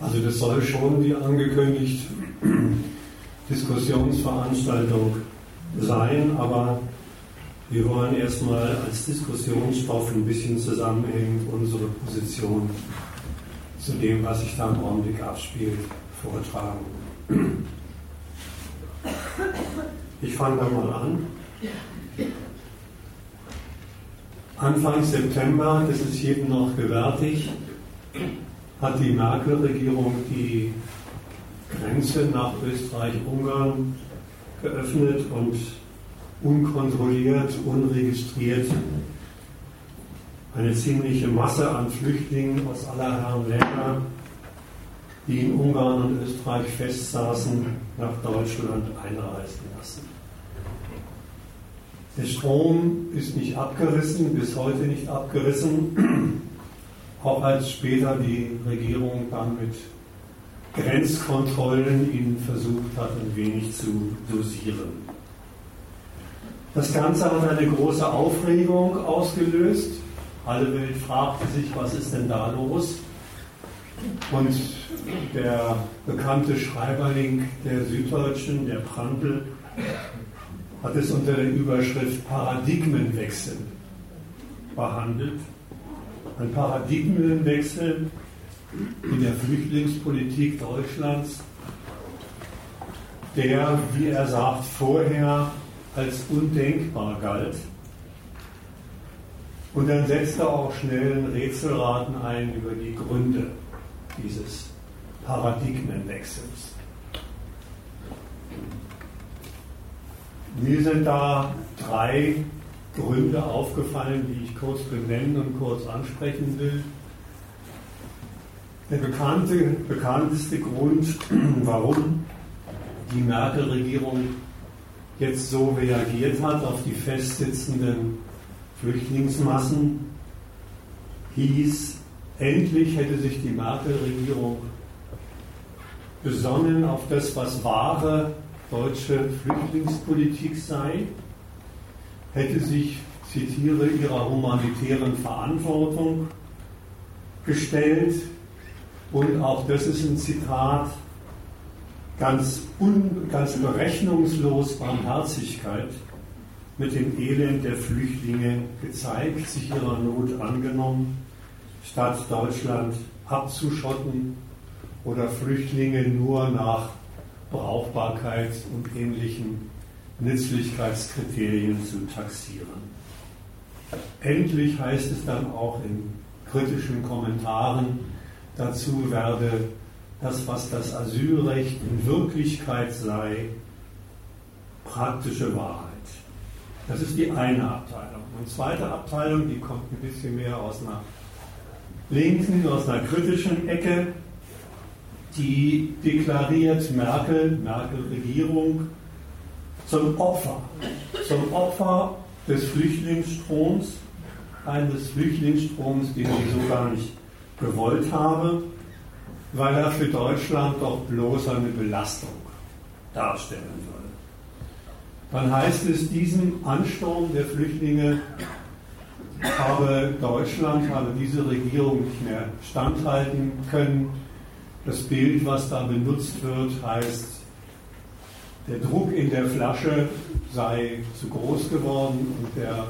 Also das soll schon die angekündigte Diskussionsveranstaltung sein, aber wir wollen erstmal als Diskussionsstoff ein bisschen zusammenhängend unsere Position zu dem, was sich da im Augenblick abspielt, vortragen. Ich fange da mal an. Anfang September, das ist jedem noch gewärtig, hat die Merkel-Regierung die Grenze nach Österreich-Ungarn geöffnet und unkontrolliert, unregistriert eine ziemliche Masse an Flüchtlingen aus aller Herren Länder, die in Ungarn und Österreich festsaßen, nach Deutschland einreisen lassen. Der Strom ist nicht abgerissen, bis heute nicht abgerissen, auch als später die Regierung dann mit Grenzkontrollen ihn versucht hat, ein wenig zu dosieren. Das Ganze hat eine große Aufregung ausgelöst. Alle Welt fragte sich, was ist denn da los? Und der bekannte Schreiberling der Süddeutschen, der Prantl, hat es unter der Überschrift Paradigmenwechsel behandelt. Ein Paradigmenwechsel in der Flüchtlingspolitik Deutschlands, der, wie er sagt, vorher als undenkbar galt. Und dann setzt er auch schnell ein Rätselraten ein über die Gründe dieses Paradigmenwechsels. Mir sind da drei Gründe aufgefallen, die ich kurz benennen und kurz ansprechen will. Der bekannte, bekannteste Grund, warum die Merkel-Regierung jetzt so reagiert hat auf die festsitzenden Flüchtlingsmassen, hieß, endlich hätte sich die Merkel-Regierung besonnen auf das, was wahre deutsche Flüchtlingspolitik sei, hätte sich, zitiere, ihrer humanitären Verantwortung gestellt. Und auch das ist ein Zitat, ganz, un, ganz berechnungslos Barmherzigkeit mit dem Elend der Flüchtlinge gezeigt, sich ihrer Not angenommen, statt Deutschland abzuschotten oder Flüchtlinge nur nach Brauchbarkeit und ähnlichen Nützlichkeitskriterien zu taxieren. Endlich heißt es dann auch in kritischen Kommentaren dazu werde das, was das Asylrecht in Wirklichkeit sei, praktische Wahrheit. Das ist die eine Abteilung. Und zweite Abteilung, die kommt ein bisschen mehr aus einer linken, aus einer kritischen Ecke, die deklariert Merkel, Merkel-Regierung, zum Opfer, zum Opfer des Flüchtlingsstroms, eines Flüchtlingsstroms, den sie so gar nicht gewollt habe weil er für Deutschland doch bloß eine Belastung darstellen soll. Dann heißt es, diesem Ansturm der Flüchtlinge habe Deutschland, habe diese Regierung nicht mehr standhalten können. Das Bild, was da benutzt wird, heißt, der Druck in der Flasche sei zu groß geworden und der,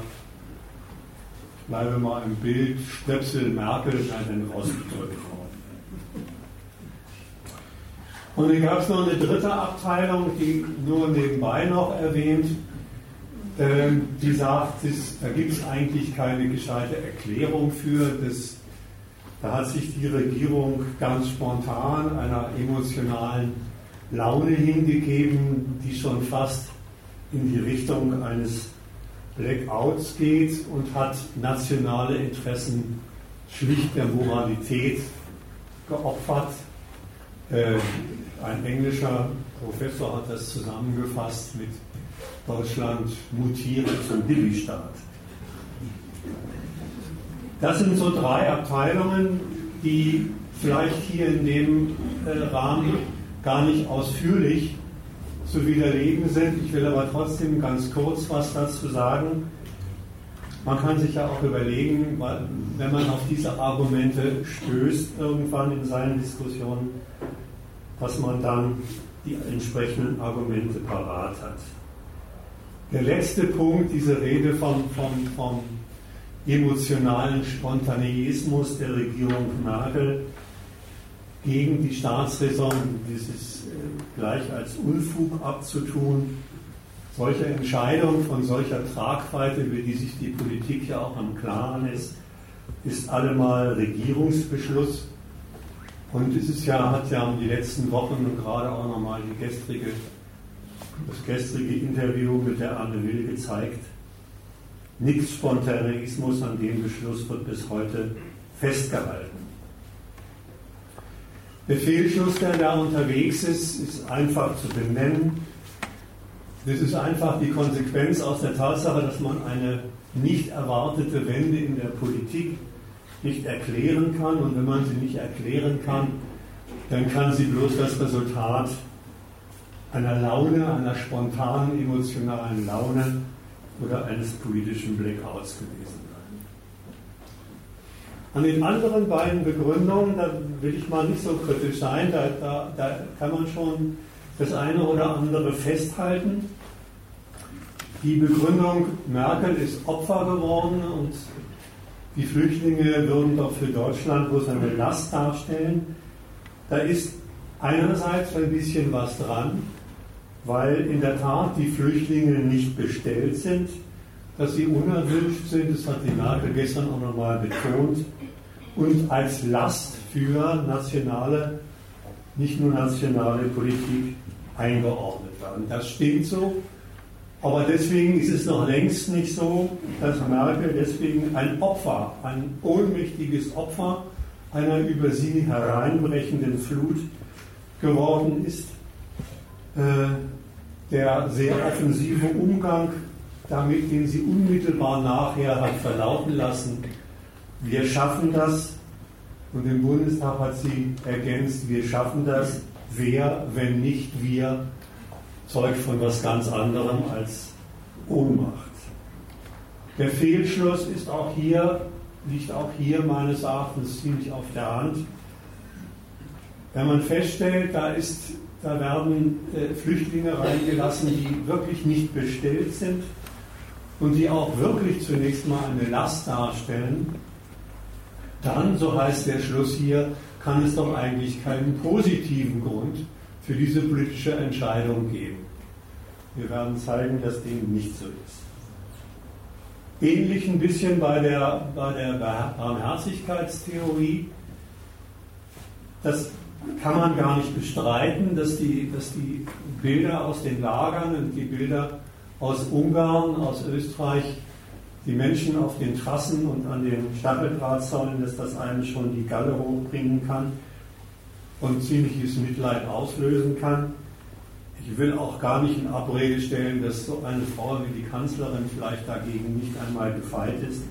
bleibe mal im Bild, Stöpsel Merkel sei dann rausgedrückt worden. Und dann gab es noch eine dritte Abteilung, die nur nebenbei noch erwähnt, ähm, die sagt, da gibt es eigentlich keine gescheite Erklärung für. Das, da hat sich die Regierung ganz spontan einer emotionalen Laune hingegeben, die schon fast in die Richtung eines Blackouts geht und hat nationale Interessen schlicht der Moralität geopfert. Äh, ein englischer Professor hat das zusammengefasst mit Deutschland mutiert zum Billigstaat. Das sind so drei Abteilungen, die vielleicht hier in dem äh, Rahmen gar nicht ausführlich zu widerlegen sind. Ich will aber trotzdem ganz kurz was dazu sagen. Man kann sich ja auch überlegen, wenn man auf diese Argumente stößt irgendwann in seinen Diskussionen, dass man dann die entsprechenden Argumente parat hat. Der letzte Punkt, diese Rede vom, vom, vom emotionalen Spontaneismus der Regierung Merkel gegen die Staatsräson, dieses äh, gleich als Unfug abzutun, solche Entscheidung von solcher Tragweite, über die sich die Politik ja auch am Klaren ist, ist allemal Regierungsbeschluss. Und es ist ja, hat ja die letzten Wochen und gerade auch nochmal die gestrige, das gestrige Interview mit der Anne Will gezeigt, nichts Spontaneismus an dem Beschluss wird bis heute festgehalten. Der Fehlschluss, der da unterwegs ist, ist einfach zu benennen. Das ist einfach die Konsequenz aus der Tatsache, dass man eine nicht erwartete Wende in der Politik nicht erklären kann. Und wenn man sie nicht erklären kann, dann kann sie bloß das Resultat einer Laune, einer spontanen emotionalen Laune oder eines politischen Blackouts gewesen sein. An den anderen beiden Begründungen, da will ich mal nicht so kritisch sein, da, da, da kann man schon das eine oder andere festhalten. Die Begründung, Merkel ist Opfer geworden und die Flüchtlinge würden doch für Deutschland bloß eine Last darstellen. Da ist einerseits ein bisschen was dran, weil in der Tat die Flüchtlinge nicht bestellt sind, dass sie unerwünscht sind, das hat die Merkel gestern auch nochmal betont, und als Last für nationale, nicht nur nationale Politik eingeordnet werden. Das stimmt so, aber deswegen ist es noch längst nicht so, dass Merkel deswegen ein Opfer, ein ohnmächtiges Opfer einer über sie hereinbrechenden Flut geworden ist. Äh, der sehr offensive Umgang damit, den sie unmittelbar nachher hat verlauten lassen, wir schaffen das, und im Bundestag hat sie ergänzt, wir schaffen das, wer, wenn nicht wir, zeugt von was ganz anderem als Ohnmacht. Der Fehlschluss ist auch hier, liegt auch hier meines Erachtens ziemlich auf der Hand. Wenn man feststellt, da, ist, da werden äh, Flüchtlinge reingelassen, die wirklich nicht bestellt sind und die auch wirklich zunächst mal eine Last darstellen, dann, so heißt der Schluss hier, kann es doch eigentlich keinen positiven Grund für diese politische Entscheidung geben. Wir werden zeigen, dass dem nicht so ist. Ähnlich ein bisschen bei der, bei der Barmherzigkeitstheorie. Das kann man gar nicht bestreiten, dass die, dass die Bilder aus den Lagern und die Bilder aus Ungarn, aus Österreich, die Menschen auf den Trassen und an den Stacheldrahtzäunen, dass das einen schon die Galle hochbringen kann und ziemliches Mitleid auslösen kann. Ich will auch gar nicht in Abrede stellen, dass so eine Frau wie die Kanzlerin vielleicht dagegen nicht einmal gefeit ist.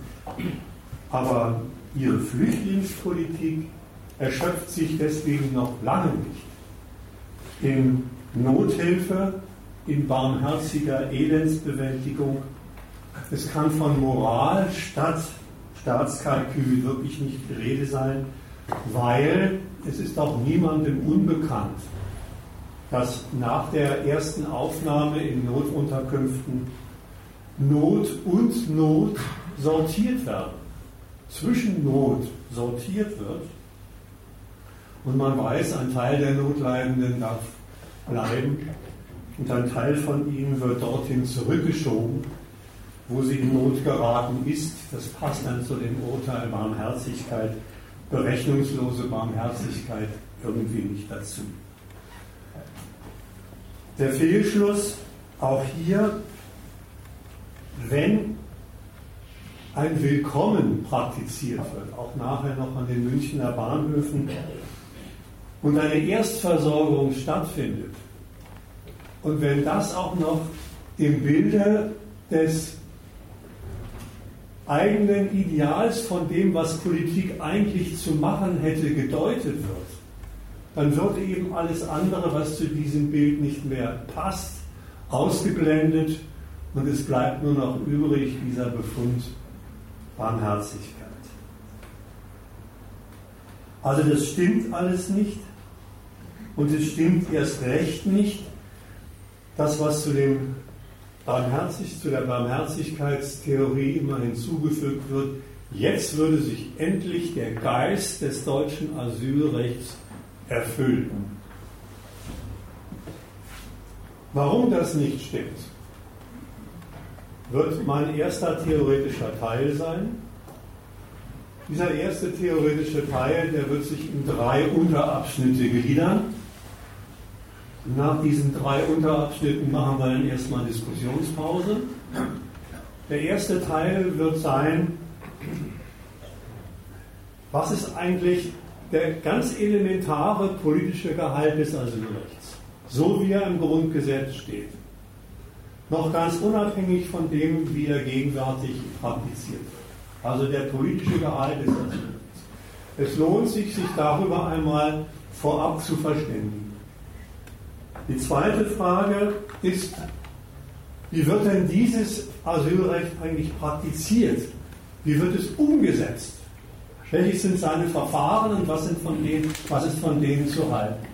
Aber ihre Flüchtlingspolitik erschöpft sich deswegen noch lange nicht in Nothilfe, in barmherziger Elendsbewältigung. Es kann von Moral statt Staatskalkül wirklich nicht die Rede sein, weil es ist auch niemandem unbekannt, dass nach der ersten Aufnahme in Notunterkünften Not und Not sortiert werden, zwischen Not sortiert wird und man weiß, ein Teil der Notleidenden darf bleiben und ein Teil von ihnen wird dorthin zurückgeschoben, wo sie in Not geraten ist. Das passt dann zu dem Urteil Barmherzigkeit, berechnungslose Barmherzigkeit irgendwie nicht dazu. Der Fehlschluss auch hier, wenn ein Willkommen praktiziert wird, auch nachher noch an den Münchner Bahnhöfen, und eine Erstversorgung stattfindet, und wenn das auch noch im Bilde des eigenen Ideals von dem, was Politik eigentlich zu machen hätte, gedeutet wird, dann wird eben alles andere, was zu diesem Bild nicht mehr passt, ausgeblendet und es bleibt nur noch übrig dieser Befund, Barmherzigkeit. Also das stimmt alles nicht und es stimmt erst recht nicht, das, was zu, dem Barmherzig, zu der Barmherzigkeitstheorie immer hinzugefügt wird, jetzt würde sich endlich der Geist des deutschen Asylrechts erfüllen. Warum das nicht stimmt, wird mein erster theoretischer Teil sein. Dieser erste theoretische Teil, der wird sich in drei Unterabschnitte gliedern. Nach diesen drei Unterabschnitten machen wir dann erstmal Diskussionspause. Der erste Teil wird sein, was ist eigentlich der ganz elementare politische Gehalt des Asylrechts, so wie er im Grundgesetz steht. Noch ganz unabhängig von dem, wie er gegenwärtig praktiziert wird. Also der politische Gehalt des Asylrechts. Es lohnt sich, sich darüber einmal vorab zu verständigen. Die zweite Frage ist, wie wird denn dieses Asylrecht eigentlich praktiziert? Wie wird es umgesetzt? Welche sind seine Verfahren und was, sind von denen, was ist von denen zu halten?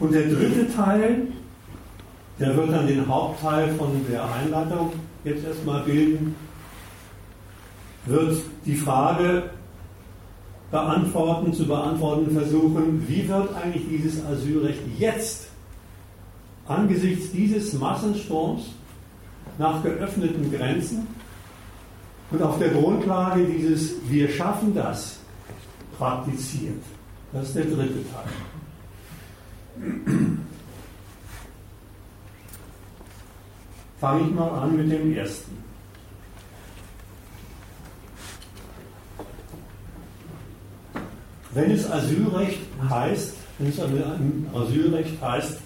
Und der dritte Teil, der wird dann den Hauptteil von der Einleitung jetzt erstmal bilden, wird die Frage beantworten, zu beantworten versuchen, wie wird eigentlich dieses Asylrecht jetzt angesichts dieses Massensturms nach geöffneten Grenzen und auf der Grundlage dieses Wir schaffen das praktiziert. Das ist der dritte Teil. Fange ich mal an mit dem ersten. Wenn es Asylrecht heißt, wenn es Asylrecht heißt,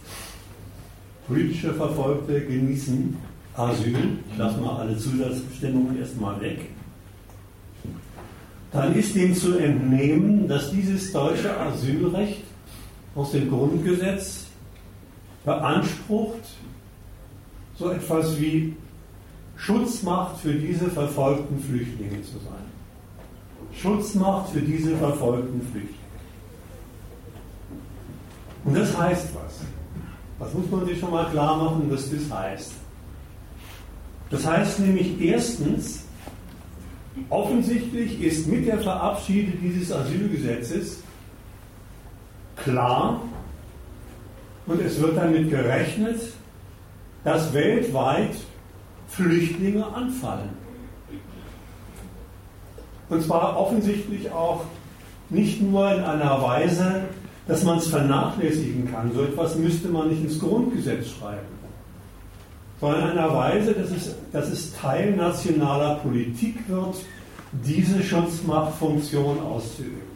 politische Verfolgte genießen Asyl, ich lasse mal alle Zusatzbestimmungen erstmal weg, dann ist dem zu entnehmen, dass dieses deutsche Asylrecht aus dem Grundgesetz beansprucht, so etwas wie Schutzmacht für diese verfolgten Flüchtlinge zu sein. Schutzmacht für diese verfolgten Flüchtlinge. Und das heißt was? Was muss man sich schon mal klar machen, was das heißt? Das heißt nämlich erstens, offensichtlich ist mit der Verabschiedung dieses Asylgesetzes klar und es wird damit gerechnet, dass weltweit Flüchtlinge anfallen. Und zwar offensichtlich auch nicht nur in einer Weise, dass man es vernachlässigen kann. So etwas müsste man nicht ins Grundgesetz schreiben. Sondern in einer Weise, dass es, dass es Teil nationaler Politik wird, diese Schutzmachtfunktion auszuüben.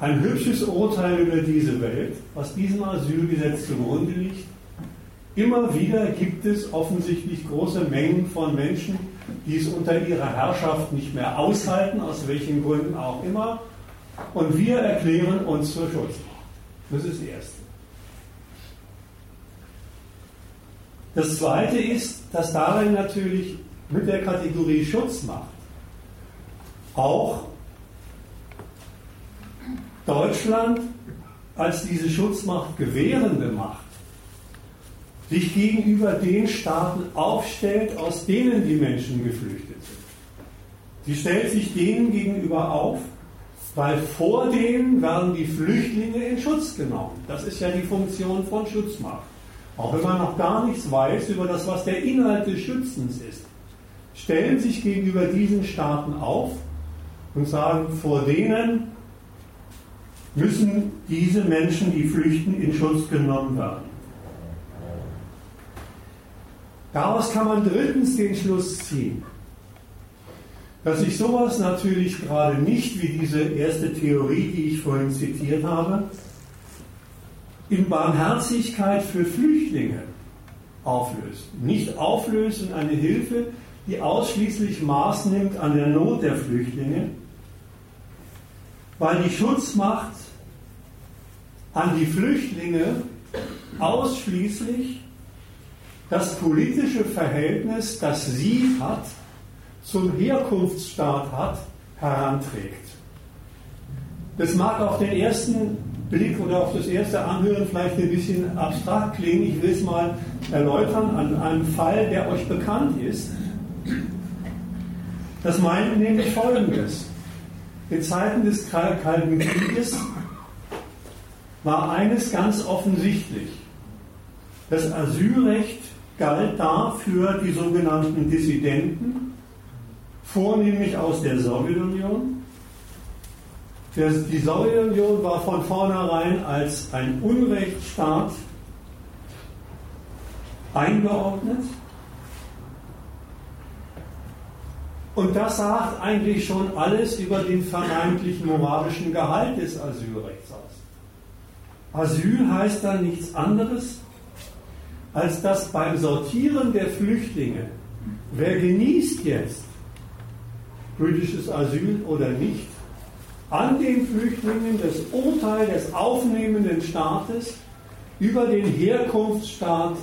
Ein hübsches Urteil über diese Welt, was diesem Asylgesetz zugrunde liegt. Immer wieder gibt es offensichtlich große Mengen von Menschen, die es unter ihrer Herrschaft nicht mehr aushalten, aus welchen Gründen auch immer. Und wir erklären uns zur Schutzmacht. Das ist das Erste. Das Zweite ist, dass darin natürlich mit der Kategorie Schutzmacht auch Deutschland als diese Schutzmacht gewährende Macht sich gegenüber den Staaten aufstellt, aus denen die Menschen geflüchtet sind. Sie stellt sich denen gegenüber auf, weil vor denen werden die Flüchtlinge in Schutz genommen. Das ist ja die Funktion von Schutzmacht. Auch wenn man noch gar nichts weiß über das, was der Inhalt des Schützens ist, stellen sich gegenüber diesen Staaten auf und sagen, vor denen müssen diese Menschen, die flüchten, in Schutz genommen werden. Daraus kann man drittens den Schluss ziehen, dass sich sowas natürlich gerade nicht wie diese erste Theorie, die ich vorhin zitiert habe, in Barmherzigkeit für Flüchtlinge auflöst. Nicht auflöst in eine Hilfe, die ausschließlich Maß nimmt an der Not der Flüchtlinge, weil die Schutzmacht an die Flüchtlinge ausschließlich das politische Verhältnis, das sie hat zum Herkunftsstaat hat, heranträgt. Das mag auf den ersten Blick oder auf das erste Anhören vielleicht ein bisschen abstrakt klingen. Ich will es mal erläutern an einem Fall, der euch bekannt ist. Das meint nämlich Folgendes. In Zeiten des Kalten Krieges war eines ganz offensichtlich. Das Asylrecht galt da für die sogenannten Dissidenten, vornehmlich aus der Sowjetunion, die Sowjetunion war von vornherein als ein Unrechtsstaat eingeordnet. Und das sagt eigentlich schon alles über den vermeintlichen moralischen Gehalt des Asylrechts aus. Asyl heißt dann nichts anderes, als dass beim Sortieren der Flüchtlinge, wer genießt jetzt britisches Asyl oder nicht, an den Flüchtlingen das Urteil des aufnehmenden Staates über den Herkunftsstaat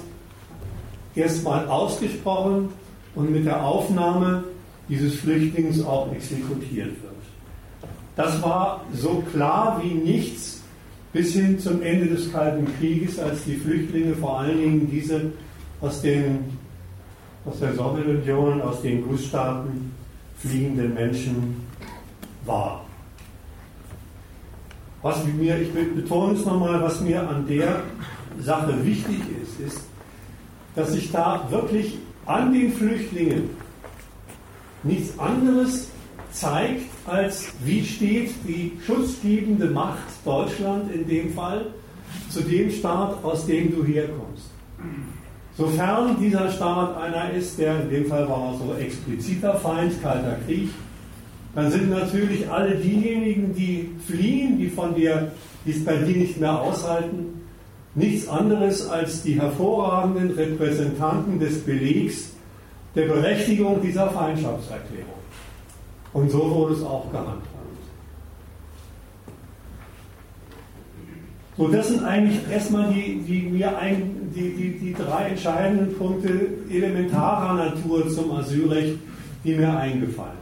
erstmal ausgesprochen und mit der Aufnahme dieses Flüchtlings auch exekutiert wird. Das war so klar wie nichts bis hin zum Ende des Kalten Krieges, als die Flüchtlinge vor allen Dingen diese aus, den, aus der Sowjetunion, aus den Gussstaaten fliehenden Menschen waren. Was mir, ich betone es nochmal, was mir an der Sache wichtig ist, ist, dass sich da wirklich an den Flüchtlingen nichts anderes zeigt, als wie steht die schutzgebende Macht Deutschland in dem Fall zu dem Staat, aus dem du herkommst. Sofern dieser Staat einer ist, der in dem Fall war so expliziter Feind, kalter Krieg, dann sind natürlich alle diejenigen, die fliehen, die von dir, die es bei dir nicht mehr aushalten, nichts anderes als die hervorragenden Repräsentanten des Belegs der Berechtigung dieser Feindschaftserklärung. Und so wurde es auch gehandhabt. So, das sind eigentlich erstmal die, die, die, die, die drei entscheidenden Punkte elementarer Natur zum Asylrecht, die mir eingefallen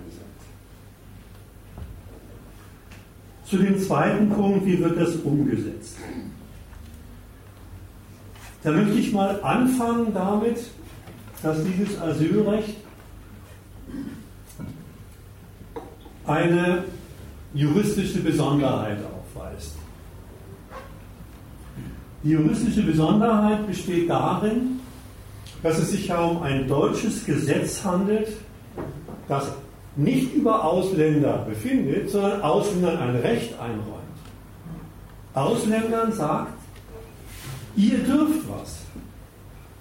Zu dem zweiten Punkt, wie wird das umgesetzt? Da möchte ich mal anfangen damit, dass dieses Asylrecht eine juristische Besonderheit aufweist. Die juristische Besonderheit besteht darin, dass es sich ja um ein deutsches Gesetz handelt, das nicht über Ausländer befindet, sondern Ausländern ein Recht einräumt. Ausländern sagt, ihr dürft was.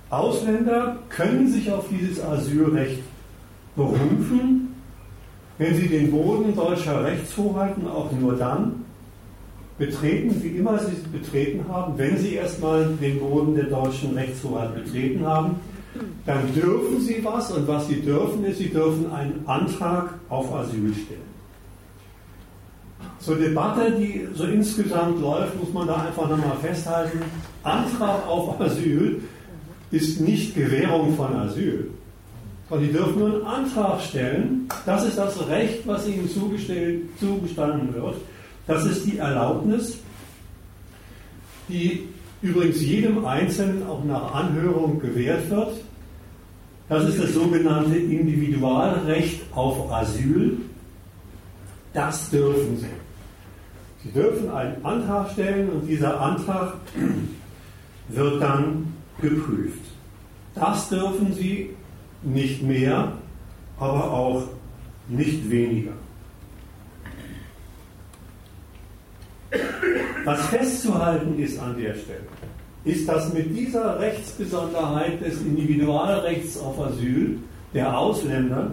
Ausländer können sich auf dieses Asylrecht berufen, wenn sie den Boden deutscher Rechtshoheiten auch nur dann betreten, wie immer sie es betreten haben, wenn sie erstmal den Boden der deutschen Rechtshoheit betreten haben, dann dürfen sie was und was sie dürfen ist, sie dürfen einen Antrag auf Asyl stellen. Zur Debatte, die so insgesamt läuft, muss man da einfach nochmal festhalten, Antrag auf Asyl ist nicht Gewährung von Asyl. Sie dürfen nur einen Antrag stellen. Das ist das Recht, was ihnen zugestanden wird. Das ist die Erlaubnis, die übrigens jedem Einzelnen auch nach Anhörung gewährt wird. Das ist das sogenannte Individualrecht auf Asyl. Das dürfen Sie. Sie dürfen einen Antrag stellen und dieser Antrag wird dann geprüft. Das dürfen Sie nicht mehr, aber auch nicht weniger. Was festzuhalten ist an der Stelle, ist, dass mit dieser Rechtsbesonderheit des Individualrechts auf Asyl der Ausländer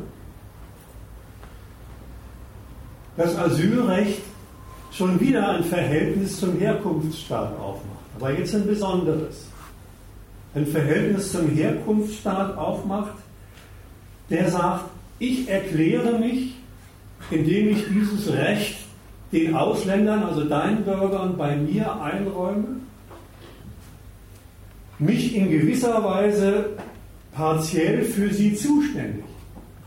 das Asylrecht schon wieder ein Verhältnis zum Herkunftsstaat aufmacht. Aber jetzt ein besonderes. Ein Verhältnis zum Herkunftsstaat aufmacht, der sagt, ich erkläre mich, indem ich dieses Recht den Ausländern, also deinen Bürgern, bei mir einräume, mich in gewisser Weise partiell für sie zuständig.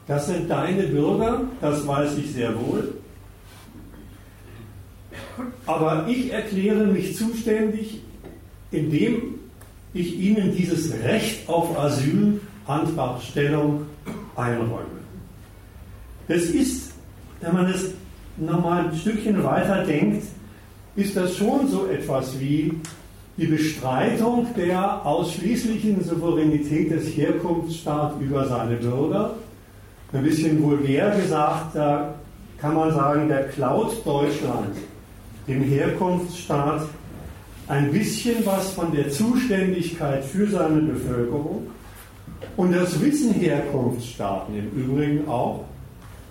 Das sind deine Bürger, das weiß ich sehr wohl. Aber ich erkläre mich zuständig, indem ich ihnen dieses Recht auf Asylantragstellung einräume. Das ist, wenn man es nochmal ein Stückchen weiter denkt, ist das schon so etwas wie die Bestreitung der ausschließlichen Souveränität des Herkunftsstaats über seine Bürger. Ein bisschen vulgär gesagt, da kann man sagen, der klaut Deutschland dem Herkunftsstaat ein bisschen was von der Zuständigkeit für seine Bevölkerung. Und das wissen Herkunftsstaaten im Übrigen auch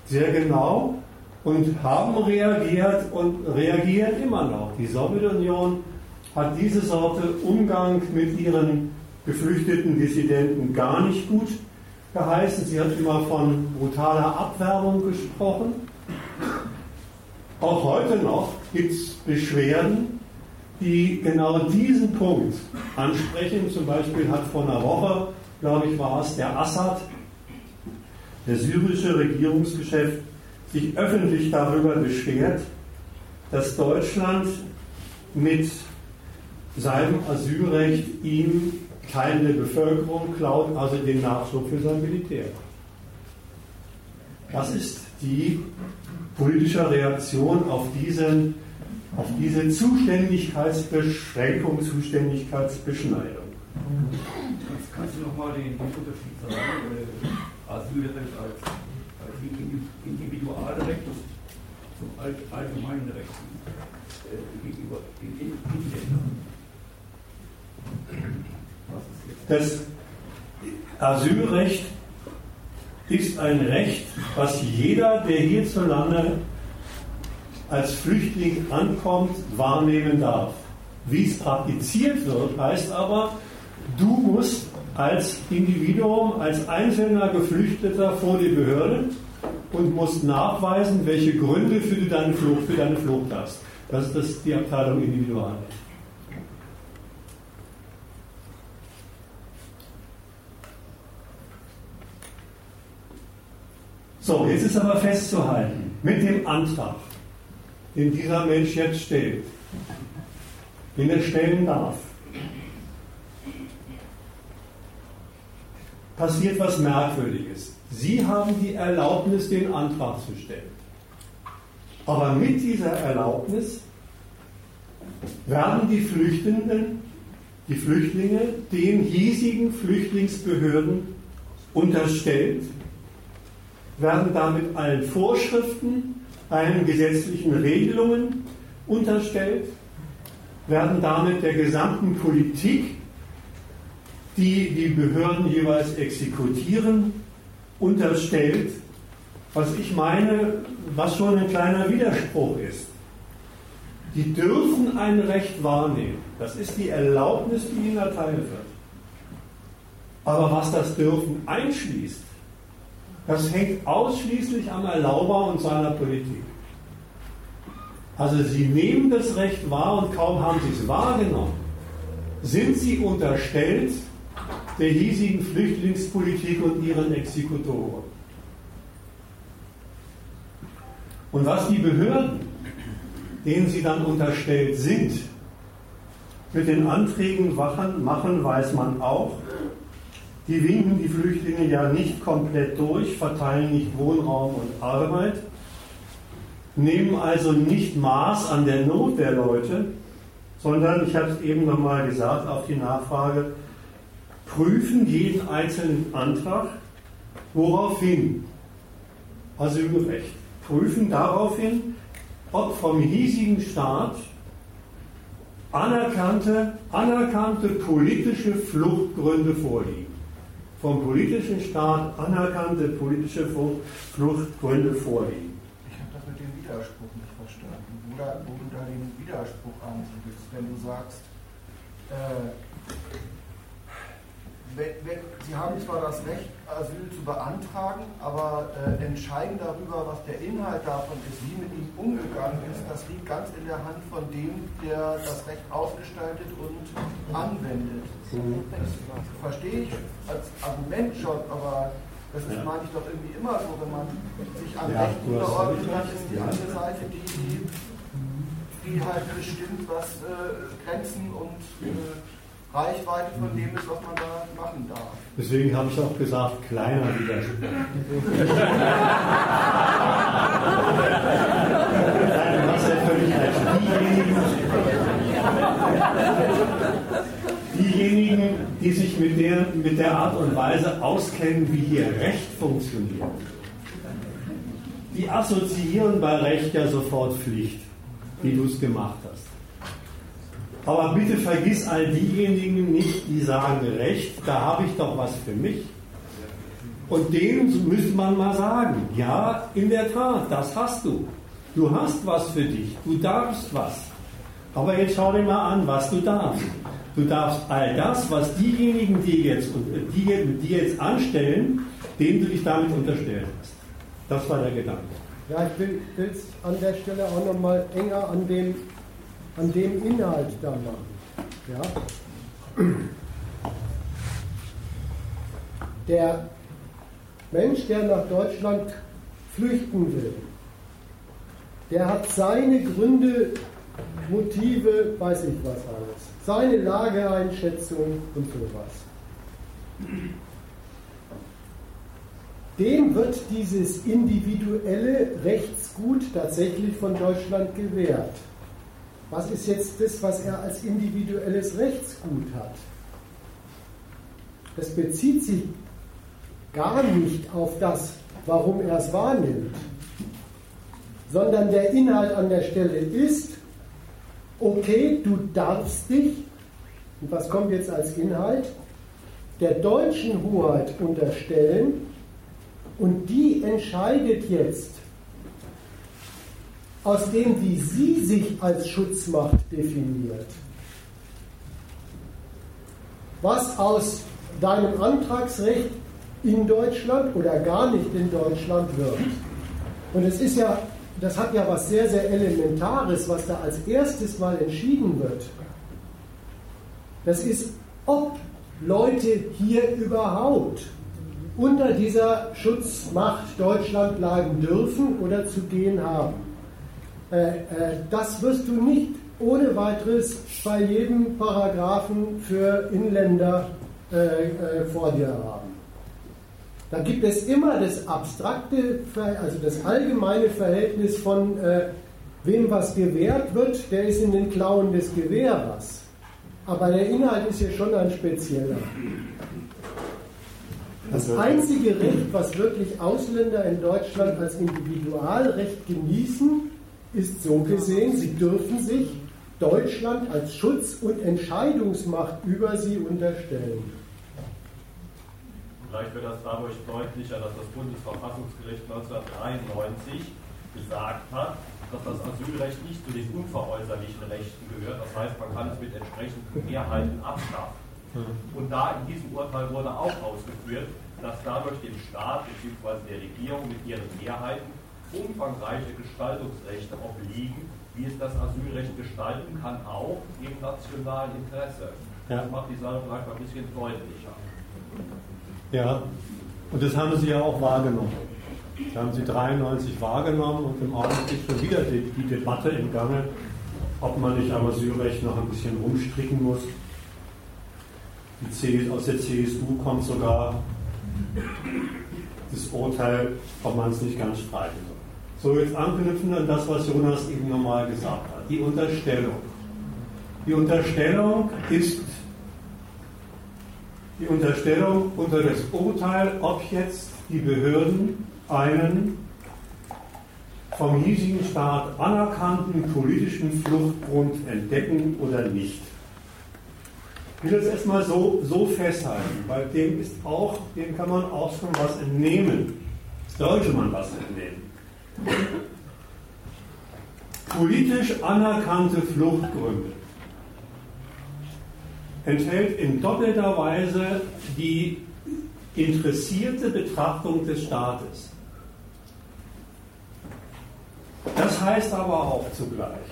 sehr genau und haben reagiert und reagieren immer noch. Die Sowjetunion hat diese Sorte Umgang mit ihren geflüchteten Dissidenten gar nicht gut geheißen. Sie hat immer von brutaler Abwerbung gesprochen. Auch heute noch gibt es Beschwerden, die genau diesen Punkt ansprechen. Zum Beispiel hat vor einer Woche, glaube ich, war es der Assad, der syrische Regierungsgeschäft, sich öffentlich darüber beschwert, dass Deutschland mit seinem Asylrecht ihm der Bevölkerung klaut, also den Nachschub für sein Militär. Das ist die politische Reaktion auf, diesen, auf diese Zuständigkeitsbeschränkung, Zuständigkeitsbeschneidung. Kannst du nochmal den Unterschied sagen? Äh, Asylrecht als, als Individualrecht zum allgemeinen Recht äh, gegenüber den Ländern? Das Asylrecht ist ein Recht, was jeder, der hierzulande als Flüchtling ankommt, wahrnehmen darf. Wie es praktiziert wird, heißt aber, du musst als Individuum, als einzelner Geflüchteter vor die Behörde und musst nachweisen, welche Gründe für deine Flucht, für deine Flucht hast. Das ist die Abteilung Individualrecht. So, jetzt ist aber festzuhalten, mit dem Antrag, den dieser Mensch jetzt stellt, den er stellen darf, passiert was Merkwürdiges. Sie haben die Erlaubnis, den Antrag zu stellen. Aber mit dieser Erlaubnis werden die Flüchtenden, die Flüchtlinge den hiesigen Flüchtlingsbehörden unterstellt werden damit allen Vorschriften, allen gesetzlichen Regelungen unterstellt, werden damit der gesamten Politik, die die Behörden jeweils exekutieren, unterstellt, was ich meine, was schon ein kleiner Widerspruch ist. Die dürfen ein Recht wahrnehmen. Das ist die Erlaubnis, die ihnen erteilt wird. Aber was das Dürfen einschließt, das hängt ausschließlich am Erlauber und seiner Politik. Also sie nehmen das Recht wahr und kaum haben sie es wahrgenommen, sind sie unterstellt der hiesigen Flüchtlingspolitik und ihren Exekutoren. Und was die Behörden, denen sie dann unterstellt sind, mit den Anträgen machen, weiß man auch. Die winken die Flüchtlinge ja nicht komplett durch, verteilen nicht Wohnraum und Arbeit, nehmen also nicht Maß an der Not der Leute, sondern, ich habe es eben nochmal gesagt, auf die Nachfrage, prüfen jeden einzelnen Antrag, woraufhin Asylrecht, prüfen daraufhin, ob vom hiesigen Staat anerkannte, anerkannte politische Fluchtgründe vorliegen vom politischen Staat anerkannte politische Fluchtgründe vorliegen. Ich habe das mit dem Widerspruch nicht verstanden. Wo, da, wo du da den Widerspruch ansiedelst, wenn du sagst, äh, wenn, wenn, sie haben zwar das Recht, Asyl zu beantragen, aber äh, entscheiden darüber, was der Inhalt davon ist, wie mit ihm umgegangen ist, das liegt ganz in der Hand von dem, der das Recht ausgestaltet und anwendet. Das verstehe ich als Argument schon, aber Das ist, meine ich, doch irgendwie immer so, wenn man sich an verordnet, völlig dann recht. ist die andere Seite die, die, die halt bestimmt, was äh, Grenzen und äh, Reichweite von dem ist, was man da machen darf. Deswegen habe ich auch gesagt, kleiner Widerspruch. Nein, hast ja völlig recht. Diejenigen, diejenigen, die sich mit der, mit der Art und Weise auskennen, wie hier Recht funktioniert, die assoziieren bei Recht ja sofort Pflicht, wie du es gemacht hast. Aber bitte vergiss all diejenigen nicht, die sagen, Recht, da habe ich doch was für mich. Und denen müsste man mal sagen, ja, in der Tat, das hast du. Du hast was für dich, du darfst was. Aber jetzt schau dir mal an, was du darfst. Du darfst all das, was diejenigen, die jetzt, die, die jetzt anstellen, denen du dich damit unterstellt hast. Das war der Gedanke. Ja, ich will es an der Stelle auch nochmal enger an dem, an dem Inhalt da machen. Ja? Der Mensch, der nach Deutschland flüchten will, der hat seine Gründe, Motive, weiß ich was alles. Seine Lageeinschätzung und sowas. Dem wird dieses individuelle Rechtsgut tatsächlich von Deutschland gewährt. Was ist jetzt das, was er als individuelles Rechtsgut hat? Das bezieht sich gar nicht auf das, warum er es wahrnimmt, sondern der Inhalt an der Stelle ist, okay, du darfst dich, und was kommt jetzt als Inhalt, der deutschen Hoheit unterstellen und die entscheidet jetzt aus dem, wie sie sich als Schutzmacht definiert, was aus deinem Antragsrecht in Deutschland oder gar nicht in Deutschland wird. Und es ist ja, das hat ja was sehr, sehr Elementares, was da als erstes mal entschieden wird. Das ist, ob Leute hier überhaupt unter dieser Schutzmacht Deutschland bleiben dürfen oder zu gehen haben. Äh, äh, das wirst du nicht ohne weiteres bei jedem Paragraphen für Inländer äh, vor dir haben. Da gibt es immer das abstrakte, also das allgemeine Verhältnis von wem was gewährt wird, der ist in den Klauen des Gewehrers. Aber der Inhalt ist ja schon ein spezieller. Das einzige Recht, was wirklich Ausländer in Deutschland als Individualrecht genießen, ist so gesehen, sie dürfen sich Deutschland als Schutz- und Entscheidungsmacht über sie unterstellen. Vielleicht wird das dadurch deutlicher, dass das Bundesverfassungsgericht 1993 gesagt hat, dass das Asylrecht nicht zu den unveräußerlichen Rechten gehört. Das heißt, man kann es mit entsprechenden Mehrheiten abschaffen. Und da in diesem Urteil wurde auch ausgeführt, dass dadurch dem Staat bzw. der Regierung mit ihren Mehrheiten umfangreiche Gestaltungsrechte obliegen, wie es das Asylrecht gestalten kann, auch im nationalen Interesse. Ja. Das macht die Sache vielleicht ein bisschen deutlicher. Ja, und das haben Sie ja auch wahrgenommen. Das haben Sie 93 wahrgenommen und im Augenblick ist schon wieder die, die Debatte im Gange, ob man nicht am Asylrecht noch ein bisschen rumstricken muss. Die CS, aus der CSU kommt sogar das Urteil, ob man es nicht ganz streichen. So, jetzt anknüpfen an das, was Jonas eben nochmal gesagt hat. Die Unterstellung. Die Unterstellung ist die Unterstellung unter das Urteil, ob jetzt die Behörden einen vom hiesigen Staat anerkannten politischen Fluchtgrund entdecken oder nicht. Ich will das erstmal so, so festhalten, weil dem ist auch, dem kann man auch schon was entnehmen. Sollte man was entnehmen. Politisch anerkannte Fluchtgründe enthält in doppelter Weise die interessierte Betrachtung des Staates. Das heißt aber auch zugleich,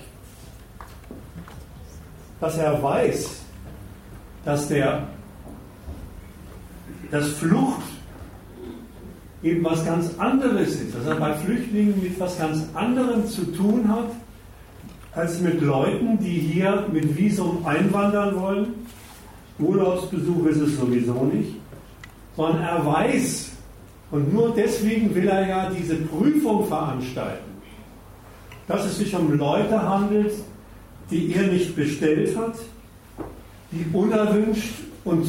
dass er weiß, dass der, das Flucht eben was ganz anderes ist, dass er bei Flüchtlingen mit was ganz anderem zu tun hat, als mit Leuten, die hier mit Visum einwandern wollen. Urlaubsbesuch ist es sowieso nicht, sondern er weiß, und nur deswegen will er ja diese Prüfung veranstalten, dass es sich um Leute handelt, die er nicht bestellt hat, die unerwünscht und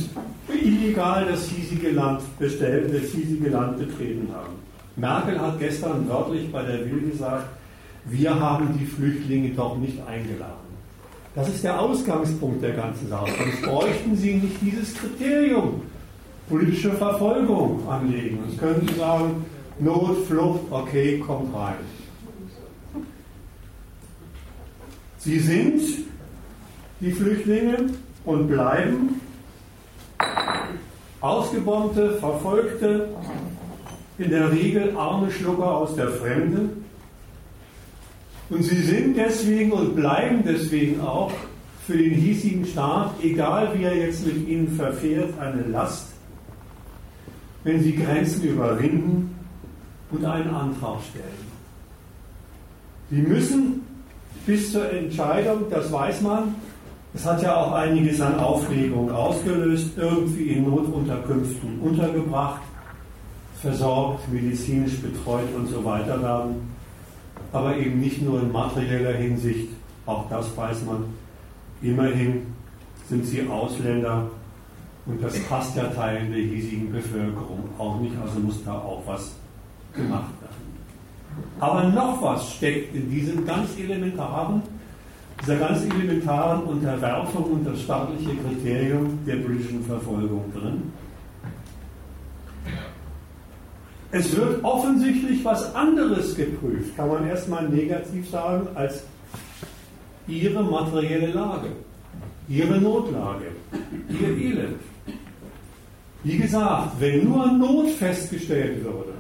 illegal das hiesige Land bestellt, das hiesige Land betreten haben. Merkel hat gestern wörtlich bei der Will gesagt, wir haben die Flüchtlinge doch nicht eingeladen. Das ist der Ausgangspunkt der ganzen Sache. Sonst bräuchten Sie nicht dieses Kriterium politische Verfolgung anlegen. Sonst können Sie sagen, Not, Flucht, okay, kommt rein. Sie sind die Flüchtlinge und bleiben ausgebombte, verfolgte, in der Regel arme Schlucker aus der Fremde. Und sie sind deswegen und bleiben deswegen auch für den hiesigen Staat, egal wie er jetzt mit ihnen verfährt, eine Last, wenn sie Grenzen überwinden und einen Antrag stellen. Sie müssen bis zur Entscheidung, das weiß man, es hat ja auch einiges an Aufregung ausgelöst, irgendwie in Notunterkünften untergebracht, versorgt, medizinisch betreut und so weiter werden. Aber eben nicht nur in materieller Hinsicht, auch das weiß man. Immerhin sind sie Ausländer und das passt ja Teilen der hiesigen Bevölkerung auch nicht, also muss da auch was gemacht werden. Aber noch was steckt in diesem ganz elementaren dieser ganz elementaren Unterwerfung unter das staatliche Kriterium der politischen Verfolgung drin. Es wird offensichtlich was anderes geprüft, kann man erstmal negativ sagen, als ihre materielle Lage, ihre Notlage, ihr Elend. Wie gesagt, wenn nur Not festgestellt würde,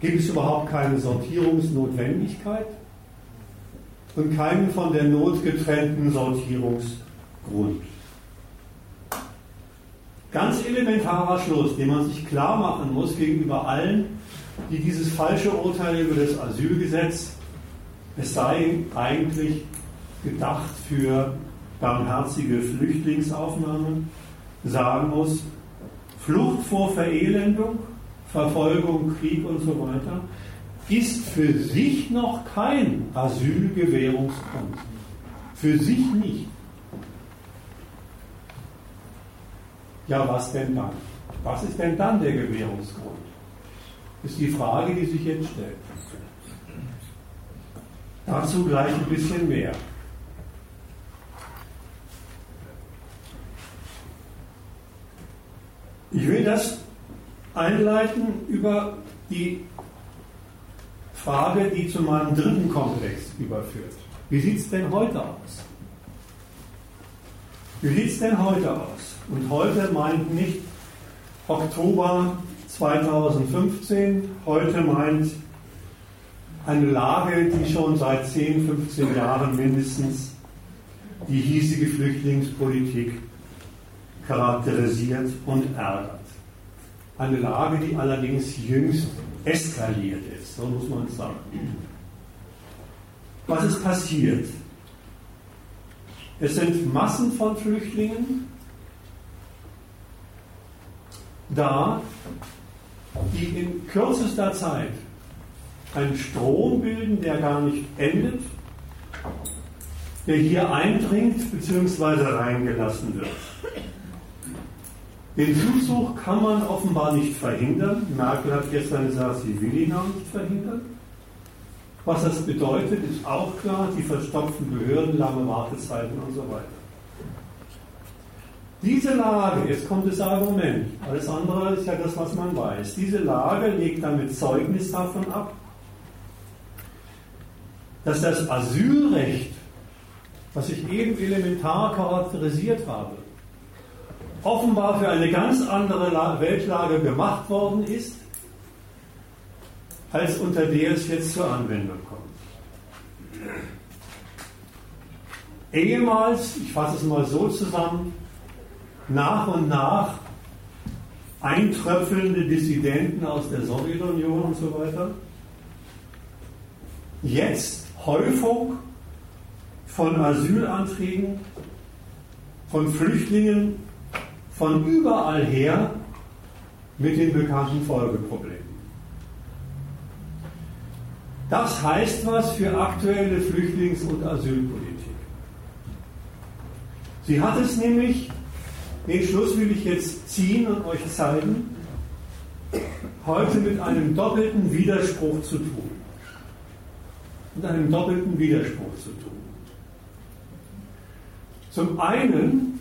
gibt es überhaupt keine Sortierungsnotwendigkeit und keinen von der Not getrennten Sortierungsgrund. Ganz elementarer Schluss, den man sich klar machen muss gegenüber allen, die dieses falsche Urteil über das Asylgesetz, es sei eigentlich gedacht für barmherzige Flüchtlingsaufnahme, sagen muss, Flucht vor Verelendung, Verfolgung, Krieg und so weiter ist für sich noch kein Asylgewährungsgrund. Für sich nicht. Ja, was denn dann? Was ist denn dann der Gewährungsgrund? Ist die Frage, die sich jetzt stellt. Dazu gleich ein bisschen mehr. Ich will das einleiten über die Frage, die zu meinem dritten Komplex überführt. Wie sieht es denn heute aus? Wie sieht es denn heute aus? Und heute meint nicht Oktober 2015, heute meint eine Lage, die schon seit 10, 15 Jahren mindestens die hiesige Flüchtlingspolitik charakterisiert und ärgert. Eine Lage, die allerdings jüngst eskaliert ist, so muss man sagen. Was ist passiert? Es sind Massen von Flüchtlingen da, die in kürzester Zeit einen Strom bilden, der gar nicht endet, der hier eindringt bzw. reingelassen wird. Den Zuzug kann man offenbar nicht verhindern. Merkel hat gestern gesagt, sie will ihn auch nicht verhindern. Was das bedeutet, ist auch klar, die verstopften Behörden, lange Wartezeiten und so weiter. Diese Lage, jetzt kommt das Argument, alles andere ist ja das, was man weiß, diese Lage legt damit Zeugnis davon ab, dass das Asylrecht, was ich eben elementar charakterisiert habe, offenbar für eine ganz andere Weltlage gemacht worden ist, als unter der es jetzt zur Anwendung kommt. Ehemals, ich fasse es mal so zusammen, nach und nach eintröpfelnde Dissidenten aus der Sowjetunion und so weiter. Jetzt Häufung von Asylanträgen, von Flüchtlingen von überall her mit den bekannten Folgeproblemen. Das heißt was für aktuelle Flüchtlings- und Asylpolitik. Sie hat es nämlich, den Schluss will ich jetzt ziehen und euch zeigen, heute mit einem doppelten Widerspruch zu tun. Mit einem doppelten Widerspruch zu tun. Zum einen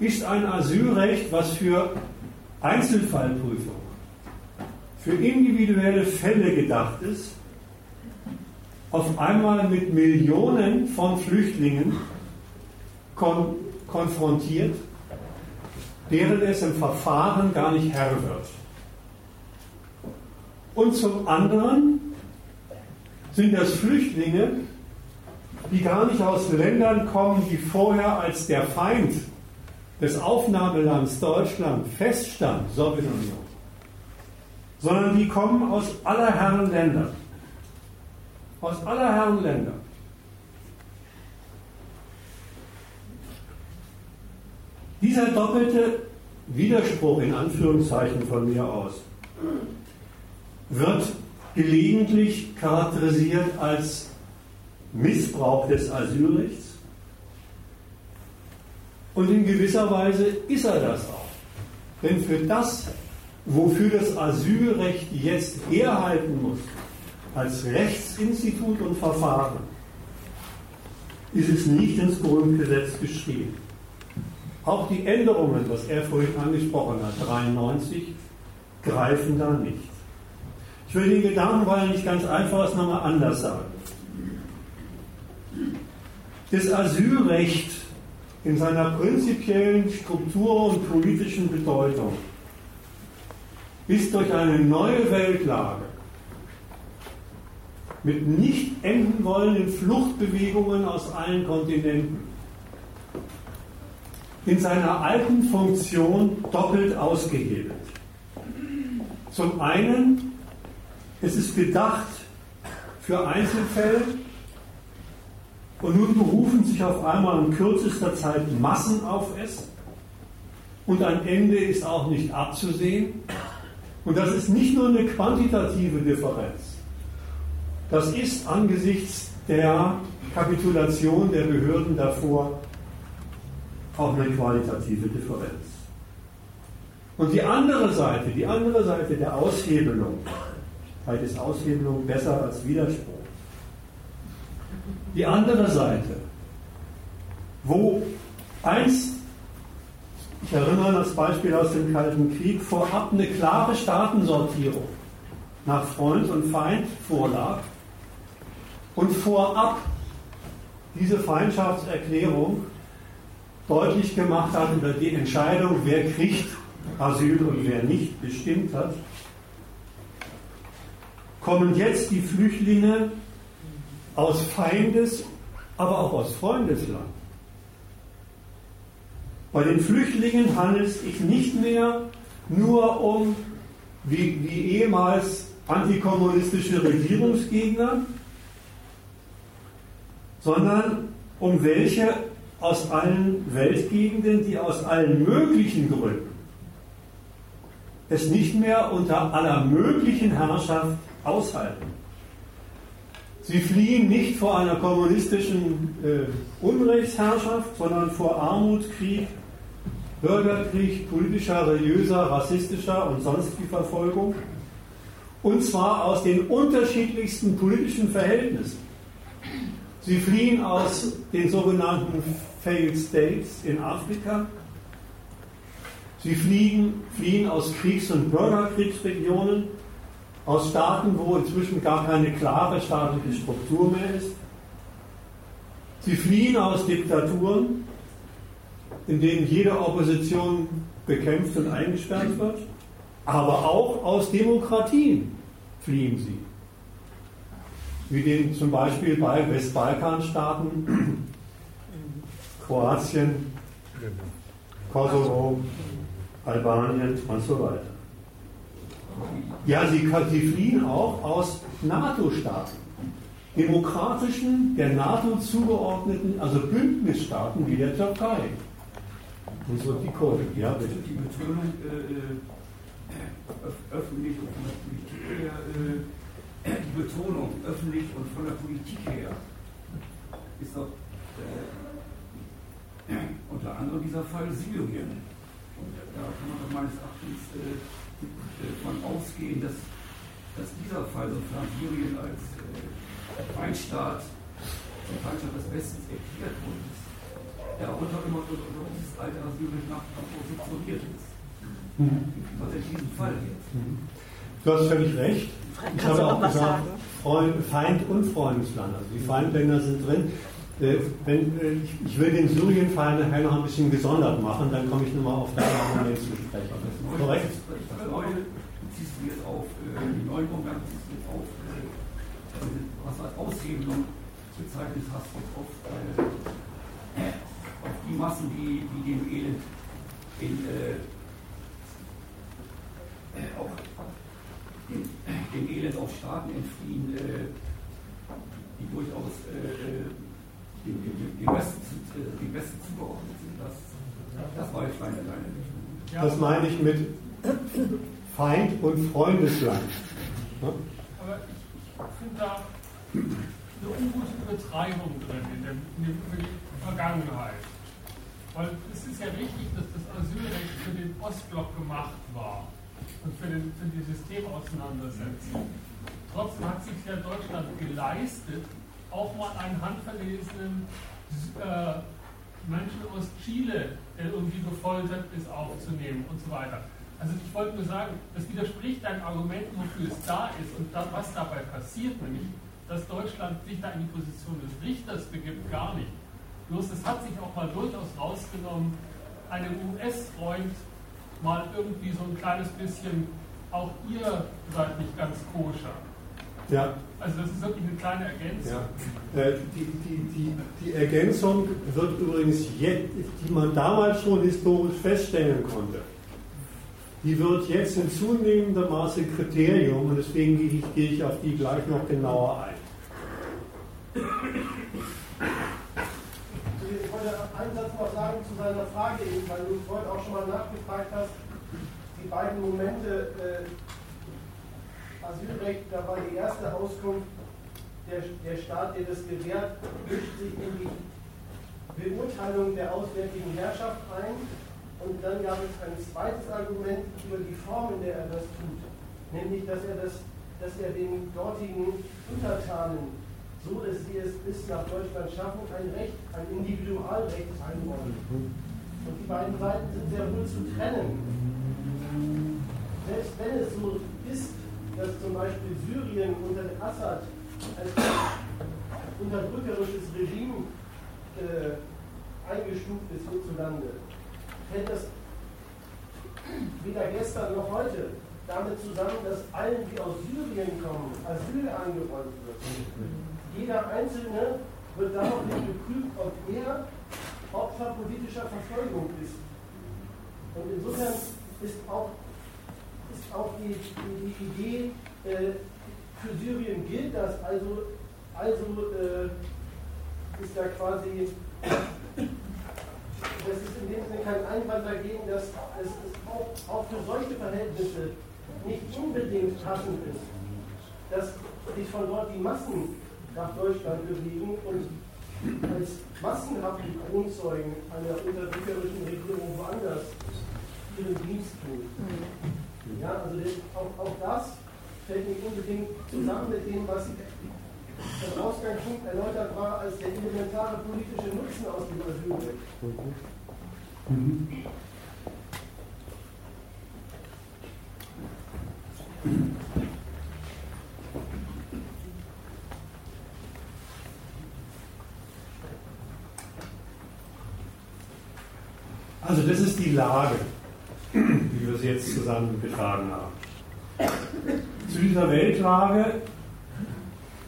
ist ein Asylrecht, was für Einzelfallprüfung, für individuelle Fälle gedacht ist, auf einmal mit Millionen von Flüchtlingen kon konfrontiert, deren es im Verfahren gar nicht Herr wird. Und zum anderen sind das Flüchtlinge, die gar nicht aus Ländern kommen, die vorher als der Feind des Aufnahmelands Deutschland feststand, Sowjetunion, sondern die kommen aus aller Herren Länder. Aus aller Herren Länder. Dieser doppelte Widerspruch in Anführungszeichen von mir aus wird gelegentlich charakterisiert als Missbrauch des Asylrechts. Und in gewisser Weise ist er das auch. Denn für das, wofür das Asylrecht jetzt herhalten muss, als Rechtsinstitut und Verfahren, ist es nicht ins Grundgesetz geschrieben. Auch die Änderungen, was er vorhin angesprochen hat, 93, greifen da nicht. Ich will den Gedanken, weil er nicht ganz einfach ist, nochmal anders sagen. Das Asylrecht in seiner prinzipiellen Struktur und politischen Bedeutung. Ist durch eine neue Weltlage. Mit nicht enden wollenden Fluchtbewegungen aus allen Kontinenten. In seiner alten Funktion doppelt ausgehebelt. Zum einen, es ist gedacht für Einzelfälle und nun berufen sich auf einmal in kürzester Zeit Massen auf es und ein Ende ist auch nicht abzusehen. Und das ist nicht nur eine quantitative Differenz, das ist angesichts der Kapitulation der Behörden davor auch eine qualitative Differenz. Und die andere Seite, die andere Seite der Aushebelung, vielleicht ist Aushebelung besser als Widerspruch. Die andere Seite, wo einst, ich erinnere an das Beispiel aus dem Kalten Krieg, vorab eine klare Staatensortierung nach Freund und Feind vorlag, und vorab diese Feindschaftserklärung deutlich gemacht hat über die Entscheidung, wer kriegt Asyl und wer nicht bestimmt hat, kommen jetzt die Flüchtlinge aus Feindes, aber auch aus Freundesland. Bei den Flüchtlingen handelt es sich nicht mehr nur um, wie, wie ehemals antikommunistische Regierungsgegner, sondern um welche aus allen Weltgegenden, die aus allen möglichen Gründen es nicht mehr unter aller möglichen Herrschaft aushalten. Sie fliehen nicht vor einer kommunistischen äh, Unrechtsherrschaft, sondern vor Armut, Krieg, Bürgerkrieg, politischer, religiöser, rassistischer und sonstiger Verfolgung. Und zwar aus den unterschiedlichsten politischen Verhältnissen. Sie fliehen aus den sogenannten Failed States in Afrika. Sie fliehen, fliehen aus Kriegs- und Bürgerkriegsregionen, aus Staaten, wo inzwischen gar keine klare staatliche Struktur mehr ist. Sie fliehen aus Diktaturen, in denen jede Opposition bekämpft und eingesperrt wird, aber auch aus Demokratien fliehen sie wie den zum Beispiel bei Westbalkanstaaten, Kroatien, Kosovo, Albanien und so weiter. Ja, sie, sie fliehen auch aus NATO-Staaten, demokratischen, der NATO zugeordneten, also Bündnisstaaten wie der Türkei. Und so die Kurden, ja bitte. Die Betonung äh, äh öffentlich und von der Politik her, äh, die Betonung öffentlich und von der Politik her ist doch äh, unter anderem dieser Fall Syrien. Und da kann man meines Erachtens äh, davon ausgehen, dass, dass dieser Fall, sofern Syrien als äh, Feinstaat, zum Feinstaat des Westens erklärt worden ist, ja unter, immer unter dieses alte Asylrecht nach subsumiert ist. Mhm. Was in diesem Fall jetzt? Mhm. Du hast völlig recht. Ich habe auch gesagt, Freund, Feind und Freundesland. Also die Feindländer sind drin. Äh, wenn, äh, ich will den Syrien-Fall nachher noch ein bisschen gesondert machen, dann komme ich nochmal auf deinen Argument zu sprechen. Korrekt? Heute ziehst du jetzt auf äh, die neuen Umgang, ziehst du jetzt auf, was als Aushebelung bezeichnet hast, jetzt auf die Massen, die, die dem Elend in, äh, auch dem, dem Elend auf Staaten entfliehen, die durchaus äh dem, dem, dem, Westen, äh, dem Westen zugeordnet sind. Das, das war jetzt meine. Ja, das meine ich mit Feind und Freundesland. Ja? Aber ich, ich finde da eine ungute Übertreibung drin in, dem, in der Vergangenheit. Weil es ist ja richtig, dass das Asylrecht für den Ostblock gemacht war und für, den, für die Systemauseinandersetzung. Trotzdem hat sich ja Deutschland geleistet, auch mal einen handverlesenen äh, Menschen aus Chile, der irgendwie gefoltert ist, aufzunehmen und so weiter. Also ich wollte nur sagen, das widerspricht deinen Argumenten, wofür es da ist und da, was dabei passiert, nämlich, dass Deutschland sich da in die Position des Richters begibt, gar nicht. Bloß es hat sich auch mal durchaus rausgenommen, einem US-Freund mal irgendwie so ein kleines bisschen, auch ihr seid nicht ganz koscher. Ja. Also das ist wirklich eine kleine Ergänzung. Ja. Äh, die, die, die, die Ergänzung wird übrigens jetzt, die man damals schon historisch feststellen konnte, die wird jetzt in zunehmendem Maße Kriterium und deswegen gehe ich, gehe ich auf die gleich noch genauer ein einen Satz noch sagen zu seiner Frage eben, weil du vorhin auch schon mal nachgefragt hast, die beiden Momente äh, Asylrecht, da war die erste Auskunft, der, der Staat, der das gewährt, mischt sich in die Beurteilung der auswärtigen Herrschaft ein. Und dann gab es ein zweites Argument über die Form, in der er das tut, nämlich dass er, das, dass er den dortigen Untertanen so dass sie es bis nach Deutschland schaffen, ein Recht, ein Individualrecht einräumen. Und die beiden Seiten sind sehr wohl zu trennen. Selbst wenn es so ist, dass zum Beispiel Syrien unter Assad als unterdrückerisches Regime äh, eingestuft ist hierzulande, fällt das weder gestern noch heute damit zusammen, dass allen, die aus Syrien kommen, Asyl angeräumt wird jeder Einzelne wird daraufhin geprüft, ob er Opfer politischer Verfolgung ist. Und insofern ist auch, auch die, die, Idee, äh, für Syrien gilt das, also, also äh, ist da quasi, das ist in dem Sinne kein Einwand dagegen, dass es auch, auch für solche Verhältnisse nicht unbedingt passend ist, dass sich von dort die Massen nach Deutschland bewegen und als massenhafte Kronzeugen einer unterdrückerischen Regierung woanders ihren Dienst tun. Ja, also das, auch, auch das fällt nicht unbedingt zusammen mit dem, was im Ausgangspunkt erläutert war als der elementare politische Nutzen aus dem Asylrecht. Mhm. Also das ist die Lage, wie wir sie jetzt zusammengetragen haben. Zu dieser Weltlage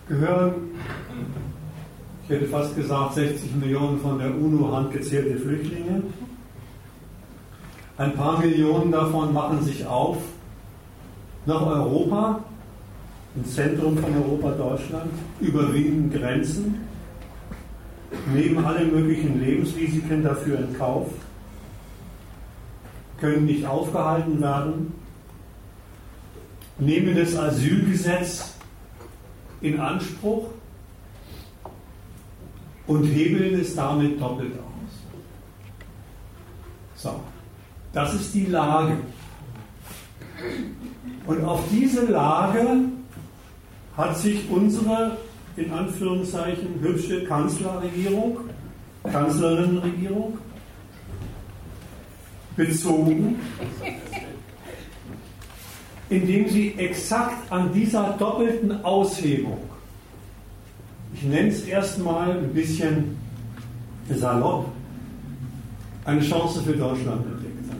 gehören, ich hätte fast gesagt, 60 Millionen von der UNO handgezählte Flüchtlinge, Ein paar Millionen davon machen sich auf nach Europa, ins Zentrum von Europa, Deutschland, überwinden Grenzen, nehmen alle möglichen Lebensrisiken dafür in Kauf, können nicht aufgehalten werden, nehmen das Asylgesetz in Anspruch und hebeln es damit doppelt aus. So, das ist die Lage. Und auf diese Lage hat sich unsere, in Anführungszeichen, hübsche Kanzlerregierung, Kanzlerinnenregierung bezogen, indem sie exakt an dieser doppelten Aushebung, ich nenne es erstmal ein bisschen salopp, eine Chance für Deutschland entdeckt hat.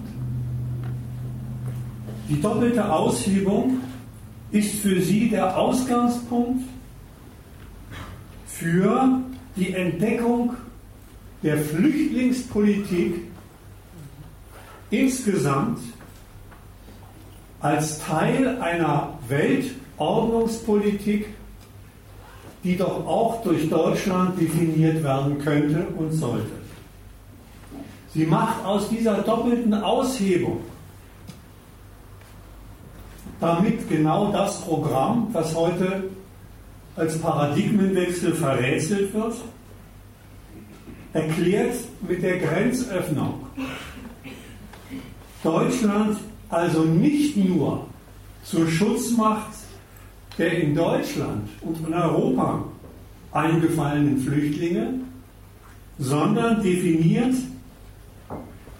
Die doppelte Aushebung ist für sie der Ausgangspunkt für die Entdeckung der Flüchtlingspolitik insgesamt als Teil einer Weltordnungspolitik, die doch auch durch Deutschland definiert werden könnte und sollte. Sie macht aus dieser doppelten Aushebung damit genau das Programm, was heute als Paradigmenwechsel verrätselt wird, erklärt mit der Grenzöffnung Deutschland also nicht nur zur Schutzmacht der in Deutschland und in Europa eingefallenen Flüchtlinge, sondern definiert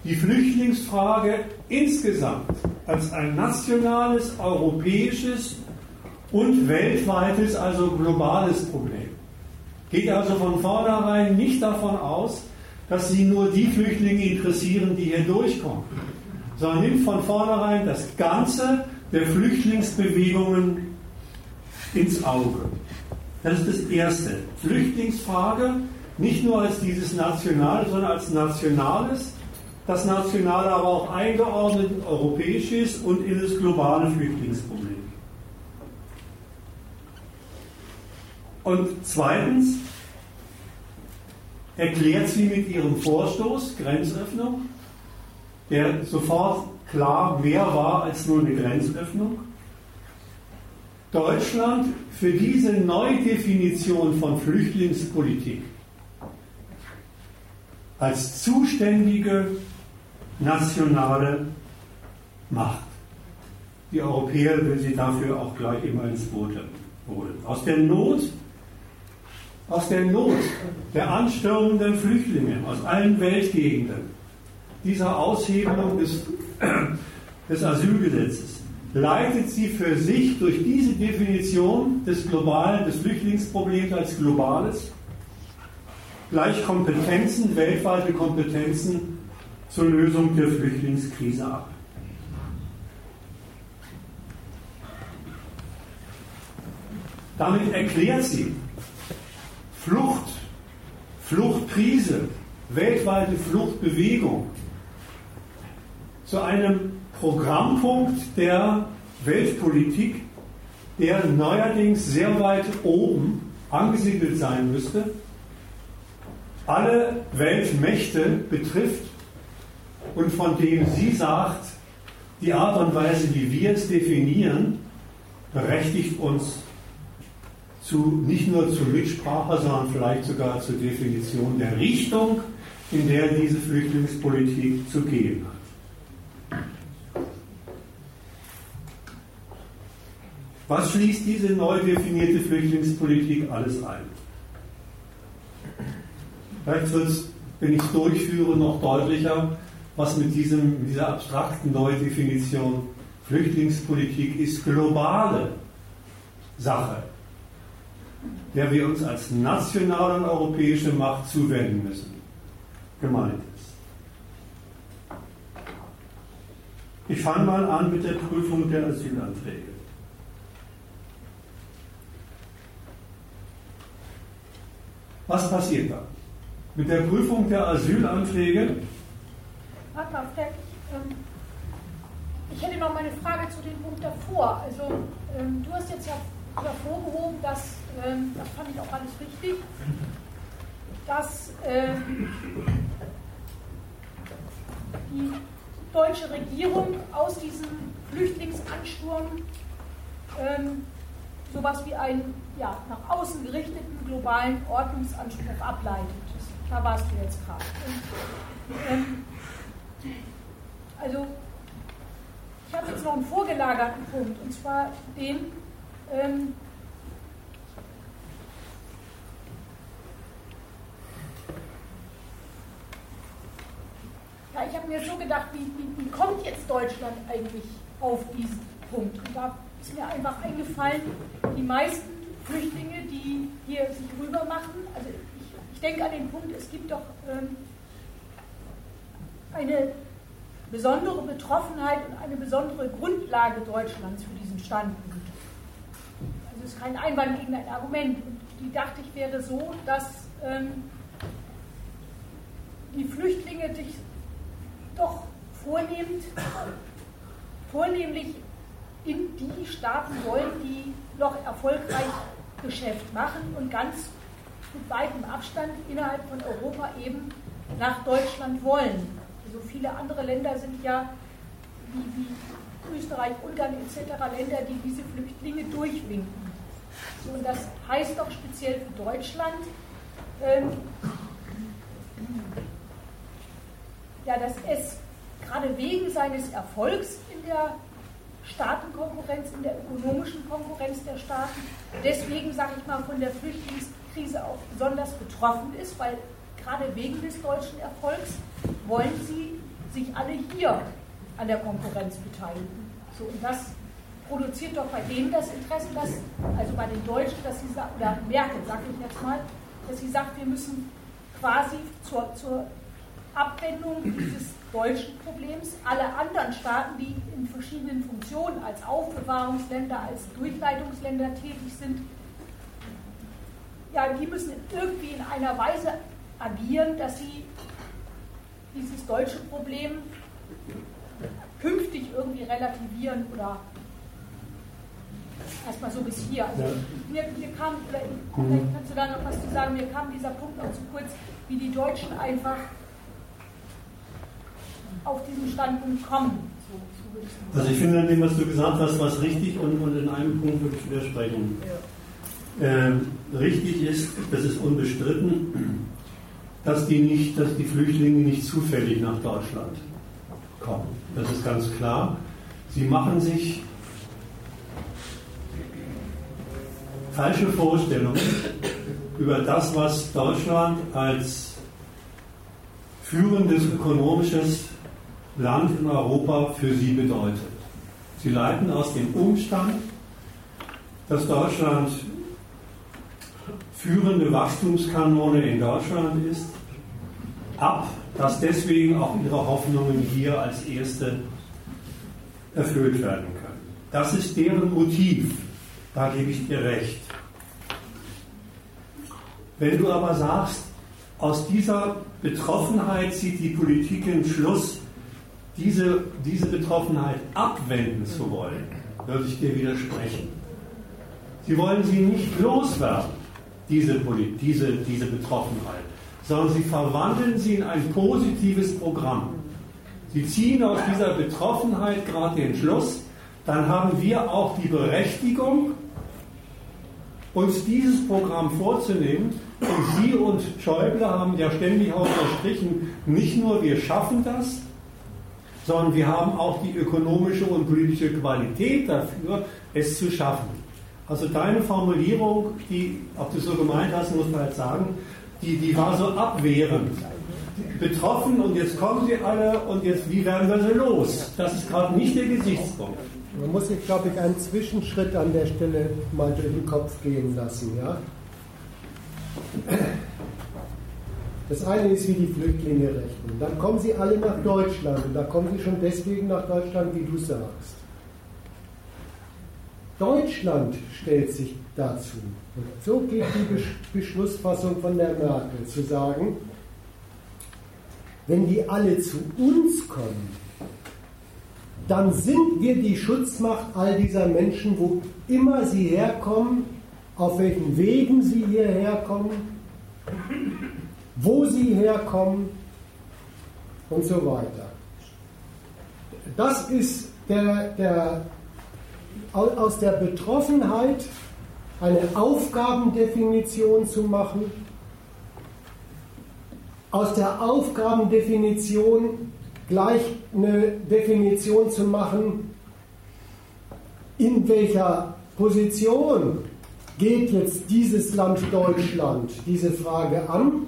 die Flüchtlingsfrage insgesamt als ein nationales, europäisches und weltweites, also globales Problem. Geht also von vornherein nicht davon aus, dass sie nur die Flüchtlinge interessieren, die hier durchkommen, sondern nimmt von vornherein das Ganze der Flüchtlingsbewegungen ins Auge. Das ist das Erste. Flüchtlingsfrage nicht nur als dieses Nationale, sondern als nationales, das Nationale aber auch eingeordnet europäisch ist und in das globale Flüchtlingsproblem. Und zweitens erklärt sie mit ihrem Vorstoß Grenzöffnung, der sofort klar mehr war als nur eine Grenzöffnung, Deutschland für diese Neudefinition von Flüchtlingspolitik als zuständige nationale Macht. Die Europäer will sie dafür auch gleich immer ins Boot holen. Aus der Not, aus der Not der anstürmenden Flüchtlinge aus allen Weltgegenden, dieser Aushebelung des, des Asylgesetzes, leitet sie für sich durch diese Definition des globalen, des Flüchtlingsproblems als globales gleich Kompetenzen, weltweite Kompetenzen zur Lösung der Flüchtlingskrise ab. Damit erklärt sie Flucht, Fluchtkrise, weltweite Fluchtbewegung zu einem Programmpunkt der Weltpolitik, der neuerdings sehr weit oben angesiedelt sein müsste, alle Weltmächte betrifft und von dem sie sagt, die Art und Weise, wie wir es definieren, berechtigt uns zu, nicht nur zur Mitsprache, sondern vielleicht sogar zur Definition der Richtung, in der diese Flüchtlingspolitik zu gehen hat. Was schließt diese neu definierte Flüchtlingspolitik alles ein? Vielleicht wird es, wenn ich es durchführe, noch deutlicher, was mit diesem, dieser abstrakten Neudefinition Flüchtlingspolitik ist globale Sache, der wir uns als nationale und europäische Macht zuwenden müssen, gemeint ist. Ich fange mal an mit der Prüfung der Asylanträge. Was passiert da? Mit der Prüfung der Asylanträge Warte mal, Fred, ähm, zu dem Punkt davor. Also ähm, du hast jetzt ja hervorgehoben, dass, ähm, das fand ich auch alles richtig, dass ähm, die deutsche Regierung aus diesem Flüchtlingsansturm ähm, sowas wie einen ja, nach außen gerichteten globalen Ordnungsanspruch ableitet. Da warst du jetzt gerade. Ähm, also ich habe jetzt noch einen vorgelagerten Punkt, und zwar den, ähm, ja, ich habe mir so gedacht, wie, wie, wie kommt jetzt Deutschland eigentlich auf diesen Punkt? Und da ist mir einfach eingefallen, die meisten Flüchtlinge, die hier sich rüber machen, also ich, ich denke an den Punkt, es gibt doch ähm, eine besondere Betroffenheit und eine besondere Grundlage Deutschlands für diesen Standpunkt. Also es ist kein Einwand gegen ein Argument. Und die dachte ich wäre so, dass ähm, die Flüchtlinge sich doch vornehmend, vornehmlich in die Staaten wollen, die noch erfolgreich Geschäft machen und ganz mit weitem Abstand innerhalb von Europa eben nach Deutschland wollen. Also viele andere Länder sind ja wie, wie Österreich, Ungarn etc. Länder, die diese Flüchtlinge durchwinken. So, und das heißt doch speziell für Deutschland, ähm, ja, dass es gerade wegen seines Erfolgs in der Staatenkonkurrenz, in der ökonomischen Konkurrenz der Staaten, deswegen, sage ich mal, von der Flüchtlingskrise auch besonders betroffen ist, weil gerade wegen des deutschen Erfolgs wollen sie sich alle hier an der Konkurrenz beteiligen. So, und das produziert doch bei denen das Interesse, dass, also bei den Deutschen, dass sie sagt, oder Merkel, sage ich jetzt mal, dass sie sagt, wir müssen quasi zur, zur Abwendung dieses deutschen Problems. Alle anderen Staaten, die in verschiedenen Funktionen als Aufbewahrungsländer, als Durchleitungsländer tätig sind, ja, die müssen irgendwie in einer Weise agieren, dass sie dieses deutsche Problem künftig irgendwie relativieren oder erstmal so bis hier. Also mir, mir kam, vielleicht kannst du da noch was zu sagen, mir kam dieser Punkt auch zu kurz, wie die Deutschen einfach auf diesen Standpunkt kommen. also ich finde an dem, was du gesagt hast, was richtig und, und in einem Punkt würde ich widersprechen. Ja. Ähm, richtig ist, das ist unbestritten, dass die, nicht, dass die Flüchtlinge nicht zufällig nach Deutschland kommen. Das ist ganz klar. Sie machen sich falsche Vorstellungen über das, was Deutschland als führendes ökonomisches Land in Europa für sie bedeutet. Sie leiten aus dem Umstand, dass Deutschland führende Wachstumskanone in Deutschland ist, ab, dass deswegen auch ihre Hoffnungen hier als erste erfüllt werden können. Das ist deren Motiv, da gebe ich dir recht. Wenn du aber sagst, aus dieser Betroffenheit zieht die Politik den Schluss, diese, diese Betroffenheit abwenden zu wollen, würde ich dir widersprechen. Sie wollen sie nicht loswerden diese, diese, diese Betroffenheit, sondern sie verwandeln sie in ein positives Programm. Sie ziehen aus dieser Betroffenheit gerade den Schluss, dann haben wir auch die Berechtigung, uns dieses Programm vorzunehmen. Und Sie und Schäuble haben ja ständig auch unterstrichen, nicht nur wir schaffen das, sondern wir haben auch die ökonomische und politische Qualität dafür, es zu schaffen. Also deine Formulierung, die, ob du so gemeint hast, muss man halt sagen, die, die war so abwehrend. Betroffen und jetzt kommen sie alle und jetzt, wie werden wir sie los? Das ist gerade nicht der Gesichtspunkt. Man muss sich, glaube ich, einen Zwischenschritt an der Stelle mal durch den Kopf gehen lassen. Ja? Das eine ist, wie die Flüchtlinge rechnen. Dann kommen sie alle nach Deutschland und da kommen sie schon deswegen nach Deutschland, wie du sagst. Deutschland stellt sich dazu. Und so geht die Beschlussfassung von der Merkel zu sagen, wenn die alle zu uns kommen, dann sind wir die Schutzmacht all dieser Menschen, wo immer sie herkommen, auf welchen Wegen sie hierher kommen, wo sie herkommen und so weiter. Das ist der, der, aus der Betroffenheit eine Aufgabendefinition zu machen, aus der Aufgabendefinition gleich eine Definition zu machen, in welcher Position geht jetzt dieses Land Deutschland diese Frage an.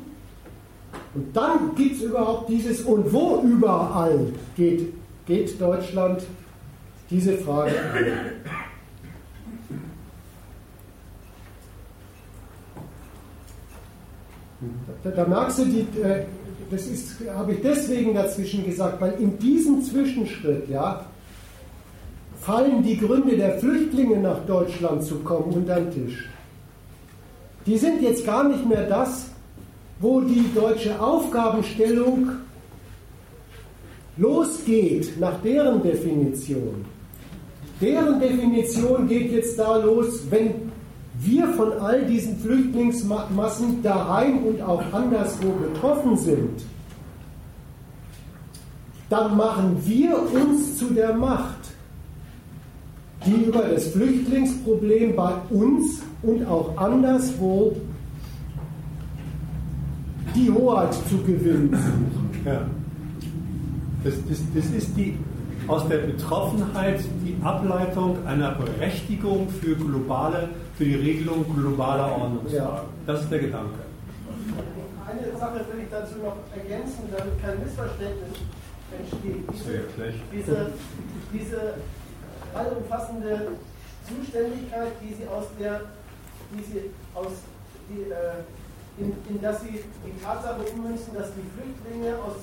Und dann gibt es überhaupt dieses und wo überall geht, geht Deutschland diese Frage an. Da, da merkst du, die, äh, das ist, habe ich deswegen dazwischen gesagt, weil in diesem Zwischenschritt, ja, fallen die Gründe der Flüchtlinge nach Deutschland zu kommen unter den Tisch. Die sind jetzt gar nicht mehr das, wo die deutsche Aufgabenstellung losgeht, nach deren Definition. Deren Definition geht jetzt da los, wenn wir von all diesen Flüchtlingsmassen daheim und auch anderswo betroffen sind, dann machen wir uns zu der Macht, die über das Flüchtlingsproblem bei uns und auch anderswo die Hoheit zu gewinnen suchen. Ja. Das, das, das ist die aus der Betroffenheit die Ableitung einer Berechtigung für globale, für die Regelung globaler Ordnungsfragen. Ja. Das ist der Gedanke. Eine Sache will ich dazu noch ergänzen, damit kein Missverständnis entsteht. Diese, diese, diese allumfassende Zuständigkeit, die sie aus der, die sie aus die, äh, in, in dass sie die Tatsache ummünzen, dass die Flüchtlinge aus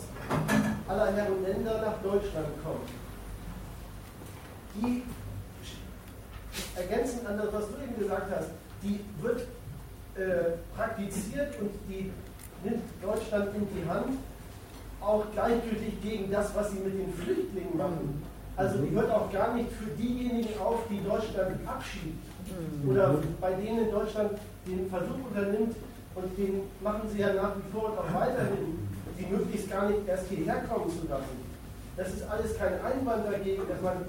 aller Herren Länder nach Deutschland kommen die ergänzend an das, was du eben gesagt hast, die wird äh, praktiziert und die nimmt Deutschland in die Hand, auch gleichgültig gegen das, was sie mit den Flüchtlingen machen. Also die hört auch gar nicht für diejenigen auf, die Deutschland abschiebt oder bei denen Deutschland den Versuch unternimmt und den machen sie ja nach wie vor und auch weiterhin, die möglichst gar nicht erst hierher kommen zu lassen. Das ist alles kein Einwand dagegen, dass, man,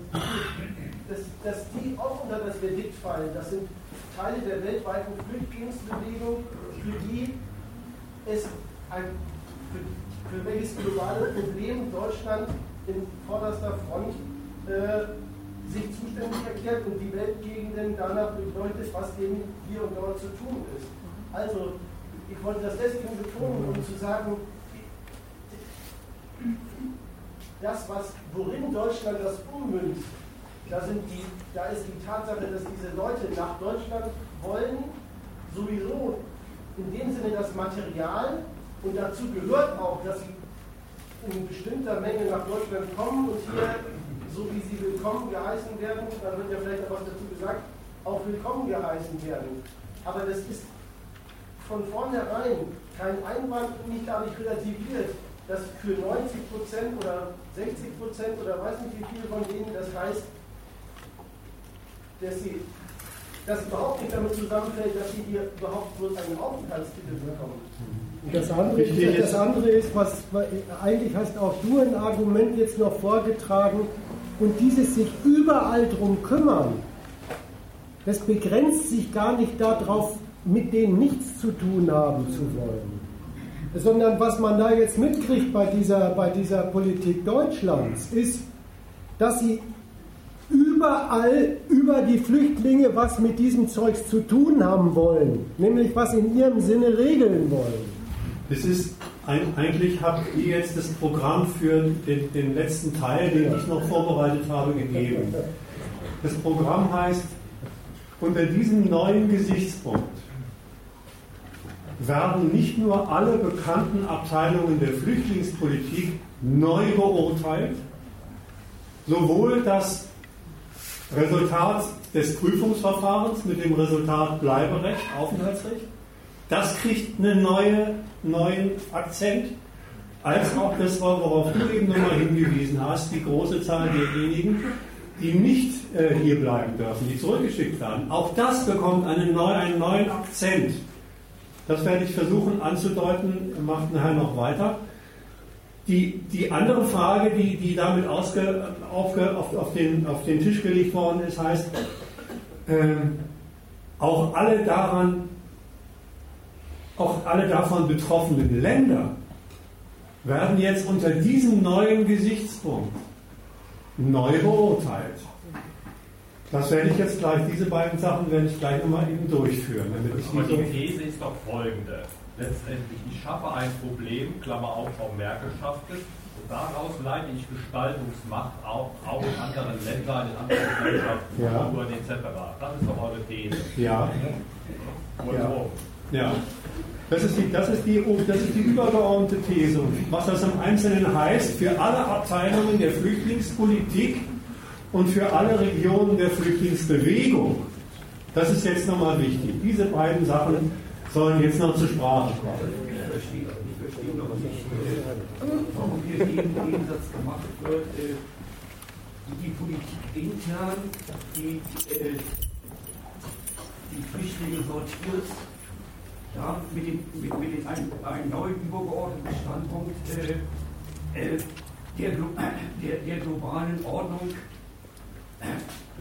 dass, dass die auch unter das Verdikt fallen. Das sind Teile der weltweiten Flüchtlingsbewegung, für die es ein, für, für welches globale Problem Deutschland in vorderster Front äh, sich zuständig erklärt und die Weltgegenden danach bedeutet, was eben hier und dort zu tun ist. Also, ich wollte das deswegen betonen, um zu sagen, das, was, worin Deutschland das ummünzt, da, die, da ist die Tatsache, dass diese Leute nach Deutschland wollen, sowieso in dem Sinne das Material und dazu gehört auch, dass sie in bestimmter Menge nach Deutschland kommen und hier, so wie sie willkommen geheißen werden, da wird ja vielleicht auch was dazu gesagt, auch willkommen geheißen werden. Aber das ist von vornherein kein Einwand und nicht dadurch relativiert, dass für 90 Prozent oder 60 Prozent oder weiß nicht wie viele von denen das heißt, dass sie das überhaupt nicht damit zusammenfällt, dass sie hier überhaupt bloß einen Aufenthaltstitel bekommen. Das andere, ist, das andere ist, was eigentlich hast auch du ein Argument jetzt noch vorgetragen und dieses sich überall drum kümmern, das begrenzt sich gar nicht darauf, mit denen nichts zu tun haben zu wollen sondern was man da jetzt mitkriegt bei dieser, bei dieser Politik Deutschlands, ist, dass sie überall über die Flüchtlinge was mit diesem Zeugs zu tun haben wollen, nämlich was in ihrem Sinne regeln wollen. Das ist eigentlich habt ihr jetzt das Programm für den, den letzten Teil, den ich noch vorbereitet habe, gegeben. Das Programm heißt, unter diesem neuen Gesichtspunkt werden nicht nur alle bekannten Abteilungen der Flüchtlingspolitik neu beurteilt, sowohl das Resultat des Prüfungsverfahrens mit dem Resultat Bleiberecht, Aufenthaltsrecht, das kriegt einen neue, neuen Akzent, als auch das, worauf du eben nochmal hingewiesen hast, die große Zahl derjenigen, die nicht äh, hier bleiben dürfen, die zurückgeschickt werden. Auch das bekommt einen, neu, einen neuen Akzent. Das werde ich versuchen anzudeuten, macht nachher noch weiter. Die, die andere Frage, die, die damit ausge, aufge, auf, auf, den, auf den Tisch gelegt worden ist, heißt, äh, auch alle daran, auch alle davon betroffenen Länder werden jetzt unter diesem neuen Gesichtspunkt neu beurteilt. Das werde ich jetzt gleich, diese beiden Sachen werde ich gleich nochmal eben durchführen. Damit Aber die These ist doch folgende. Letztendlich, ich schaffe ein Problem, Klammer auf, Frau Merkel schafft es, und daraus leite ich Gestaltungsmacht auch, auch in anderen Ländern, in anderen Gesellschaften, ja. Kulturen etc. Das ist doch eure These. Ja. Ja. ja. Das ist, die, das, ist die, das ist die übergeordnete These. Was das im Einzelnen heißt für alle Abteilungen der Flüchtlingspolitik und für alle Regionen der Flüchtlingsbewegung, das ist jetzt nochmal wichtig. Diese beiden Sachen sollen jetzt noch zur Sprache kommen. Ich verstehe, noch nicht, warum hier jeden Gegensatz gemacht wird, die Politik intern, die, die Flüchtlinge sortiert ja, mit dem, mit, mit dem ein, ein neu übergeordneten Standpunkt äh, äh, der, der, globalen Ordnung, äh,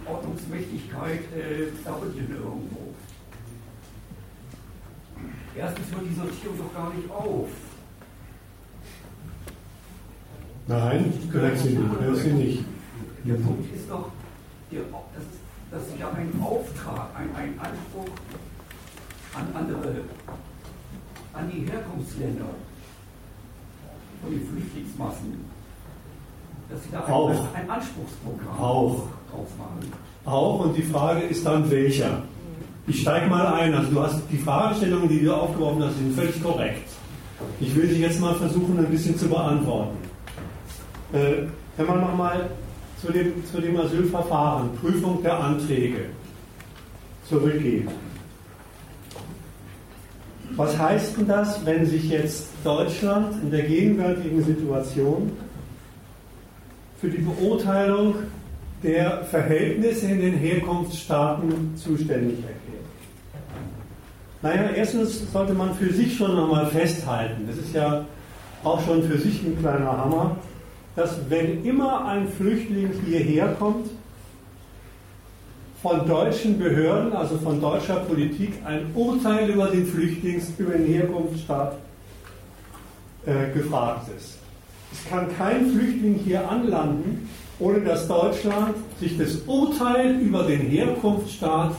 Ordnungsmächtigkeit äh, da unten irgendwo. Erstens hört die Sortierung doch gar nicht auf. Nein, gehört sie nicht. Gehört sie nicht. Der Punkt ist doch, der, dass, dass ja ein Auftrag, ein, ein Anspruch an andere, an die Herkunftsländer von den Flüchtlingsmassen, dass sie da ein, ein Anspruchsprogramm auch. Draus machen. Auch, und die Frage ist dann welcher. Ich steige mal ein. Also du hast die Fragestellungen, die du aufgeworfen hast, sind völlig korrekt. Ich will sie jetzt mal versuchen, ein bisschen zu beantworten. Äh, wenn man nochmal zu dem, zu dem Asylverfahren, Prüfung der Anträge zurückgeht. Was heißt denn das, wenn sich jetzt Deutschland in der gegenwärtigen Situation für die Beurteilung der Verhältnisse in den Herkunftsstaaten zuständig erklärt? Naja, erstens sollte man für sich schon nochmal festhalten, das ist ja auch schon für sich ein kleiner Hammer, dass wenn immer ein Flüchtling hierher kommt, von deutschen Behörden, also von deutscher Politik, ein Urteil über den Flüchtlings, über den Herkunftsstaat äh, gefragt ist. Es kann kein Flüchtling hier anlanden, ohne dass Deutschland sich das Urteil über den Herkunftsstaat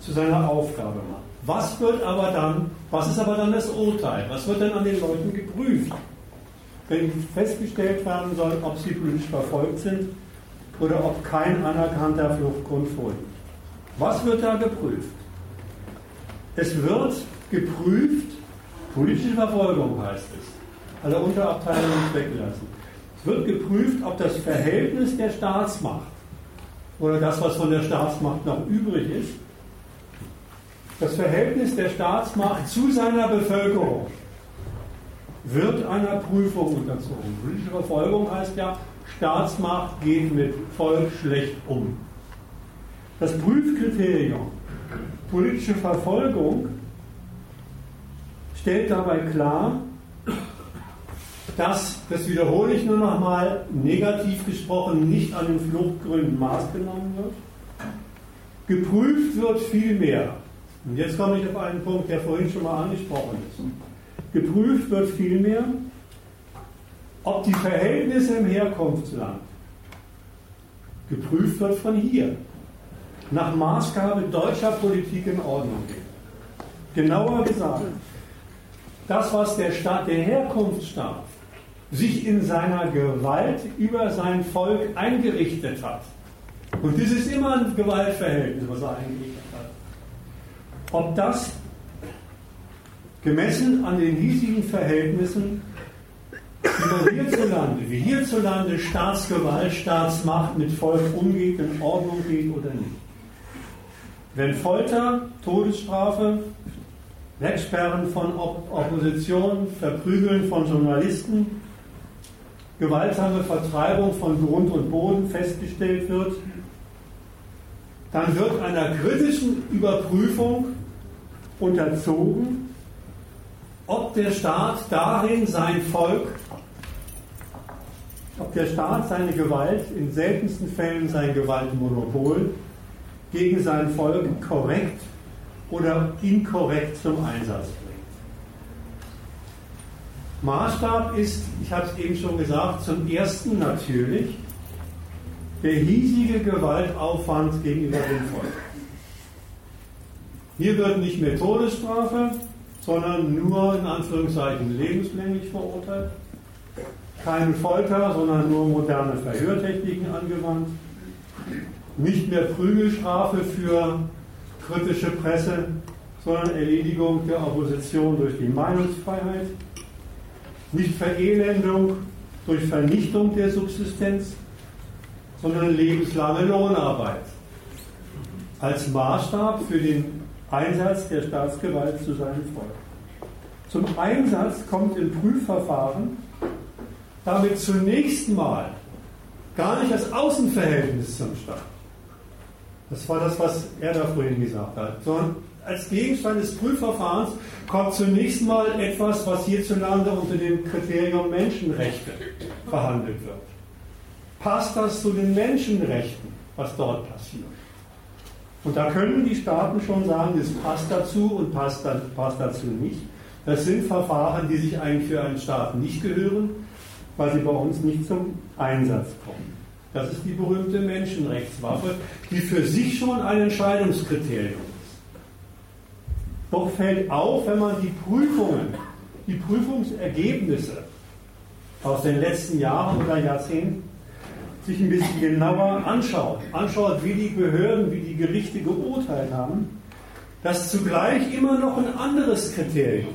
zu seiner Aufgabe macht. Was wird aber dann, was ist aber dann das Urteil? Was wird dann an den Leuten geprüft? Wenn festgestellt werden soll, ob sie politisch verfolgt sind oder ob kein anerkannter Fluchtgrund vorliegt. Was wird da geprüft? Es wird geprüft, politische Verfolgung heißt es, alle Unterabteilungen weggelassen. Wird geprüft, ob das Verhältnis der Staatsmacht oder das, was von der Staatsmacht noch übrig ist, das Verhältnis der Staatsmacht zu seiner Bevölkerung wird einer Prüfung unterzogen. Politische Verfolgung heißt ja, Staatsmacht geht mit Volk schlecht um. Das Prüfkriterium politische Verfolgung stellt dabei klar, dass, das wiederhole ich nur noch mal, negativ gesprochen nicht an den Fluchtgründen maßgenommen wird. Geprüft wird vielmehr, und jetzt komme ich auf einen Punkt, der vorhin schon mal angesprochen ist. Geprüft wird vielmehr, ob die Verhältnisse im Herkunftsland geprüft wird von hier, nach Maßgabe deutscher Politik in Ordnung. Genauer gesagt, das, was der Staat, der Herkunftsstaat, sich in seiner Gewalt über sein Volk eingerichtet hat. Und das ist immer ein Gewaltverhältnis, was er eingerichtet hat. Ob das gemessen an den hiesigen Verhältnissen wie hierzulande, wie hierzulande Staatsgewalt, Staatsmacht mit Volk umgeht, in Ordnung geht oder nicht. Wenn Folter, Todesstrafe, Wegsperren von Opposition, Verprügeln von Journalisten gewaltsame Vertreibung von Grund und Boden festgestellt wird, dann wird einer kritischen Überprüfung unterzogen, ob der Staat darin sein Volk, ob der Staat seine Gewalt, in seltensten Fällen sein Gewaltmonopol, gegen sein Volk korrekt oder inkorrekt zum Einsatz. Maßstab ist, ich habe es eben schon gesagt, zum ersten natürlich der hiesige Gewaltaufwand gegenüber dem Volk. Hier wird nicht mehr Todesstrafe, sondern nur in Anführungszeichen lebenslänglich verurteilt. Keine Folter, sondern nur moderne Verhörtechniken angewandt. Nicht mehr Prügelstrafe für kritische Presse, sondern Erledigung der Opposition durch die Meinungsfreiheit. Nicht Verelendung durch Vernichtung der Subsistenz, sondern lebenslange Lohnarbeit. Als Maßstab für den Einsatz der Staatsgewalt zu seinem Volk. Zum Einsatz kommt im Prüfverfahren damit zunächst mal gar nicht das Außenverhältnis zum Staat. Das war das, was er da vorhin gesagt hat. Sondern als Gegenstand des Prüfverfahrens kommt zunächst mal etwas, was hierzulande unter dem Kriterium Menschenrechte verhandelt wird. Passt das zu den Menschenrechten, was dort passiert? Und da können die Staaten schon sagen, das passt dazu und passt, passt dazu nicht. Das sind Verfahren, die sich eigentlich für einen Staat nicht gehören, weil sie bei uns nicht zum Einsatz kommen. Das ist die berühmte Menschenrechtswaffe, die für sich schon ein Entscheidungskriterium. Doch fällt auf, wenn man die Prüfungen, die Prüfungsergebnisse aus den letzten Jahren oder Jahrzehnten sich ein bisschen genauer anschaut, anschaut, wie die Behörden, wie die Gerichte geurteilt haben, dass zugleich immer noch ein anderes Kriterium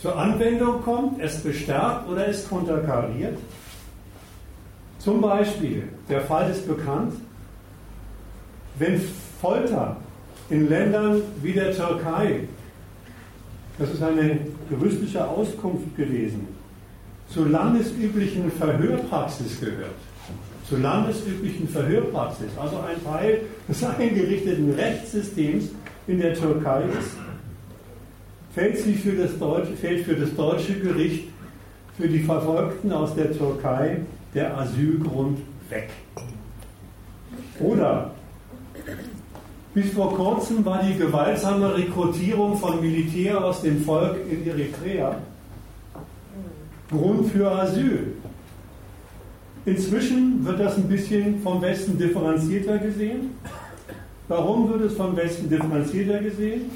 zur Anwendung kommt, es bestärkt oder es konterkariert. Zum Beispiel, der Fall ist bekannt, wenn Folter in Ländern wie der Türkei, das ist eine juristische Auskunft gewesen, zur landesüblichen Verhörpraxis gehört, zur landesüblichen Verhörpraxis, also ein Teil des eingerichteten Rechtssystems in der Türkei ist, fällt, sie für das deutsche, fällt für das deutsche Gericht für die Verfolgten aus der Türkei der Asylgrund weg. Oder bis vor kurzem war die gewaltsame Rekrutierung von Militär aus dem Volk in Eritrea Grund für Asyl. Inzwischen wird das ein bisschen vom Westen differenzierter gesehen. Warum wird es vom Westen differenzierter gesehen?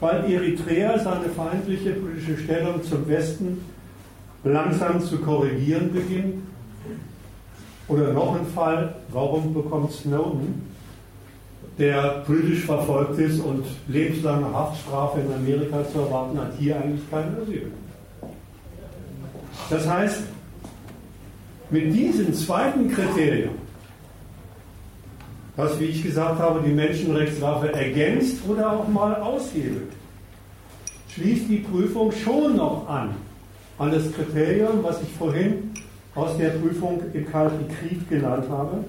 Weil Eritrea seine feindliche politische Stellung zum Westen langsam zu korrigieren beginnt. Oder noch ein Fall, warum bekommt Snowden, der politisch verfolgt ist und lebenslange Haftstrafe in Amerika zu erwarten hat, hier eigentlich kein Asyl? Das heißt, mit diesem zweiten Kriterium, was, wie ich gesagt habe, die Menschenrechtswaffe ergänzt oder auch mal aushebelt, schließt die Prüfung schon noch an, an das Kriterium, was ich vorhin aus der Prüfung im Kalten Krieg genannt habe.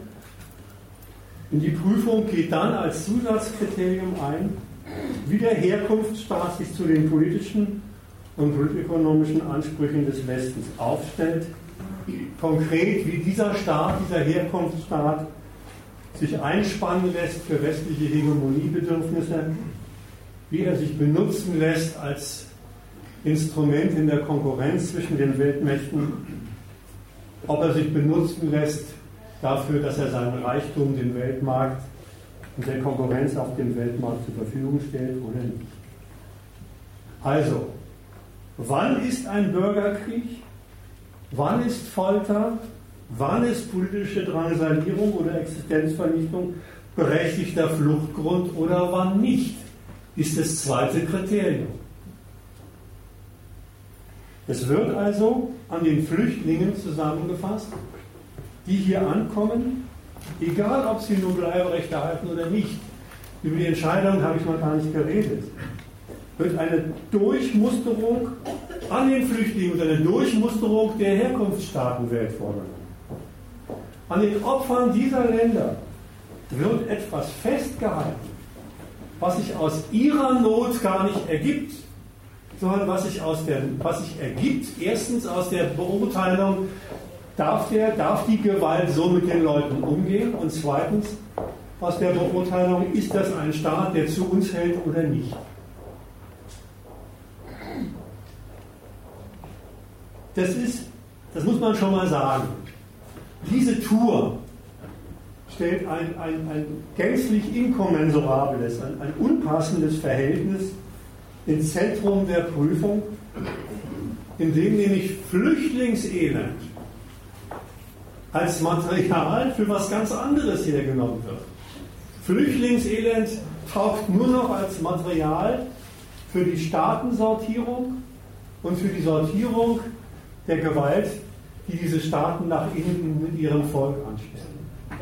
Und die Prüfung geht dann als Zusatzkriterium ein, wie der Herkunftsstaat sich zu den politischen und ökonomischen Ansprüchen des Westens aufstellt. Konkret, wie dieser Staat, dieser Herkunftsstaat sich einspannen lässt für westliche Hegemoniebedürfnisse, wie er sich benutzen lässt als Instrument in der Konkurrenz zwischen den Weltmächten, ob er sich benutzen lässt dafür, dass er seinen Reichtum dem Weltmarkt und der Konkurrenz auf dem Weltmarkt zur Verfügung stellt oder nicht. Also, Wann ist ein Bürgerkrieg? Wann ist Folter? Wann ist politische Drangsalierung oder Existenzvernichtung berechtigter Fluchtgrund oder wann nicht? Ist das zweite Kriterium. Es wird also an den Flüchtlingen zusammengefasst, die hier ankommen, egal ob sie nun Bleiberecht erhalten oder nicht. Über die Entscheidung habe ich noch gar nicht geredet wird eine Durchmusterung an den Flüchtlingen und eine Durchmusterung der Herkunftsstaatenwelt vorgenommen. An den Opfern dieser Länder wird etwas festgehalten, was sich aus ihrer Not gar nicht ergibt, sondern was sich, aus der, was sich ergibt, erstens aus der Beurteilung, darf, der, darf die Gewalt so mit den Leuten umgehen und zweitens aus der Beurteilung, ist das ein Staat, der zu uns hält oder nicht. Das ist, das muss man schon mal sagen. Diese Tour stellt ein, ein, ein gänzlich inkommensurables, ein, ein unpassendes Verhältnis ins Zentrum der Prüfung, in dem nämlich Flüchtlingselend als Material für was ganz anderes hergenommen wird. Flüchtlingselend taucht nur noch als Material für die Staatensortierung und für die Sortierung der Gewalt, die diese Staaten nach innen mit ihrem Volk anstellen.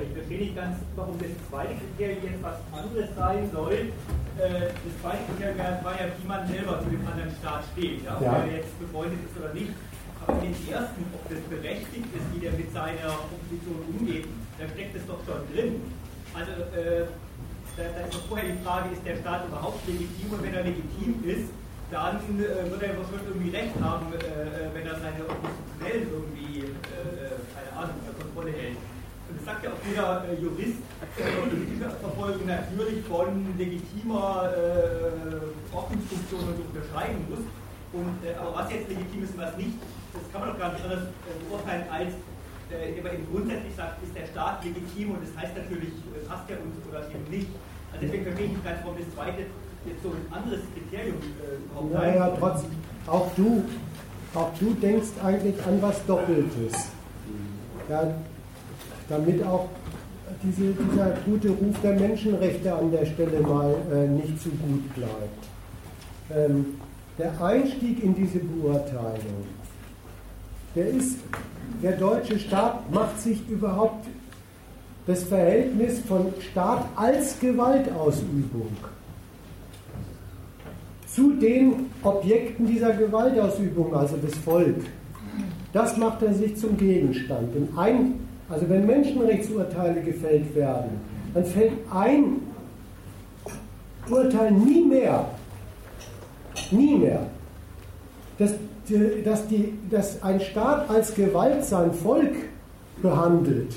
Ich verstehe nicht ganz, warum das zweite Kriterium jetzt was anderes sein soll. Äh, das zweite Kriterium war ja, wie man selber zu dem anderen Staat steht, ja? ob ja. er jetzt befreundet ist oder nicht. Den ersten, ob das berechtigt ist, wie der mit seiner Opposition umgeht, da steckt es doch schon drin. Also äh, da, da, ist doch vorher die Frage, ist der Staat überhaupt legitim und wenn er legitim ist, dann äh, wird er schon irgendwie recht haben, äh, äh, wenn er seine Oppositionellen irgendwie, äh, keine Ahnung, unter Kontrolle hält. Und das sagt ja auch jeder äh, Jurist, äh, Verfolgung natürlich von legitimer äh, Ordnungsfunktion und unterscheiden muss. Und, äh, aber was jetzt legitim ist und was nicht, das kann man doch gar nicht anders äh, beurteilen, als äh, aber eben grundsätzlich sagt, ist der Staat legitim und das heißt natürlich, äh, passt er uns oder eben nicht. Also deswegen verstehe ich nicht ganz, warum das zweite jetzt so ein anderes Kriterium äh, Naja, trotzdem, auch du, auch du denkst eigentlich an was Doppeltes. Ja, damit auch diese, dieser gute Ruf der Menschenrechte an der Stelle mal äh, nicht zu gut bleibt. Ähm, der Einstieg in diese Beurteilung, der ist, der deutsche Staat macht sich überhaupt das Verhältnis von Staat als Gewaltausübung zu den Objekten dieser Gewaltausübung, also das Volk, das macht er sich zum Gegenstand. Und ein also wenn Menschenrechtsurteile gefällt werden, dann fällt ein Urteil nie mehr, nie mehr, dass, dass, die, dass ein Staat als Gewalt sein Volk behandelt,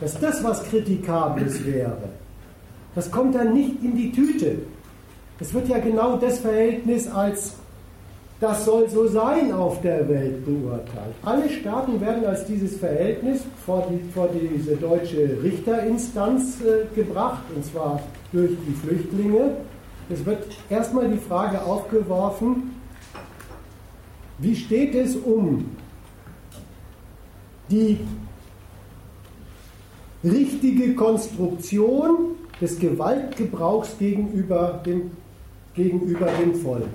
dass das was Kritikables wäre. Das kommt dann nicht in die Tüte. Es wird ja genau das Verhältnis als das soll so sein auf der Welt beurteilt. Alle Staaten werden als dieses Verhältnis vor, die, vor diese deutsche Richterinstanz äh, gebracht, und zwar durch die Flüchtlinge. Es wird erstmal die Frage aufgeworfen, wie steht es um die richtige Konstruktion des Gewaltgebrauchs gegenüber dem, gegenüber dem Volk.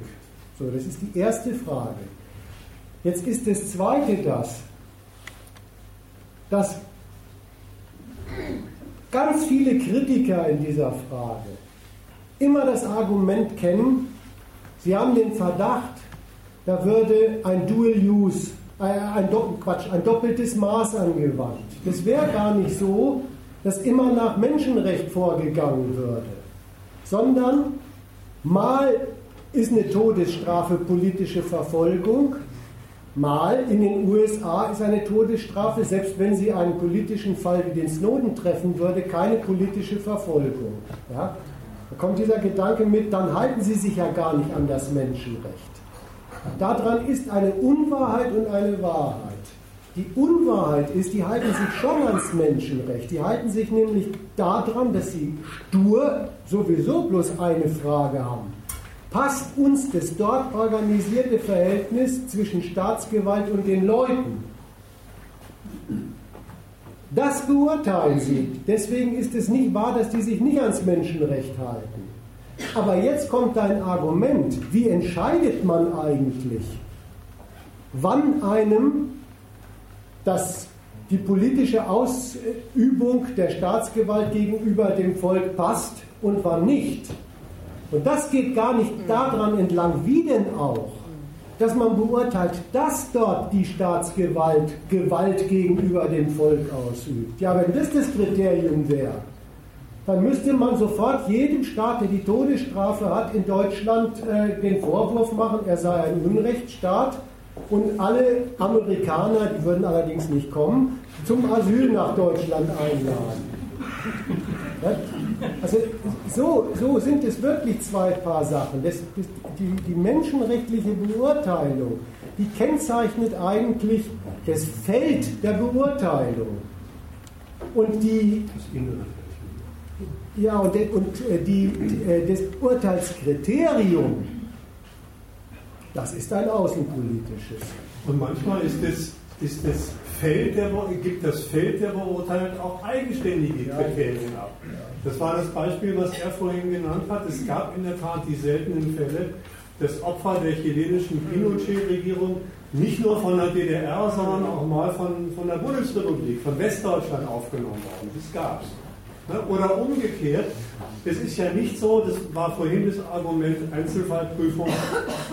So, das ist die erste Frage. Jetzt ist das zweite das, dass ganz viele Kritiker in dieser Frage immer das Argument kennen, sie haben den Verdacht, da würde ein Dual Use, äh, ein, Quatsch, ein doppeltes Maß angewandt. Das wäre gar nicht so, dass immer nach Menschenrecht vorgegangen würde, sondern mal ist eine Todesstrafe politische Verfolgung. Mal in den USA ist eine Todesstrafe, selbst wenn sie einen politischen Fall wie den Snowden treffen würde, keine politische Verfolgung. Ja? Da kommt dieser Gedanke mit, dann halten sie sich ja gar nicht an das Menschenrecht. Daran ist eine Unwahrheit und eine Wahrheit. Die Unwahrheit ist, die halten sich schon ans Menschenrecht. Die halten sich nämlich daran, dass sie stur sowieso bloß eine Frage haben passt uns das dort organisierte Verhältnis zwischen Staatsgewalt und den Leuten. Das beurteilen sie. Deswegen ist es nicht wahr, dass die sich nicht ans Menschenrecht halten. Aber jetzt kommt ein Argument. Wie entscheidet man eigentlich, wann einem das, die politische Ausübung der Staatsgewalt gegenüber dem Volk passt und wann nicht? Und das geht gar nicht daran entlang, wie denn auch, dass man beurteilt, dass dort die Staatsgewalt Gewalt gegenüber dem Volk ausübt. Ja, wenn das das Kriterium wäre, dann müsste man sofort jedem Staat, der die Todesstrafe hat, in Deutschland äh, den Vorwurf machen, er sei ein Unrechtsstaat und alle Amerikaner, die würden allerdings nicht kommen, zum Asyl nach Deutschland einladen. Also so, so sind es wirklich zwei Paar Sachen. Das, das, die, die menschenrechtliche Beurteilung, die kennzeichnet eigentlich das Feld der Beurteilung. Und die, ja, und, und äh, die, äh, das Urteilskriterium, das ist ein außenpolitisches. Und manchmal ist das, ist das Feld der, gibt das Feld der Beurteilung auch eigenständige Kriterien ab. Das war das Beispiel, was er vorhin genannt hat. Es gab in der Tat die seltenen Fälle, dass Opfer der chilenischen Pinochet-Regierung nicht nur von der DDR, sondern auch mal von, von der Bundesrepublik, von Westdeutschland aufgenommen worden. Das gab es. Ne? Oder umgekehrt, es ist ja nicht so, das war vorhin das Argument Einzelfallprüfung,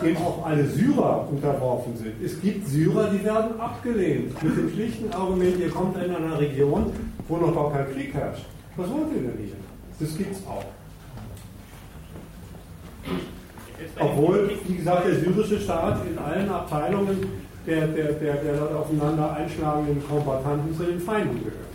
eben auch alle Syrer unterworfen sind. Es gibt Syrer, die werden abgelehnt. Mit dem schlichten Argument, ihr kommt in einer Region, wo noch gar kein Krieg herrscht. Was wollt ihr denn hier? Das gibt es auch. Obwohl, wie gesagt, der syrische Staat in allen Abteilungen der, der, der, der dort aufeinander einschlagenden Kombatanten zu den Feinden gehört.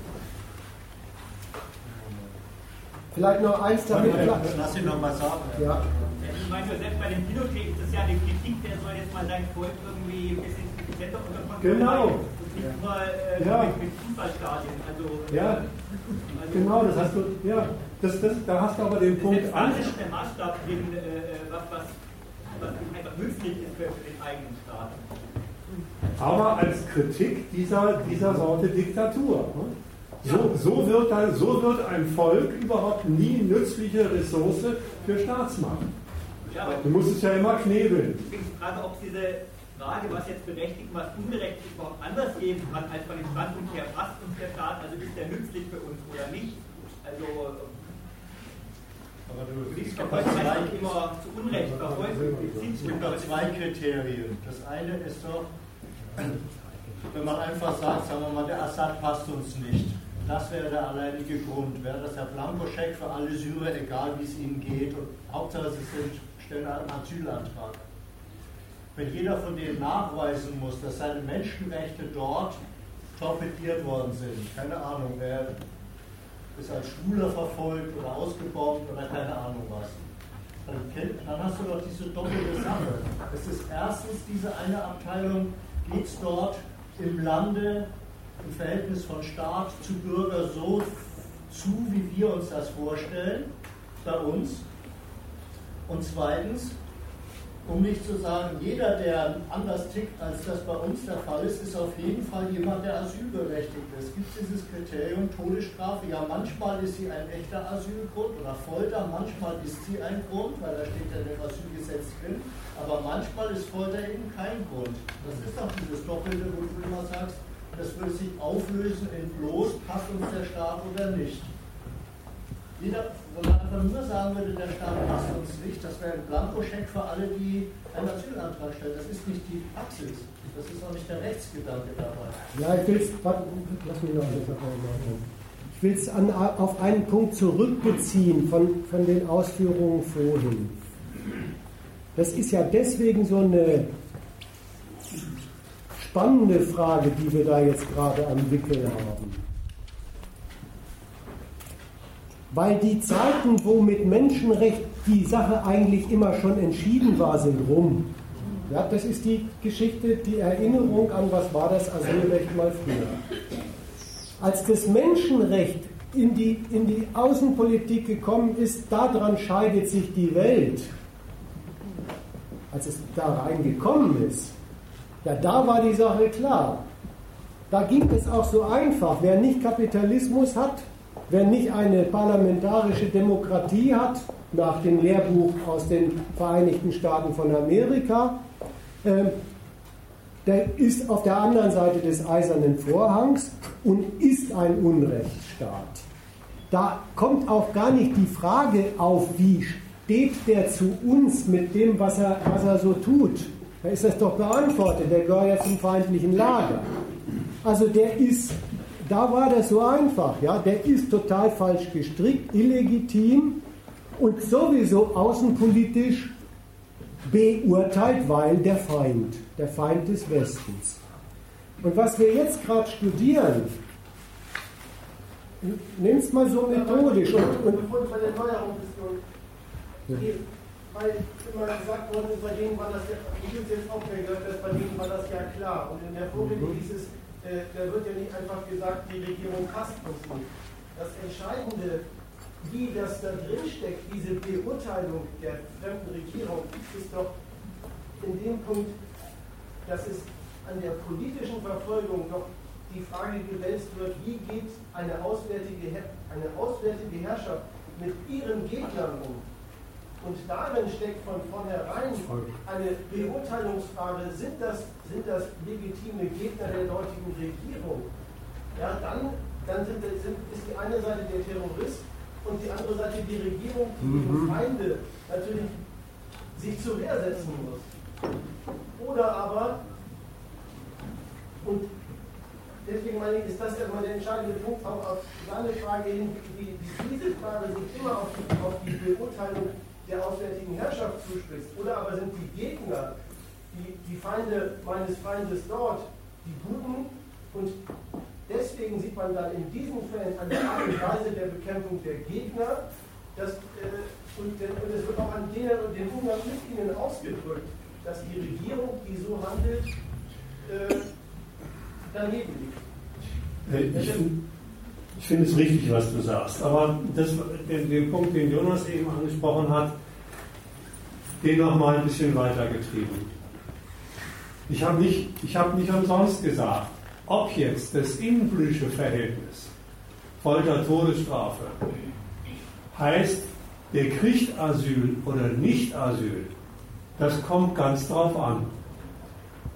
Vielleicht noch eins damit. Lass ihn noch mal sagen. Ja. Ich meine, selbst bei dem Pinochet ist das ja eine Kritik, der soll jetzt mal sein Volk irgendwie ein bisschen effizienter unter Kontrolle genau. Und nicht nur äh, ja. mit, mit Fußballstadien. Also, ja. Also, genau, das hast du, ja, das, das, da hast du aber den Punkt an. Das ist der Maßstab, den, äh, was, was, was einfach nützlich ist für, für den eigenen Staat. Aber als Kritik dieser, dieser Sorte Diktatur. Ne? So, so, wird ein, so wird ein Volk überhaupt nie nützliche Ressource für Staatsmacht. Ja, du musst es ja immer knebeln. Ich frage, ob diese Frage, was jetzt berechtigt, was unberechtigt überhaupt anders geben kann, als von dem Standpunkt her, passt uns der Staat, also ist der nützlich für uns oder nicht. Also, aber du siehst doch zwei, immer zu Unrecht verfolgt. Es gibt doch zwei Kriterien. Das eine ist doch, wenn man einfach sagt, sagen wir mal, der Assad passt uns nicht das wäre der alleinige Grund. Wäre das der Blankoscheck für alle Syrer, egal wie es ihnen geht. Und Hauptsache, sie sind, stellen einen Asylantrag. Wenn jeder von denen nachweisen muss, dass seine Menschenrechte dort torpediert worden sind, keine Ahnung, wer ist als Schwuler verfolgt oder ausgebombt oder keine Ahnung was, dann, dann hast du doch diese doppelte Sache. Es ist erstens diese eine Abteilung, geht es dort im Lande im Verhältnis von Staat zu Bürger so zu, wie wir uns das vorstellen, bei uns. Und zweitens, um nicht zu sagen, jeder, der anders tickt, als das bei uns der Fall ist, ist auf jeden Fall jemand, der asylberechtigt ist. Es gibt dieses Kriterium Todesstrafe. Ja, manchmal ist sie ein echter Asylgrund oder Folter, manchmal ist sie ein Grund, weil da steht ja im Asylgesetz drin. Aber manchmal ist Folter eben kein Grund. Das ist doch dieses Doppelte, wo du immer sagst, das würde sich auflösen in bloß, passt uns der Staat oder nicht. Jeder, wenn man einfach nur sagen würde, der Staat passt uns nicht, das wäre ein Blankoscheck für alle, die einen Asylantrag stellen. Das ist nicht die Praxis. Das ist auch nicht der Rechtsgedanke dabei. Ja, ich will es, lass mich noch Ich will es auf einen Punkt zurückbeziehen von, von den Ausführungen vorhin. Das ist ja deswegen so eine spannende Frage, die wir da jetzt gerade am Wickel haben. Weil die Zeiten, wo mit Menschenrecht die Sache eigentlich immer schon entschieden war, sind rum. Ja, das ist die Geschichte, die Erinnerung an, was war das Asylrecht mal früher. Als das Menschenrecht in die, in die Außenpolitik gekommen ist, daran scheidet sich die Welt. Als es da reingekommen ist, ja, da war die Sache klar. Da ging es auch so einfach. Wer nicht Kapitalismus hat, wer nicht eine parlamentarische Demokratie hat, nach dem Lehrbuch aus den Vereinigten Staaten von Amerika, äh, der ist auf der anderen Seite des eisernen Vorhangs und ist ein Unrechtsstaat. Da kommt auch gar nicht die Frage auf, wie steht der zu uns mit dem, was er, was er so tut Da ist das doch beantwortet, der gehört ja zum feindlichen Lager. Also der ist, da war das so einfach, ja, der ist total falsch gestrickt, illegitim und sowieso außenpolitisch beurteilt, weil der Feind, der Feind des Westens. Und was wir jetzt gerade studieren, nimm es mal so methodisch. Und, und Bevor weil immer gesagt worden ist, bei denen war das ja, ich habe jetzt auch mehr gehört, dass bei denen war das ja klar. Und in der Vorrede mhm. hieß es, äh, da wird ja nicht einfach gesagt, die Regierung passt uns nicht. Das Entscheidende, wie das da drin steckt, diese Beurteilung der fremden Regierung, ist doch in dem Punkt, dass es an der politischen Verfolgung doch die Frage gewälzt wird, wie geht eine auswärtige, eine auswärtige Herrschaft mit ihren Gegnern um? Und darin steckt von vornherein eine Beurteilungsfrage, sind das, sind das legitime Gegner der heutigen Regierung? Ja, dann, dann sind, sind, ist die eine Seite der Terrorist und die andere Seite die Regierung, die mhm. Feinde natürlich sich zur Wehr setzen muss. Oder aber, und deswegen meine ich, ist das erstmal der entscheidende Punkt, auch auf seine Frage hin, wie, wie diese Frage sich immer auf die, auf die Beurteilung der auswärtigen Herrschaft zuspitzt. Oder aber sind die Gegner, die, die Feinde meines Feindes dort, die Guten und deswegen sieht man dann in diesen Fällen an der Art und Weise der Bekämpfung der Gegner, dass, äh, und, und es wird auch an denen und den Umgang mit ihnen ausgedrückt, dass die Regierung, die so handelt, äh, daneben liegt. Äh, ich, ich finde es richtig, was du sagst. Aber das, den, den Punkt, den Jonas eben angesprochen hat, den noch mal ein bisschen weitergetrieben. Ich habe nicht, hab nicht umsonst gesagt, ob jetzt das innenpolitische Verhältnis Folter, Todesstrafe heißt, der kriegt Asyl oder nicht Asyl, das kommt ganz drauf an.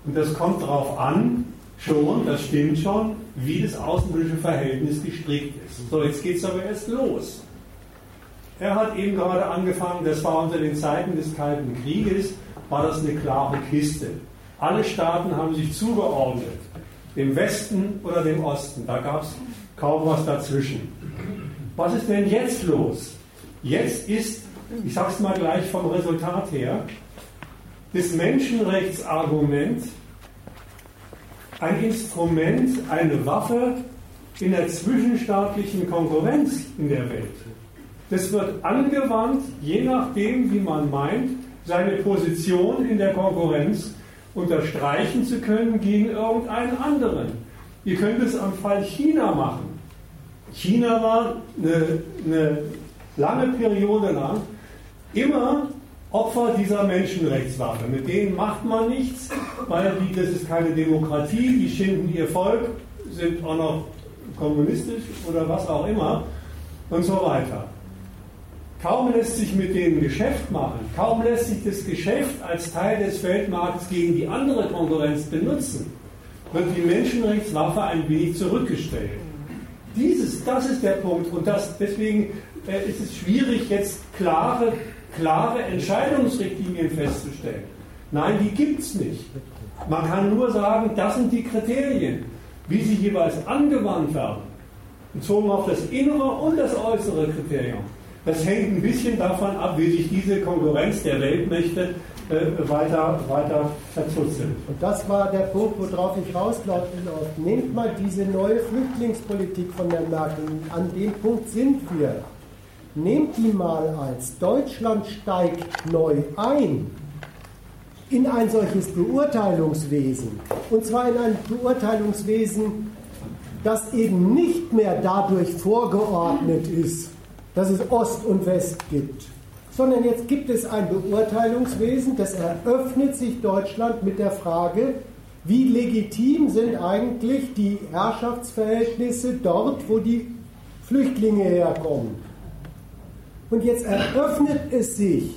Und das kommt drauf an, schon, das stimmt schon, wie das außenpolitische Verhältnis gestrickt ist. So, jetzt geht es aber erst los. Er hat eben gerade angefangen, das war unter den Zeiten des Kalten Krieges, war das eine klare Kiste. Alle Staaten haben sich zugeordnet, dem Westen oder dem Osten. Da gab es kaum was dazwischen. Was ist denn jetzt los? Jetzt ist, ich sage es mal gleich vom Resultat her, das Menschenrechtsargument ein Instrument, eine Waffe in der zwischenstaatlichen Konkurrenz in der Welt. Das wird angewandt, je nachdem, wie man meint, seine Position in der Konkurrenz unterstreichen zu können gegen irgendeinen anderen. Ihr könnt es am Fall China machen. China war eine, eine lange Periode lang immer Opfer dieser Menschenrechtswaffe. Mit denen macht man nichts, weil die, das ist keine Demokratie, die schinden ihr Volk, sind auch noch kommunistisch oder was auch immer und so weiter. Kaum lässt sich mit denen Geschäft machen, kaum lässt sich das Geschäft als Teil des Weltmarkts gegen die andere Konkurrenz benutzen, wird die Menschenrechtswaffe ein wenig zurückgestellt. Dieses, das ist der Punkt und das, deswegen äh, ist es schwierig, jetzt klare klare Entscheidungsrichtlinien festzustellen. Nein, die gibt es nicht. Man kann nur sagen, das sind die Kriterien, wie sie jeweils angewandt werden, bezogen auf das innere und das äußere Kriterium. Das hängt ein bisschen davon ab, wie sich diese Konkurrenz der Weltmächte äh, weiter, weiter verzuzelt. Und das war der Punkt, worauf ich rauslaufe. Nehmt mal diese neue Flüchtlingspolitik von der Merkel. An dem Punkt sind wir. Nehmt die mal als Deutschland steigt neu ein in ein solches Beurteilungswesen. Und zwar in ein Beurteilungswesen, das eben nicht mehr dadurch vorgeordnet ist, dass es Ost und West gibt, sondern jetzt gibt es ein Beurteilungswesen, das eröffnet sich Deutschland mit der Frage, wie legitim sind eigentlich die Herrschaftsverhältnisse dort, wo die Flüchtlinge herkommen. Und jetzt eröffnet es sich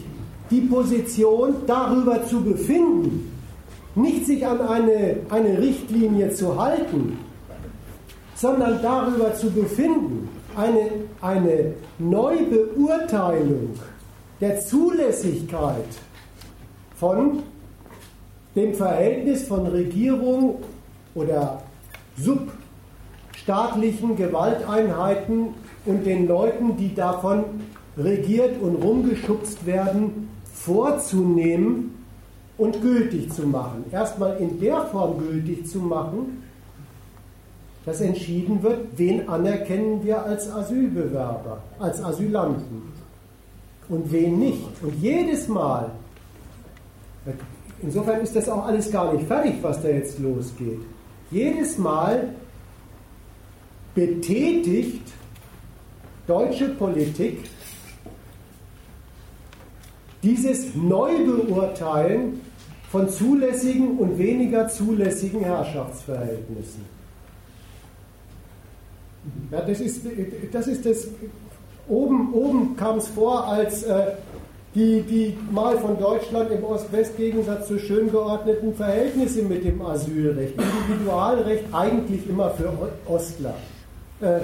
die Position, darüber zu befinden, nicht sich an eine, eine Richtlinie zu halten, sondern darüber zu befinden, eine, eine Neubeurteilung der Zulässigkeit von dem Verhältnis von Regierung oder substaatlichen Gewalteinheiten und den Leuten, die davon regiert und rumgeschubst werden, vorzunehmen und gültig zu machen. Erstmal in der Form gültig zu machen, dass entschieden wird, wen anerkennen wir als Asylbewerber, als Asylanten und wen nicht. Und jedes Mal, insofern ist das auch alles gar nicht fertig, was da jetzt losgeht, jedes Mal betätigt deutsche Politik dieses Neubeurteilen von zulässigen und weniger zulässigen Herrschaftsverhältnissen. Ja, das ist das, ist das oben, oben kam es vor, als äh, die, die mal von Deutschland im Ost-West-Gegensatz zu schön geordneten Verhältnisse mit dem Asylrecht, Individualrecht eigentlich immer für Ostler. Äh,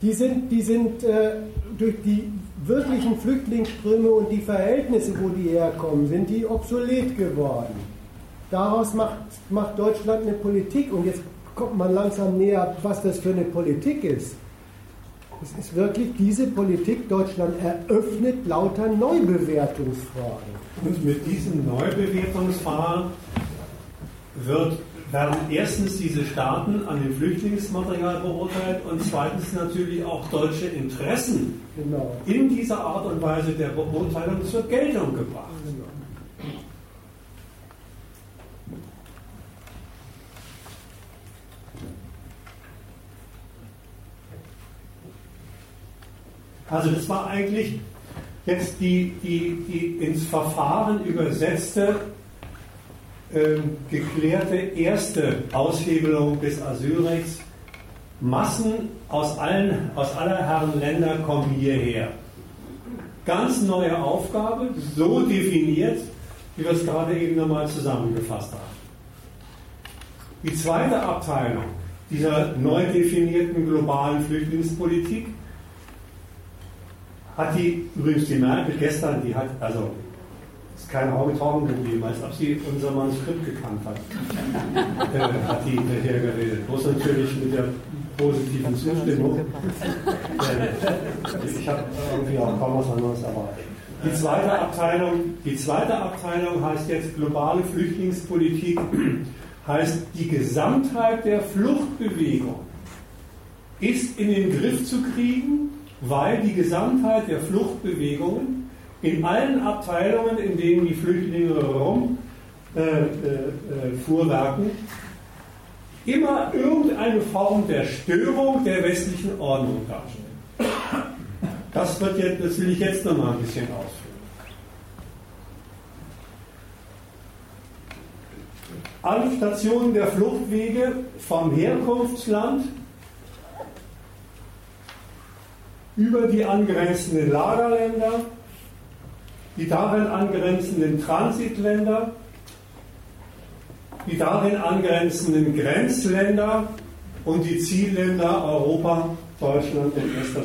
die sind, die sind äh, durch die wirklichen Flüchtlingsströme und die Verhältnisse, wo die herkommen, sind die obsolet geworden. Daraus macht, macht Deutschland eine Politik und jetzt kommt man langsam näher, was das für eine Politik ist. Es ist wirklich diese Politik, Deutschland eröffnet lauter Neubewertungsfragen. Und mit diesen Neubewertungsfragen wird, werden erstens diese Staaten an dem Flüchtlingsmaterial beurteilt und zweitens natürlich auch deutsche Interessen genau. in dieser Art und Weise der Beurteilung zur Geltung gebracht. Genau. Also das war eigentlich jetzt die, die, die ins Verfahren übersetzte, äh, geklärte erste Aushebelung des Asylrechts. Massen aus, allen, aus aller Herren Länder kommen hierher. Ganz neue Aufgabe, so definiert, wie wir es gerade eben nochmal zusammengefasst haben. Die zweite Abteilung dieser neu definierten globalen Flüchtlingspolitik hat die, übrigens die Merkel gestern, die hat, also ist keine Auge trocken geblieben, als ob sie unser Manuskript gekannt hat, äh, hat die daher geredet. Bloß natürlich mit der positiven Zustimmung. Äh, ich habe irgendwie auch kaum was anderes erwartet. Die zweite Abteilung, die zweite Abteilung heißt jetzt globale Flüchtlingspolitik, heißt die Gesamtheit der Fluchtbewegung ist in den Griff zu kriegen weil die Gesamtheit der Fluchtbewegungen in allen Abteilungen, in denen die Flüchtlinge herum äh, äh, äh, immer irgendeine Form der Störung der westlichen Ordnung darstellen. Das, wird jetzt, das will ich jetzt noch mal ein bisschen ausführen. Alle Stationen der Fluchtwege vom Herkunftsland über die angrenzenden Lagerländer, die darin angrenzenden Transitländer, die darin angrenzenden Grenzländer und die Zielländer Europa, Deutschland und erster.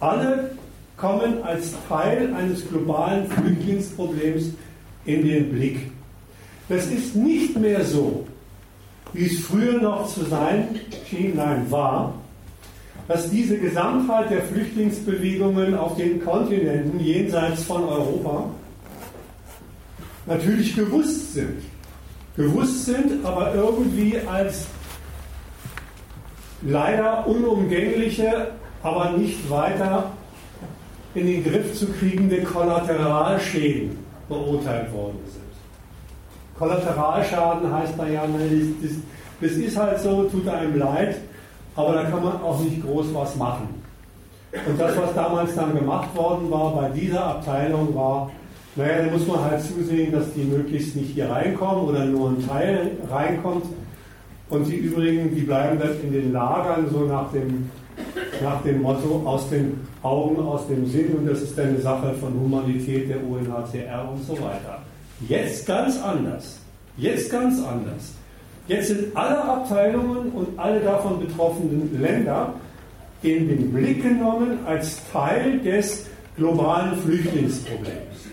Alle kommen als Teil eines globalen Flüchtlingsproblems in den Blick. Das ist nicht mehr so, wie es früher noch zu sein schien, nein, war, dass diese Gesamtheit der Flüchtlingsbewegungen auf den Kontinenten jenseits von Europa natürlich gewusst sind. Gewusst sind, aber irgendwie als leider unumgängliche, aber nicht weiter in den Griff zu kriegende Kollateralschäden beurteilt worden sind. Kollateralschaden heißt da ja, das, ist halt so, tut einem leid, aber da kann man auch nicht groß was machen. Und das, was damals dann gemacht worden war bei dieser Abteilung, war, naja, da muss man halt zusehen, dass die möglichst nicht hier reinkommen oder nur ein Teil reinkommt. Und die übrigen, die bleiben dann in den Lagern, so nach dem, nach dem Motto, aus den Augen, aus dem Sinn. Und das ist dann eine Sache von Humanität der UNHCR und so weiter. Jetzt ganz anders. Jetzt ganz anders. Jetzt sind alle Abteilungen und alle davon betroffenen Länder in den Blick genommen als Teil des globalen Flüchtlingsproblems.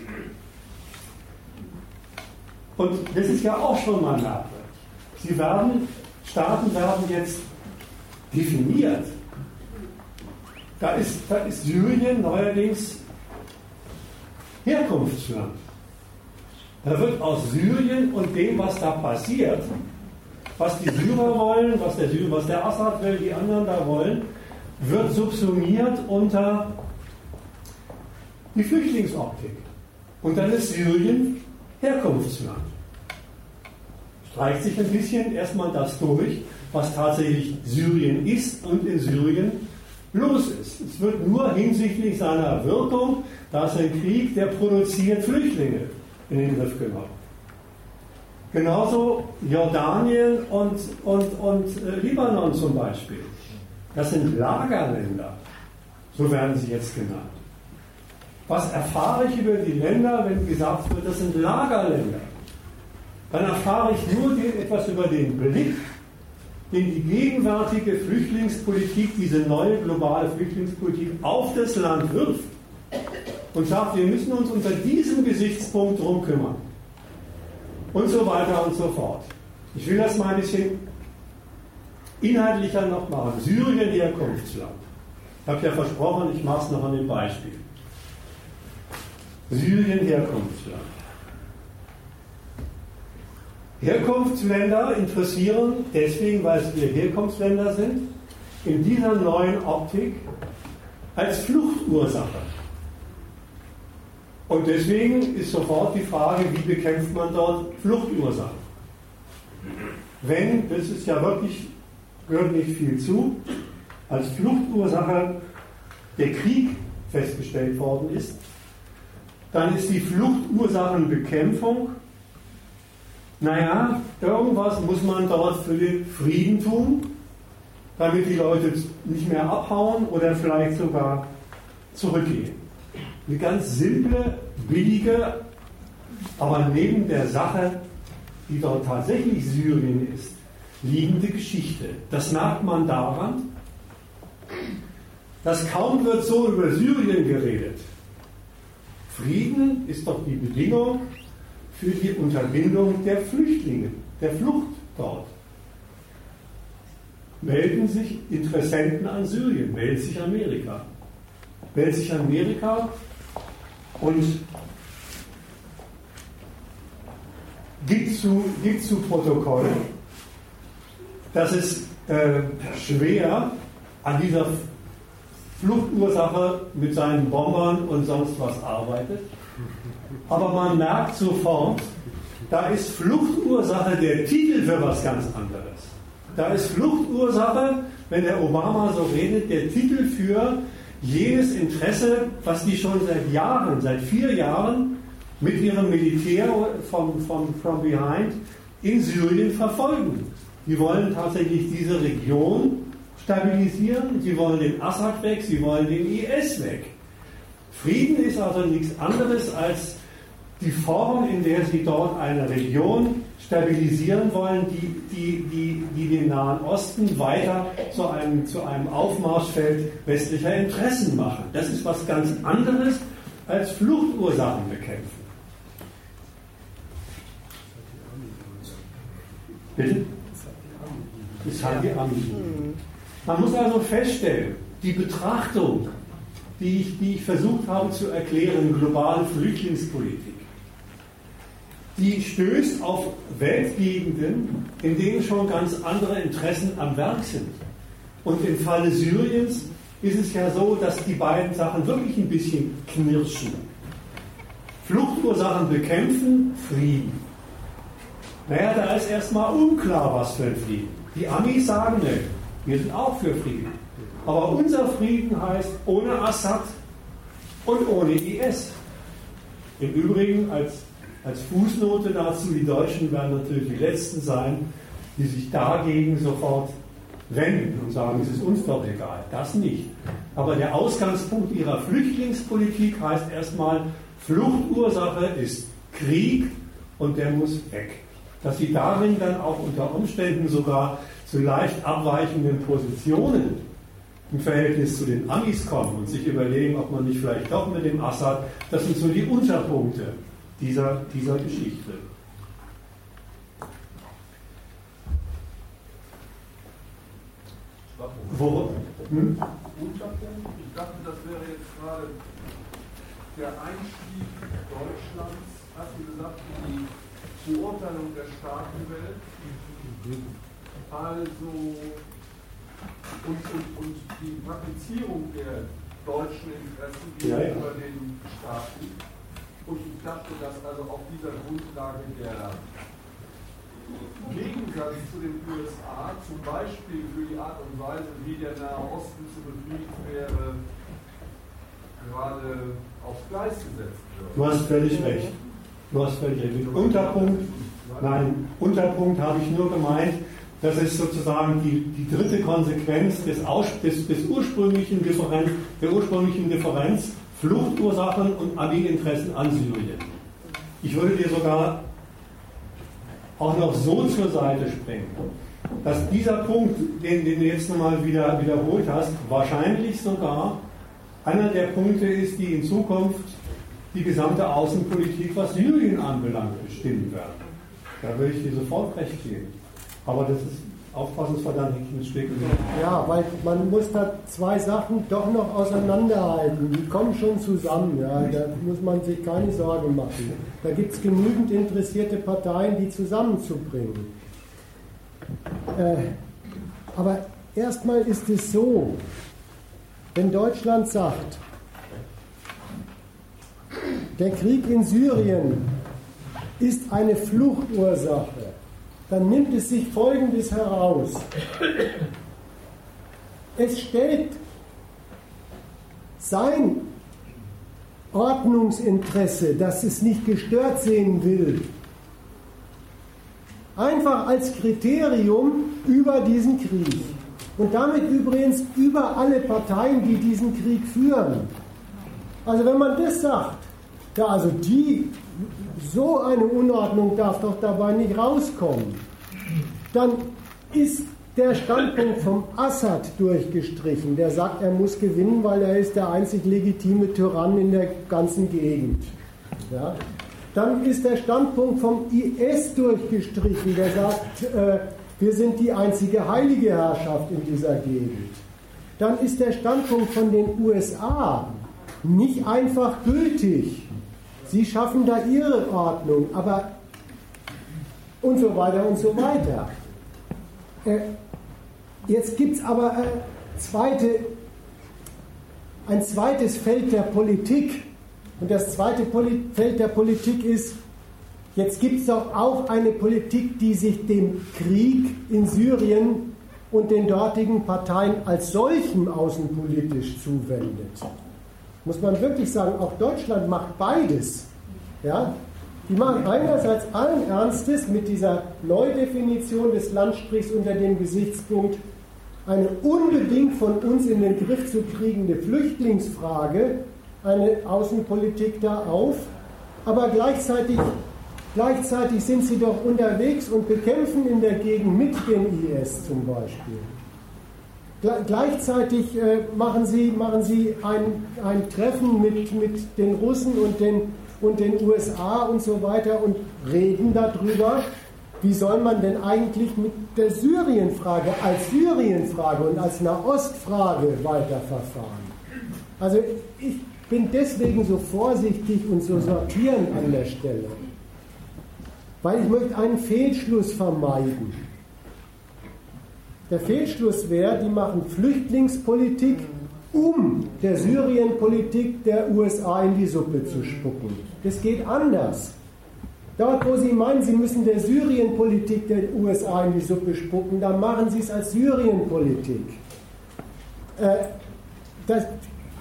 Und das ist ja auch schon mal merkwürdig. Sie werden, Staaten werden jetzt definiert. Da ist, da ist Syrien neuerdings Herkunftsland. Da wird aus Syrien und dem, was da passiert, was die Syrer wollen, was der, was der Assad will, die anderen da wollen, wird subsumiert unter die Flüchtlingsoptik. Und dann ist Syrien Herkunftsland. Streicht sich ein bisschen erstmal das durch, was tatsächlich Syrien ist und in Syrien los ist. Es wird nur hinsichtlich seiner Wirkung, da ist ein Krieg, der produziert Flüchtlinge in den Griff genommen. Genauso Jordanien und, und, und äh, Libanon zum Beispiel. Das sind Lagerländer, so werden sie jetzt genannt. Was erfahre ich über die Länder, wenn gesagt wird, das sind Lagerländer? Dann erfahre ich nur etwas über den Blick, den die gegenwärtige Flüchtlingspolitik, diese neue globale Flüchtlingspolitik auf das Land wirft und sagt, wir müssen uns unter diesem Gesichtspunkt drum kümmern. Und so weiter und so fort. Ich will das mal ein bisschen inhaltlicher noch machen. Syrien, Herkunftsland. Ich habe ja versprochen, ich mache es noch an dem Beispiel. Syrien, Herkunftsland. Herkunftsländer interessieren deswegen, weil es wir Herkunftsländer sind, in dieser neuen Optik als Fluchtursache. Und deswegen ist sofort die Frage, wie bekämpft man dort Fluchtursachen? Wenn, das ist ja wirklich, gehört nicht viel zu, als Fluchtursache der Krieg festgestellt worden ist, dann ist die Fluchtursachenbekämpfung, naja, irgendwas muss man dort für den Frieden tun, damit die Leute nicht mehr abhauen oder vielleicht sogar zurückgehen. Eine ganz simple, billige, aber neben der Sache, die dort tatsächlich Syrien ist, liegende Geschichte. Das merkt man daran, dass kaum wird so über Syrien geredet. Frieden ist doch die Bedingung für die Unterbindung der Flüchtlinge, der Flucht dort. Melden sich Interessenten an Syrien, meldet sich Amerika. Meldet sich Amerika und gibt zu, gibt zu Protokoll, dass es äh, schwer an dieser Fluchtursache mit seinen Bombern und sonst was arbeitet. Aber man merkt sofort, da ist Fluchtursache der Titel für was ganz anderes. Da ist Fluchtursache, wenn der Obama so redet, der Titel für jenes Interesse, was die schon seit Jahren, seit vier Jahren mit ihrem Militär von, von From Behind in Syrien verfolgen. Die wollen tatsächlich diese Region stabilisieren, sie wollen den Assad weg, sie wollen den IS weg. Frieden ist also nichts anderes als die Form, in der sie dort eine Region stabilisieren wollen, die, die, die, die den Nahen Osten weiter zu einem, zu einem Aufmarschfeld westlicher Interessen machen. Das ist was ganz anderes als Fluchtursachen bekämpfen. Bitte? Das haben die Amis. Man muss also feststellen, die Betrachtung, die ich, die ich versucht habe zu erklären, globale Flüchtlingspolitik, die stößt auf Weltgegenden, in denen schon ganz andere Interessen am Werk sind. Und im Falle Syriens ist es ja so, dass die beiden Sachen wirklich ein bisschen knirschen. Fluchtursachen bekämpfen, Frieden. Naja, da ist erstmal unklar, was für ein Frieden. Die Amis sagen, ne, wir sind auch für Frieden. Aber unser Frieden heißt ohne Assad und ohne IS. Im Übrigen als als Fußnote dazu, die Deutschen werden natürlich die Letzten sein, die sich dagegen sofort wenden und sagen, es ist uns doch egal. Das nicht. Aber der Ausgangspunkt ihrer Flüchtlingspolitik heißt erstmal, Fluchtursache ist Krieg und der muss weg. Dass sie darin dann auch unter Umständen sogar zu leicht abweichenden Positionen im Verhältnis zu den Amis kommen und sich überlegen, ob man nicht vielleicht doch mit dem Assad, das sind so die Unterpunkte dieser, dieser Geschichte. Worum? Hm? Unterpunkt, ich dachte, das wäre jetzt gerade der Einstieg Deutschlands, hast du gesagt, die Beurteilung der Staatenwelt. Also, und, und, und die Praktizierung der deutschen Interessen gegenüber ja, ja. den Staaten. Und ich dachte, dass also auf dieser Grundlage der Gegensatz zu den USA, zum Beispiel für die Art und Weise, wie der Nahe Osten zu befrieden wäre, gerade aufs Gleis gesetzt wird. Du hast völlig recht. Du hast völlig recht. Unterpunkt, nein, Unterpunkt habe ich nur gemeint, das ist sozusagen die, die dritte Konsequenz des, Aus, des, des ursprünglichen Differenz, der ursprünglichen Differenz Fluchtursachen und Abi-Interessen an Syrien. Ich würde dir sogar auch noch so zur Seite springen, dass dieser Punkt, den, den du jetzt nochmal wieder wiederholt hast, wahrscheinlich sogar einer der Punkte ist, die in Zukunft die gesamte Außenpolitik, was Syrien anbelangt, bestimmen werden. Da würde ich dir sofort recht geben. Aber das ist aufpassensverdammt nicht mit Spekulieren. Ja, weil man muss da zwei Sachen doch noch auseinanderhalten. Die kommen schon zusammen. Ja. Da muss man sich keine Sorgen machen. Da gibt es genügend interessierte Parteien, die zusammenzubringen. Äh, aber erstmal ist es so, wenn Deutschland sagt, der Krieg in Syrien ist eine Fluchtursache, dann nimmt es sich Folgendes heraus. Es stellt sein Ordnungsinteresse, das es nicht gestört sehen will, einfach als Kriterium über diesen Krieg. Und damit übrigens über alle Parteien, die diesen Krieg führen. Also wenn man das sagt, ja, also die so eine Unordnung darf doch dabei nicht rauskommen. Dann ist der Standpunkt vom Assad durchgestrichen, der sagt, er muss gewinnen, weil er ist der einzig legitime Tyrann in der ganzen Gegend. Ja? Dann ist der Standpunkt vom IS durchgestrichen, der sagt, äh, wir sind die einzige heilige Herrschaft in dieser Gegend. Dann ist der Standpunkt von den USA nicht einfach gültig. Sie schaffen da ihre Ordnung, aber und so weiter und so weiter. Äh, jetzt gibt es aber äh, ein zweites Feld der Politik. Und das zweite Feld der Politik ist, jetzt gibt es doch auch eine Politik, die sich dem Krieg in Syrien und den dortigen Parteien als solchen außenpolitisch zuwendet muss man wirklich sagen, auch Deutschland macht beides. Ja? Die machen einerseits allen Ernstes mit dieser Neudefinition des Landstrichs unter dem Gesichtspunkt eine unbedingt von uns in den Griff zu kriegende Flüchtlingsfrage, eine Außenpolitik da auf, aber gleichzeitig, gleichzeitig sind sie doch unterwegs und bekämpfen in der Gegend mit dem IS zum Beispiel. Gleichzeitig äh, machen Sie, machen Sie ein, ein Treffen mit, mit den Russen und den, und den USA und so weiter und reden darüber, wie soll man denn eigentlich mit der Syrienfrage als Syrienfrage und als Nahostfrage weiterverfahren. Also ich bin deswegen so vorsichtig und so sortieren an der Stelle, weil ich möchte einen Fehlschluss vermeiden. Der Fehlschluss wäre, die machen Flüchtlingspolitik, um der Syrienpolitik der USA in die Suppe zu spucken. Das geht anders. Dort, wo Sie meinen, Sie müssen der Syrienpolitik der USA in die Suppe spucken, dann machen Sie es als Syrienpolitik. Äh,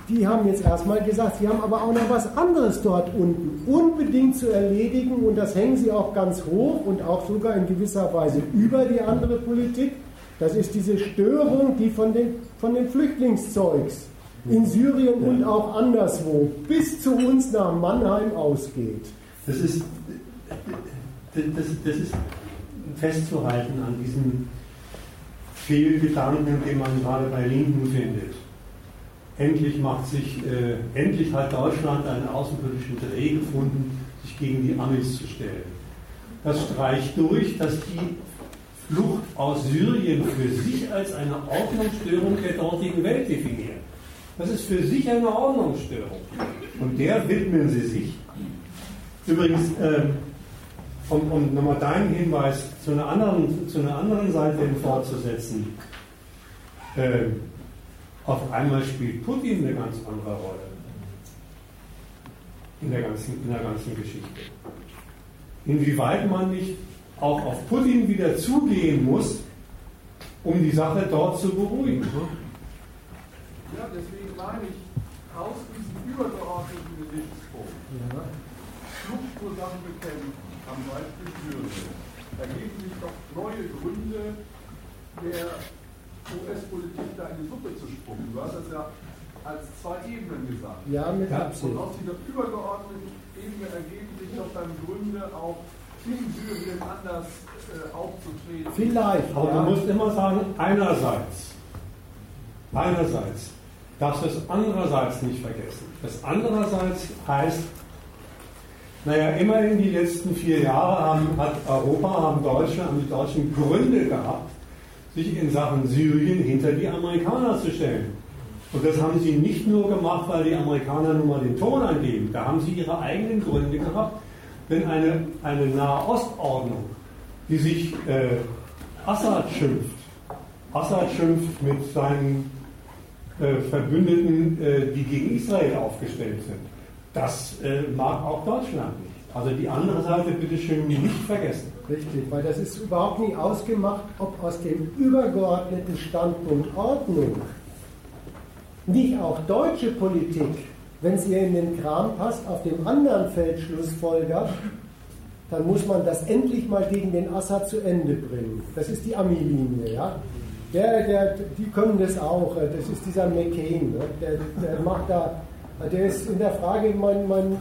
die haben jetzt erstmal gesagt, sie haben aber auch noch was anderes dort unten unbedingt zu erledigen und das hängen sie auch ganz hoch und auch sogar in gewisser Weise über die andere Politik. Das ist diese Störung, die von den, von den Flüchtlingszeugs in Syrien und auch anderswo bis zu uns nach Mannheim ausgeht. Das ist, das, das ist festzuhalten an diesem Fehlgedanken, den man gerade bei Linken findet. Endlich macht sich, äh, endlich hat Deutschland einen außenpolitischen Dreh gefunden, sich gegen die Amis zu stellen. Das streicht durch, dass die Flucht aus Syrien für sich als eine Ordnungsstörung der dortigen Welt definieren. Das ist für sich eine Ordnungsstörung. Und der widmen sie sich. Übrigens, ähm, um, um nochmal deinen Hinweis zu einer anderen, zu einer anderen Seite hin fortzusetzen. Ähm, auf einmal spielt Putin eine ganz andere Rolle in der ganzen, in der ganzen Geschichte. Inwieweit man nicht auch auf Putin wieder zugehen muss, um die Sache dort zu beruhigen. Ja, deswegen meine ich, aus diesem übergeordneten Gesichtspunkt, ja. Fluchtursachen bekämpfen, am Beispiel Syrien, ergeben sich doch neue Gründe der US-Politik da in die Suppe zu spucken. Du hast das ja als zwei Ebenen gesagt. Ja, mit Absicht. Und aus dieser übergeordneten Ebene ergeben sich doch dann Gründe auch Syrien anders äh, aufzutreten. Vielleicht. Aber ja. du musst immer sagen, einerseits, einerseits, darfst du es andererseits nicht vergessen. Das andererseits heißt, naja, immerhin die letzten vier Jahre haben, hat Europa, haben Deutschland, haben die Deutschen Gründe gehabt, sich in Sachen Syrien hinter die Amerikaner zu stellen. Und das haben sie nicht nur gemacht, weil die Amerikaner nun mal den Ton angeben. Da haben sie ihre eigenen Gründe gehabt. Wenn eine, eine Nahostordnung, die sich äh, Assad schimpft, Assad schimpft mit seinen äh, Verbündeten, äh, die gegen Israel aufgestellt sind, das äh, mag auch Deutschland nicht. Also die andere Seite bitte schön nicht vergessen. Richtig, weil das ist überhaupt nie ausgemacht, ob aus dem übergeordneten Standpunkt Ordnung nicht auch deutsche Politik, wenn sie in den Kram passt, auf dem anderen Feld Schlussfolger, dann muss man das endlich mal gegen den Assad zu Ende bringen. Das ist die Ami-Linie, ja. Der, der, die können das auch. Das ist dieser McCain. Ne? Der, der macht da, der ist in der Frage mein, mein,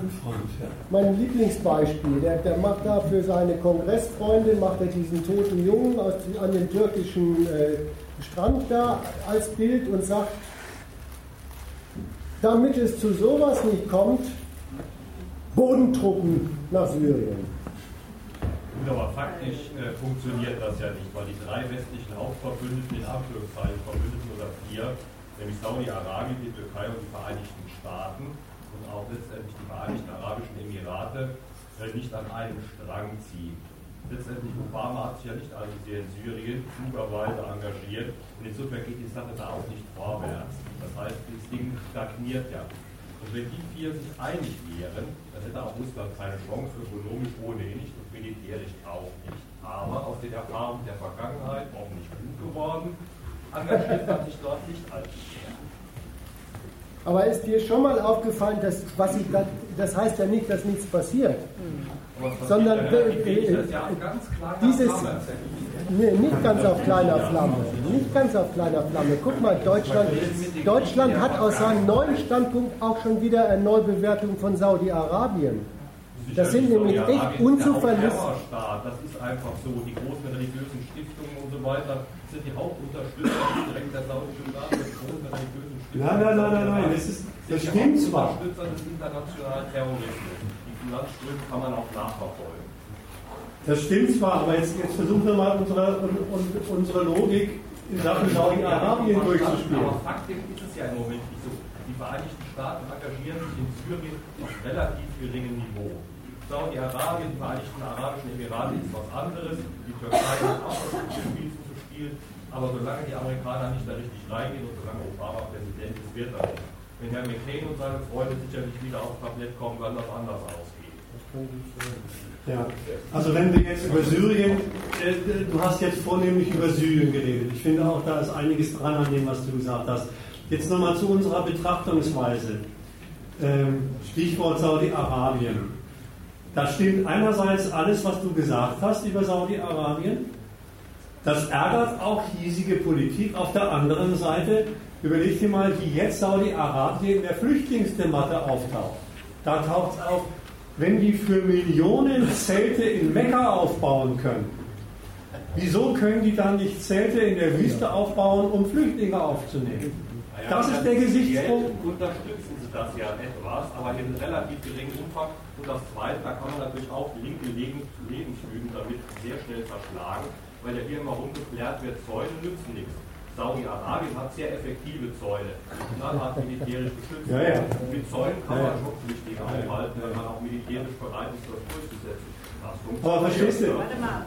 mein Lieblingsbeispiel. Der, der macht da für seine Kongressfreunde, macht er diesen toten Jungen aus, an dem türkischen äh, Strand da als Bild und sagt, damit es zu sowas nicht kommt, Bodentruppen nach Syrien. Gut, aber faktisch äh, funktioniert das ja nicht, weil die drei westlichen Hauptverbündeten, in Anführungszeichen Verbündeten oder vier, nämlich Saudi-Arabien, die Türkei und die Vereinigten Staaten und auch letztendlich die Vereinigten Arabischen Emirate, äh, nicht an einem Strang ziehen. Letztendlich Obama hat sich ja nicht allzu sehr in Syrien klugerweise engagiert und insofern geht die Sache da auch nicht vorwärts. Das heißt, das Ding stagniert ja. Und wenn die vier sich einig wären, dann hätte auch Russland keine Chance, ökonomisch ohnehin nicht und militärisch auch nicht. Aber aus den Erfahrungen der Vergangenheit, auch nicht gut geworden, engagiert man sich dort nicht allzu sehr. Aber ist dir schon mal aufgefallen, dass was ich, das heißt ja nicht, dass nichts passiert, mhm. Sondern äh, äh, dieses, Nee, nicht ganz auf kleiner Flamme. Nicht ganz auf kleiner Flamme. Guck mal, Deutschland, Deutschland hat aus seinem neuen Standpunkt auch schon wieder eine Neubewertung von Saudi-Arabien. Das sind nämlich echt unzuverlässig. Das ist einfach so. Die großen religiösen Stiftungen und so weiter sind die Hauptunterstützer direkt der saudischen Arabien. Die großen religiösen Stiftungen. Nein, nein, nein, nein, nein. Das, ist, das stimmt zwar. Unterstützer des internationalen Terrorismus. Die Finanzströme kann man auch nachverfolgen. Das stimmt zwar, aber jetzt, jetzt versuchen wir mal unsere, unsere Logik in Sachen Saudi-Arabien durchzuspielen. Aber faktisch ist es ja im Moment nicht so. Die Vereinigten Staaten engagieren sich in Syrien auf relativ geringem Niveau. Saudi-Arabien, die Vereinigten Arabischen Emirate ist was anderes. Die Türkei hat auch was Spiel zu spielen. Aber solange die Amerikaner nicht da richtig reingehen und solange Obama Präsident ist, wird das nicht. Wenn Herr McCain und seine Freunde sicherlich wieder aufs Tablett kommen, kann das anders ausgehen. Ja, also wenn wir jetzt über Syrien, äh, du hast jetzt vornehmlich über Syrien geredet. Ich finde auch, da ist einiges dran an dem, was du gesagt hast. Jetzt nochmal zu unserer Betrachtungsweise. Ähm, Stichwort Saudi-Arabien. Da stimmt einerseits alles, was du gesagt hast über Saudi-Arabien. Das ärgert auch hiesige Politik. Auf der anderen Seite, überleg dir mal, wie jetzt Saudi-Arabien in der Flüchtlingsdebatte auftaucht. Da taucht es auf, wenn die für Millionen Zelte in Mekka aufbauen können, wieso können die dann nicht Zelte in der Wüste aufbauen, um Flüchtlinge aufzunehmen? Das ist der Gesichtspunkt. Unterstützen sie das ja etwas, aber in relativ geringem Umfang. Und das Zweite, da kann man natürlich auch linke sind damit sehr schnell verschlagen, weil ja hier immer rumgeklärt wird, Zäune nützen nichts. Saudi-Arabien hat sehr effektive Zäune, knallhart militärisch geschützt. Ja, ja. Mit Zäunen kann man schon Flüchtlinge aufhalten, wenn man auch militärisch bereit ist, das durchzusetzen. Aber verstehst du,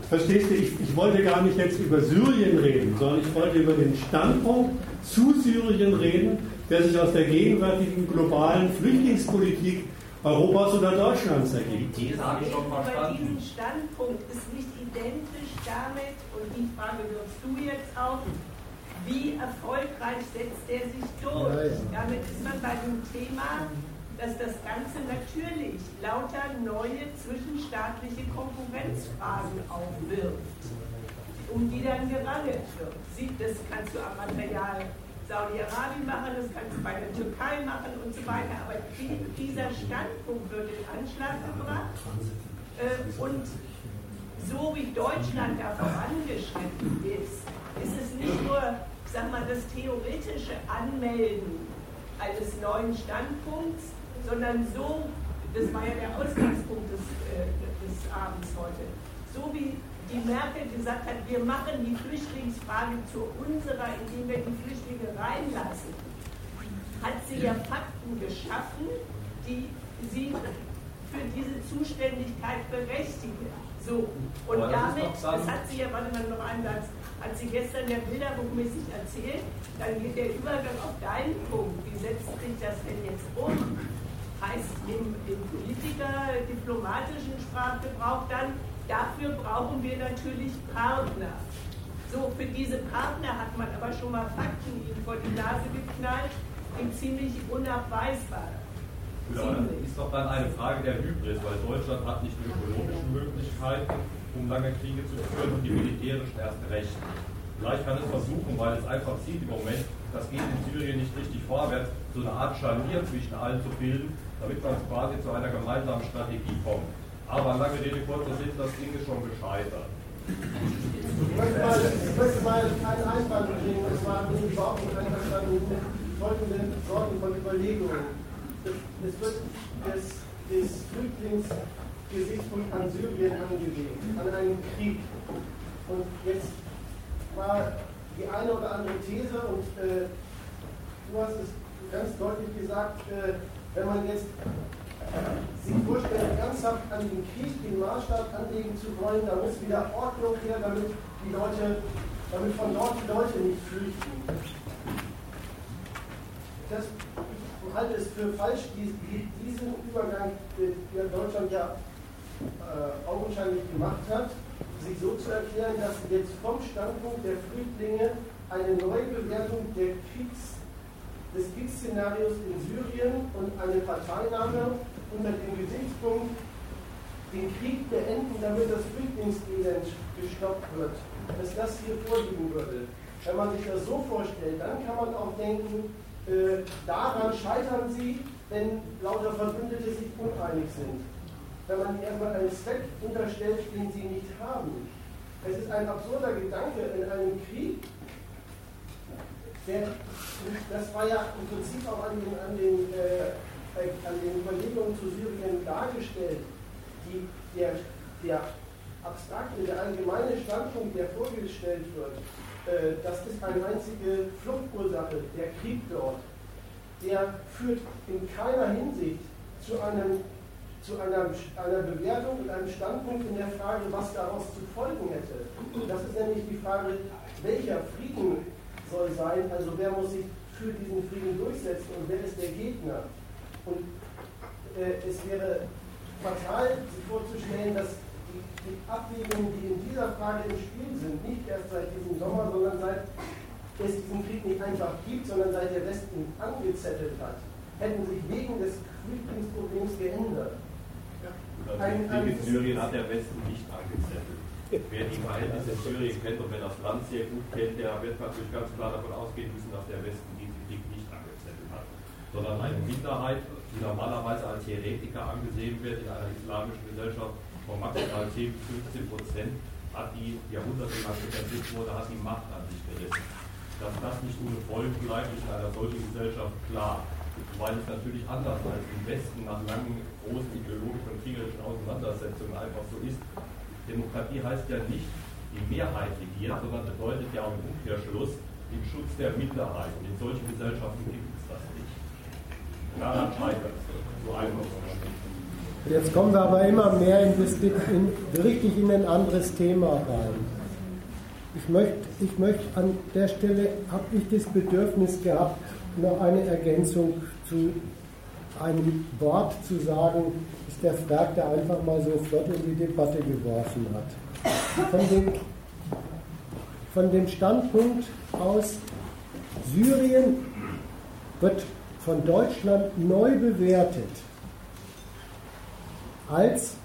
verstehst du ich, ich, wollte gar nicht jetzt über Syrien reden, sondern ich wollte über den Standpunkt zu Syrien reden, der sich aus der gegenwärtigen globalen Flüchtlingspolitik Europas oder Deutschlands ergibt. Die habe ich schon verstanden. Diesen Standpunkt ist nicht identisch damit, und die Frage wirst du jetzt auch, wie erfolgreich setzt der sich durch? Damit ist man bei dem Thema, dass das Ganze natürlich lauter neue zwischenstaatliche Konkurrenzfragen aufwirft, um die dann gerangelt wird. Das kannst du am Material Saudi-Arabien machen, das kannst du bei der Türkei machen und so weiter. Aber dieser Standpunkt wird in Anschlag gebracht. Äh, und so wie Deutschland da vorangeschritten ist, ist es nicht nur sag mal, das theoretische Anmelden eines neuen Standpunkts, sondern so, das war ja der Ausgangspunkt des, äh, des Abends heute, so wie die Merkel gesagt hat, wir machen die Flüchtlingsfrage zu unserer, indem wir die Flüchtlinge reinlassen, hat sie ja Fakten geschaffen, die sie für diese Zuständigkeit berechtigen. So, und damit, das hat sie ja, warte mal noch einen Satz, hat sie gestern ja bilderbuchmäßig erzählt, dann geht der Übergang auf deinen Punkt. Wie setzt sich das denn jetzt um? Heißt im, im Politiker, diplomatischen Sprachgebrauch dann, dafür brauchen wir natürlich Partner. So, für diese Partner hat man aber schon mal Fakten ihnen vor die Nase geknallt, die ziemlich unabweisbar. Ja, das ist doch dann eine Frage der Hybris, weil Deutschland hat nicht die ökonomischen Möglichkeiten, um lange Kriege zu führen und die militärischen erst recht. Vielleicht kann es versuchen, weil es einfach sieht im Moment, das geht in Syrien nicht richtig vorwärts, so eine Art Scharnier zwischen allen zu bilden, damit man quasi zu einer gemeinsamen Strategie kommt. Aber lange Rede, kurzer Sinn, das Ding ist schon gescheitert. Ich möchte mal, ich möchte mal einen Einwand bringen, und zwar bin ich überhaupt nicht einverstanden mit folgenden Sorten von Überlegungen. Es wird des, Flüchtlings Gesichtspunkt an Syrien angelegt, an einen Krieg. Und jetzt war die eine oder andere These, und äh, du hast es ganz deutlich gesagt, äh, wenn man jetzt sich vorstellt, ernsthaft an den Krieg den Maßstab anlegen zu wollen, da muss wieder Ordnung her, damit die Leute, damit von dort die Leute nicht flüchten. Das, ich halte es für falsch, diesen Übergang, der Deutschland ja äh, augenscheinlich gemacht hat, sich so zu erklären, dass jetzt vom Standpunkt der Flüchtlinge eine Neubewertung der Kriegs, des Kriegsszenarios in Syrien und eine Parteinahme unter dem Gesichtspunkt, den Krieg beenden, damit das Flüchtlingselend gestoppt wird, dass das hier vorliegen würde. Wenn man sich das so vorstellt, dann kann man auch denken, äh, daran scheitern sie, wenn lauter Verbündete sich uneinig sind wenn man irgendwann einen Zweck unterstellt, den sie nicht haben. Es ist ein absurder Gedanke in einem Krieg, der, das war ja im Prinzip auch an den, an den, äh, an den Überlegungen zu Syrien dargestellt, die, der, der abstrakte, der allgemeine Standpunkt, der vorgestellt wird, äh, das ist eine einzige Fluchtursache, der Krieg dort, der führt in keiner Hinsicht zu einem zu einer, einer Bewertung und einem Standpunkt in der Frage, was daraus zu folgen hätte. Das ist nämlich die Frage, welcher Frieden soll sein, also wer muss sich für diesen Frieden durchsetzen und wer ist der Gegner. Und äh, es wäre fatal, sich vorzustellen, dass die, die Abwägungen, die in dieser Frage im Spiel sind, nicht erst seit diesem Sommer, sondern seit es diesen Krieg nicht einfach gibt, sondern seit der Westen angezettelt hat, hätten sich wegen des Flüchtlingsproblems geändert. Also in Syrien hat der Westen nicht angezettelt. Wer die Verhältnisse in Syrien kennt und wer das Land sehr gut kennt, der wird natürlich ganz klar davon ausgehen müssen, dass der Westen diesen Krieg nicht angezettelt hat. Sondern eine Minderheit, die normalerweise als Heretiker angesehen wird in einer islamischen Gesellschaft von maximal 10 bis 15 Prozent, hat die jahrhundertelang etabliert wurde, hat die Macht an sich gerissen. Dass das nicht ohne Folgen bleibt, ist in einer solchen Gesellschaft klar weil es natürlich anders als im Westen nach langen, großen ideologischen und kriegerischen Auseinandersetzungen einfach so ist, Demokratie heißt ja nicht, die Mehrheit regiert, sondern bedeutet ja im Umkehrschluss den Schutz der Minderheit. Und in solchen Gesellschaften gibt es das nicht. Daran scheitert es. So einfach. Jetzt kommen wir aber immer mehr in in, richtig in ein anderes Thema rein. Ich möchte, ich möchte an der Stelle, habe ich das Bedürfnis gehabt, noch eine Ergänzung zu einem Wort zu sagen, ist der Frag, der einfach mal so flott in die Debatte geworfen hat. Von dem, von dem Standpunkt aus, Syrien wird von Deutschland neu bewertet als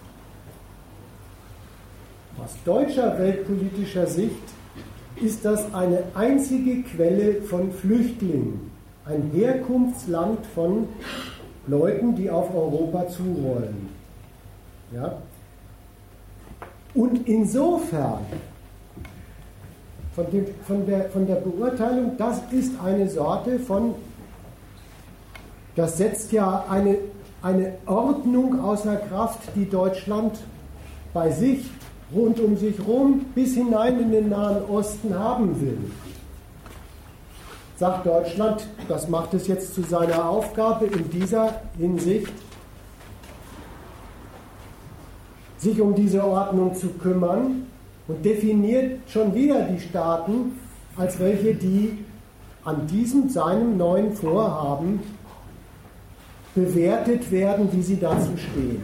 aus deutscher weltpolitischer Sicht ist das eine einzige Quelle von Flüchtlingen, ein Herkunftsland von Leuten, die auf Europa zurollen. Ja? Und insofern, von, dem, von, der, von der Beurteilung, das ist eine Sorte von, das setzt ja eine, eine Ordnung außer Kraft, die Deutschland bei sich, rund um sich herum, bis hinein in den Nahen Osten haben will sagt Deutschland, das macht es jetzt zu seiner Aufgabe in dieser Hinsicht, sich um diese Ordnung zu kümmern und definiert schon wieder die Staaten als welche, die an diesem seinem neuen Vorhaben bewertet werden, wie sie dazu stehen.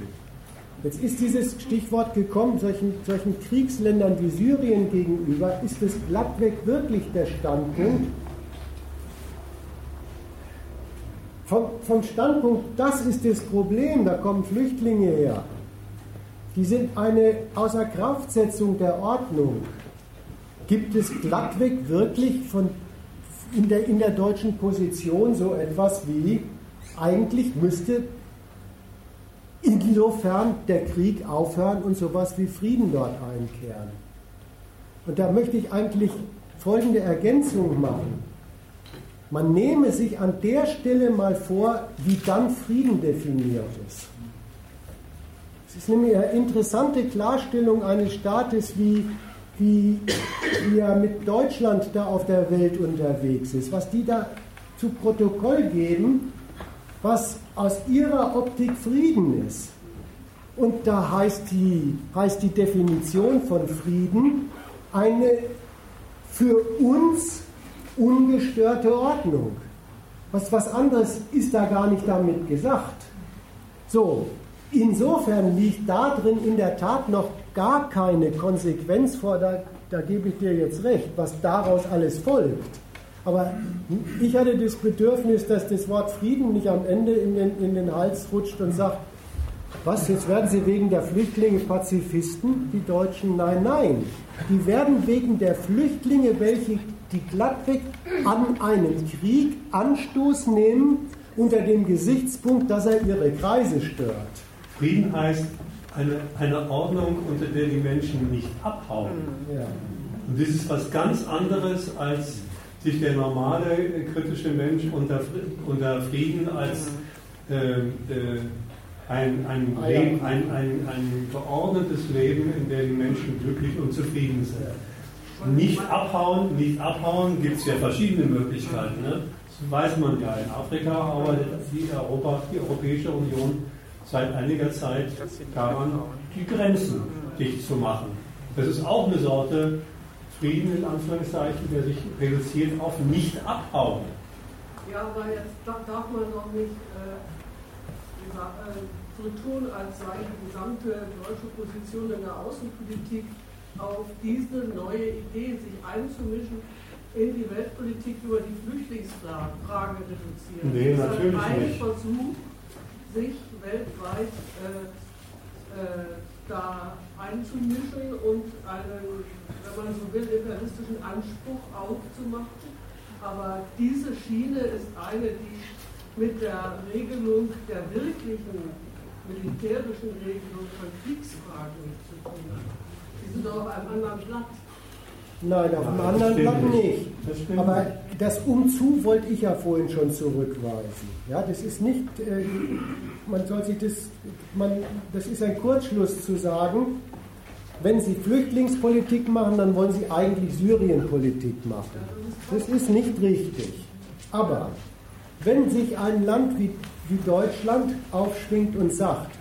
Jetzt ist dieses Stichwort gekommen, solchen, solchen Kriegsländern wie Syrien gegenüber, ist es glattweg wirklich der Standpunkt, vom, vom Standpunkt, das ist das Problem, da kommen Flüchtlinge her, die sind eine Außerkraftsetzung der Ordnung. Gibt es glattweg wirklich von, in, der, in der deutschen Position so etwas wie, eigentlich müsste insofern der Krieg aufhören und sowas wie Frieden dort einkehren? Und da möchte ich eigentlich folgende Ergänzung machen. Man nehme sich an der Stelle mal vor, wie dann Frieden definiert ist. Es ist nämlich eine interessante Klarstellung eines Staates, wie, wie, wie er mit Deutschland da auf der Welt unterwegs ist, was die da zu Protokoll geben, was aus ihrer Optik Frieden ist. Und da heißt die, heißt die Definition von Frieden eine für uns ungestörte Ordnung. Was, was anderes ist da gar nicht damit gesagt. So, insofern liegt da drin in der Tat noch gar keine Konsequenz vor, da, da gebe ich dir jetzt recht, was daraus alles folgt. Aber ich hatte das Bedürfnis, dass das Wort Frieden nicht am Ende in den, in den Hals rutscht und sagt, was, jetzt werden sie wegen der Flüchtlinge Pazifisten, die Deutschen? Nein, nein. Die werden wegen der Flüchtlinge, welche die glattweg an einen Krieg Anstoß nehmen unter dem Gesichtspunkt, dass er ihre Kreise stört. Frieden heißt eine, eine Ordnung, unter der die Menschen nicht abhauen. Ja. Und das ist was ganz anderes, als sich der normale kritische Mensch unter, unter Frieden als äh, äh, ein, ein, Leben, ein, ein, ein geordnetes Leben, in dem die Menschen glücklich und zufrieden sind. Nicht abhauen, nicht abhauen, gibt es ja verschiedene Möglichkeiten. Ne? Das weiß man ja. In Afrika arbeitet die, Europa, die Europäische Union seit einiger Zeit daran, die Grenzen dicht zu machen. Das ist auch eine Sorte Frieden, in Anführungszeichen, der sich reduziert auf nicht abhauen. Ja, aber jetzt darf man doch nicht äh, äh so tun, als sei die gesamte deutsche Position in der Außenpolitik auf diese neue Idee, sich einzumischen in die Weltpolitik über die Flüchtlingsfrage reduzieren. Nee, das ist ein nicht. Versuch, sich weltweit äh, äh, da einzumischen und einen, wenn man so will, imperialistischen Anspruch aufzumachen. Aber diese Schiene ist eine, die mit der Regelung der wirklichen militärischen Regelung von Kriegsfragen zu tun hat sind doch auf einem anderen Blatt. Nein, auf einem anderen Blatt nicht. Das Aber das Umzu wollte ich ja vorhin schon zurückweisen. Ja, das ist nicht, äh, man soll sich das, man, das ist ein Kurzschluss zu sagen, wenn Sie Flüchtlingspolitik machen, dann wollen Sie eigentlich Syrienpolitik machen. Das ist nicht richtig. Aber wenn sich ein Land wie, wie Deutschland aufschwingt und sagt,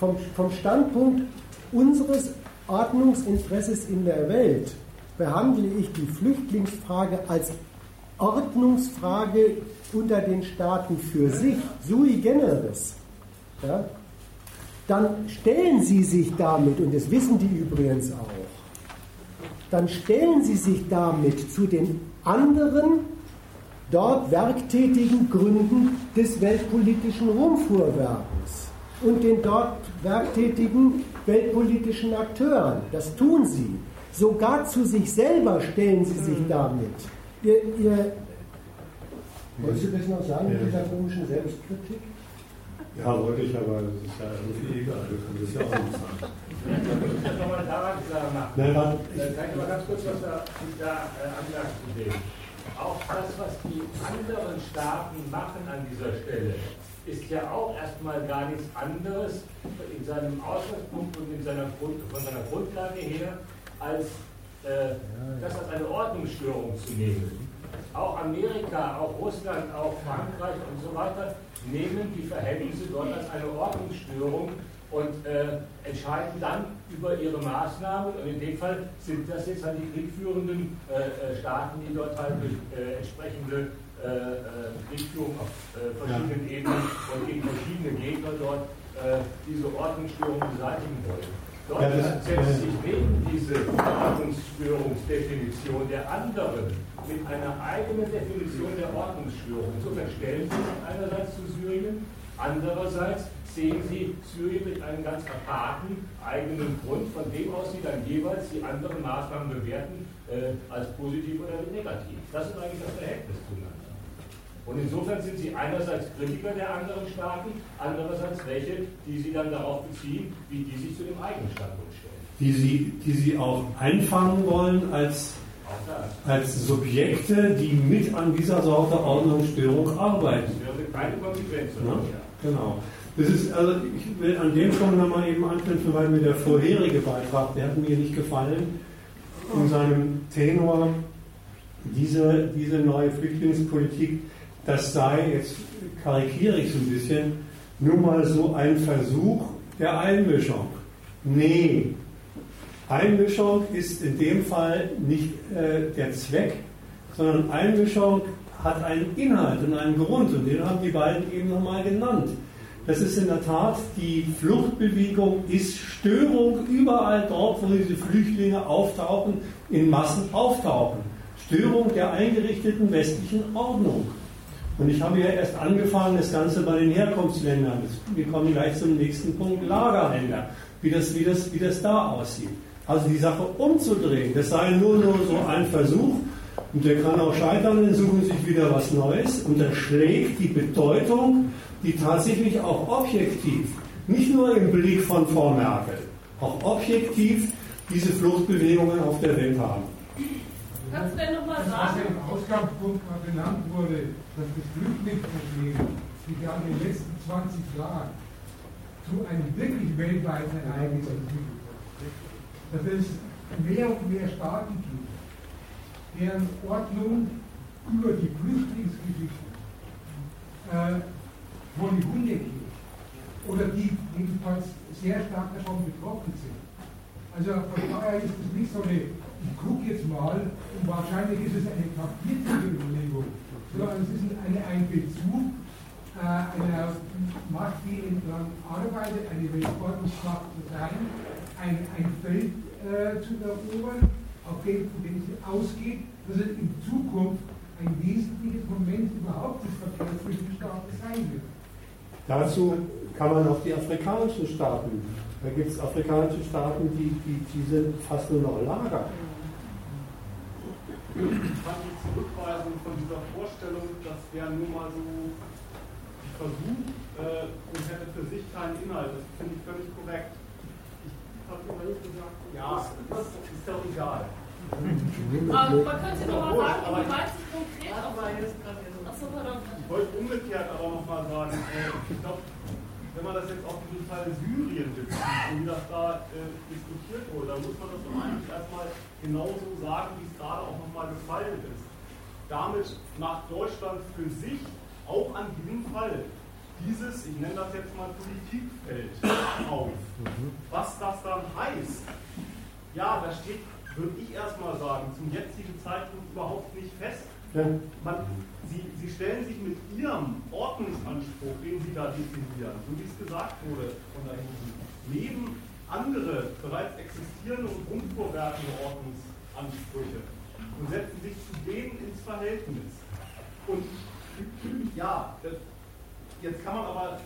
vom, vom Standpunkt unseres Ordnungsinteresses in der Welt behandle ich die Flüchtlingsfrage als Ordnungsfrage unter den Staaten für sich, sui generis, ja, dann stellen sie sich damit, und das wissen die übrigens auch, dann stellen sie sich damit zu den anderen dort werktätigen Gründen des weltpolitischen Rumfuhrwerkens und den dort werktätigen weltpolitischen Akteuren. Das tun sie. Sogar zu sich selber stellen sie sich damit. Ihr, ihr, wolltest du das noch sagen mit dieser komischen Selbstkritik? Ja, wollte ich, aber das ist ja irgendwie egal. Du kannst es ja auch nicht sagen. Ich kann nochmal daran machen. Nein, warte. Äh, Kann ich mal ganz kurz was da, da äh, anmerken zu dem? Auch das, was die anderen Staaten machen an dieser Stelle, ist ja auch erstmal gar nichts anderes in seinem Ausgangspunkt und in seiner Grund, von seiner Grundlage her, als äh, das als eine Ordnungsstörung zu nehmen. Auch Amerika, auch Russland, auch Frankreich und so weiter nehmen die Verhältnisse dort als eine Ordnungsstörung und äh, entscheiden dann über ihre Maßnahmen. Und in dem Fall sind das jetzt halt die kriegführenden äh, äh Staaten, die dort halt durch äh, entsprechende Kriegführung auf verschiedenen ja. Ebenen und gegen verschiedene Gegner dort diese Ordnungsstörung beseitigen wollen. Dort setzt sich neben diese Ordnungsstörungsdefinition der anderen mit einer eigenen Definition der Ordnungsstörung. Insofern stellen Sie sich einerseits zu Syrien, andererseits sehen Sie Syrien mit einem ganz aparten eigenen Grund, von dem aus Sie dann jeweils die anderen Maßnahmen bewerten äh, als positiv oder negativ. Das ist eigentlich das Verhältnis zueinander. Und insofern sind sie einerseits Kritiker der anderen Staaten, andererseits welche, die sie dann darauf beziehen, wie die sich zu dem eigenen Standpunkt stellen. Die sie, die sie auch einfangen wollen als, als Subjekte, die mit an dieser Sorte Ordnungsstörung arbeiten. Das wäre keine Konsequenz. Ja, genau. Das ist, also ich will an dem schon nochmal eben anknüpfen, weil mir der vorherige Beitrag, der hat mir nicht gefallen, in seinem Tenor, diese, diese neue Flüchtlingspolitik das sei, jetzt karikiere ich so ein bisschen, nur mal so ein Versuch der Einmischung. Nee, Einmischung ist in dem Fall nicht äh, der Zweck, sondern Einmischung hat einen Inhalt und einen Grund und den haben die beiden eben nochmal genannt. Das ist in der Tat, die Fluchtbewegung ist Störung überall dort, wo diese Flüchtlinge auftauchen, in Massen auftauchen. Störung der eingerichteten westlichen Ordnung. Und ich habe ja erst angefangen, das Ganze bei den Herkunftsländern. Wir kommen gleich zum nächsten Punkt, Lagerländer, wie das, wie das, wie das da aussieht. Also die Sache umzudrehen, das sei nur, nur so ein Versuch und der kann auch scheitern, dann suchen sich wieder was Neues und dann schlägt die Bedeutung, die tatsächlich auch objektiv, nicht nur im Blick von Frau Merkel, auch objektiv diese Fluchtbewegungen auf der Welt haben. Kannst du denn nochmal sagen? Was im Ausgangspunkt genannt wurde, dass das Flüchtlingsproblem sich ja in den letzten 20 Jahren zu einem wirklich weltweiten Ereignis entwickelt hat. Dass es mehr und mehr Staaten gibt, deren Ordnung über die Flüchtlingsgeschichte äh, vor die Hunde geht oder die jedenfalls sehr stark davon betroffen sind. Also von daher ist es nicht so eine ich gucke jetzt mal, und wahrscheinlich ist es eine kapierte Überlegung, sondern es ist eine, ein Bezug äh, einer Macht, die entlang arbeitet, eine Weltordnungsmacht zu sein, ein, ein Feld äh, zu erobern, auf dem, von dem sie ausgeht, dass es in Zukunft ein wesentliches Moment überhaupt des Verkehrs zwischen Staaten sein wird. Dazu kann man auf die afrikanischen Staaten, da gibt es afrikanische Staaten, die, die, die sind fast nur noch Lager. Ich fand die Zurückweisung von dieser Vorstellung, das wäre nur mal so ein Versuch äh, und hätte für sich keinen Inhalt. Das finde ich völlig korrekt. Ich habe immer nicht gesagt, ja, das ist doch egal. Aber man könnte noch mal sagen, wie meinst du konkret? Ich wollte umgekehrt aber noch mal sagen, äh, ich glaube, wenn man das jetzt auf diesen Fall Syrien bezieht und wie das da äh, diskutiert wurde, dann muss man das doch eigentlich erstmal genauso sagen, wie es gerade auch nochmal gefallen ist. Damit macht Deutschland für sich auch an diesem Fall dieses, ich nenne das jetzt mal Politikfeld auf. Was das dann heißt, ja, da steht, würde ich erstmal sagen, zum jetzigen Zeitpunkt überhaupt nicht fest. Man, Sie, Sie stellen sich mit Ihrem Ordnungsanspruch, den Sie da definieren, so wie es gesagt wurde von da hinten, neben andere bereits existierende und grundvorwertende Ordnungsansprüche und setzen sich zu denen ins Verhältnis. Und ja, das, jetzt kann man aber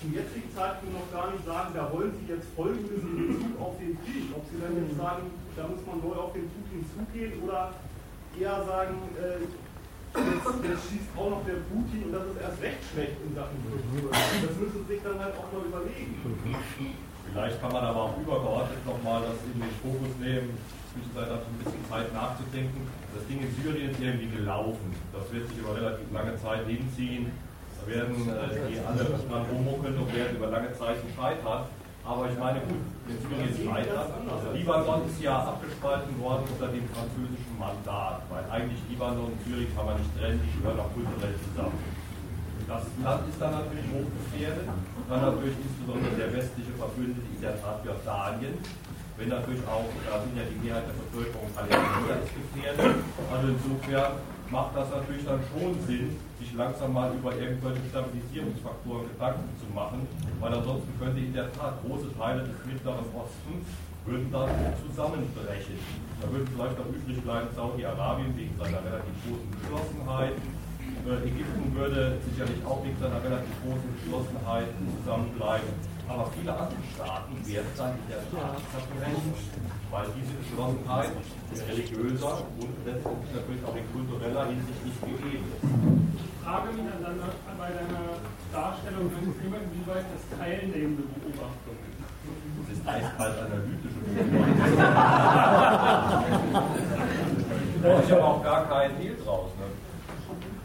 zum jetzigen Zeitpunkt noch gar nicht sagen, da wollen Sie jetzt Folgendes in Bezug auf den Krieg. Ob Sie dann jetzt sagen, da muss man neu auf den Putin zugehen oder eher sagen, äh, Jetzt, jetzt, schießt auch noch der Putin und das ist erst recht schlecht in Sachen Kultur. Das müssen Sie sich dann halt auch mal überlegen. Vielleicht kann man aber auch übergeordnet nochmal das in den Fokus nehmen, Zwischenzeit hat ein bisschen Zeit nachzudenken. Das Ding in Syrien ist irgendwie gelaufen. Das wird sich über relativ lange Zeit hinziehen. Da werden äh, die alle dran rummuckeln und werden über lange Zeit scheitern. Aber ich meine, gut, in Syrien scheitert. Also Libanon ist ja abgespalten worden unter dem französischen Mandat, weil eigentlich Libanon und Syrien kann man nicht trennen, die gehören auch kulturell zusammen. Das Land ist dann natürlich hochgefährdet, dann natürlich insbesondere der westliche Verbündete in der Tat Jordanien, wenn natürlich auch, da sind ja die Mehrheit der Bevölkerung Palästina ist gefährdet. Also insofern macht das natürlich dann schon Sinn, sich langsam mal über irgendwelche Stabilisierungsfaktoren Gedanken zu machen, weil ansonsten könnte in der Tat große Teile des Mittleren Ostens würden dann zusammenbrechen. Da würde vielleicht noch übrig bleiben Saudi-Arabien wegen seiner relativ großen Geschlossenheit. Äh, Ägypten würde sicherlich auch wegen seiner relativ großen Geschlossenheit zusammenbleiben. Aber viele andere Staaten werden dann in der Tat zerbrechen weil diese Geschlossenheit in religiöser und letztendlich natürlich auch in kultureller Hinsicht nicht gegeben ist. Ich frage mich an deiner, bei deiner Darstellung immer, inwieweit das teilnehmende Beobachtung ist. Das ist eiskalt analytische Beobachtung. da ist aber auch gar kein Hehl draus. Ne?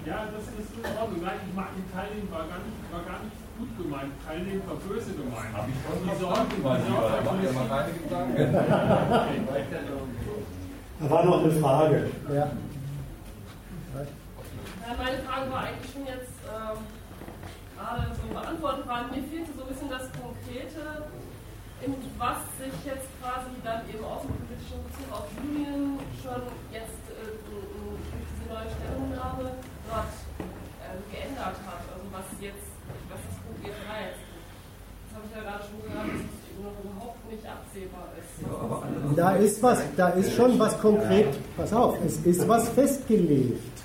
Ja, das ist in Ordnung. Nein, ich mag die Teilnehmen war gar nicht, war gar nicht gut gemeint, Teilnehmen war böse gemeint. Habe ich schon die Sorgen, weil Sie da machen ja mal keine Gedanken. Da war noch eine Frage. Ja. Ja, meine Frage war eigentlich schon jetzt ähm, gerade so beantwortet worden. Mir fehlte so ein bisschen das Konkrete, in was sich jetzt quasi dann eben außenpolitischen Bezug auf Syrien schon jetzt äh, durch diese neue Stellungnahme dort äh, geändert hat. Also was jetzt, was das konkret heißt. Das habe ich ja gerade schon gehört, dass es noch überhaupt nicht absehbar ist. Da ist was, da ist schon was konkret, pass auf, es ist was festgelegt.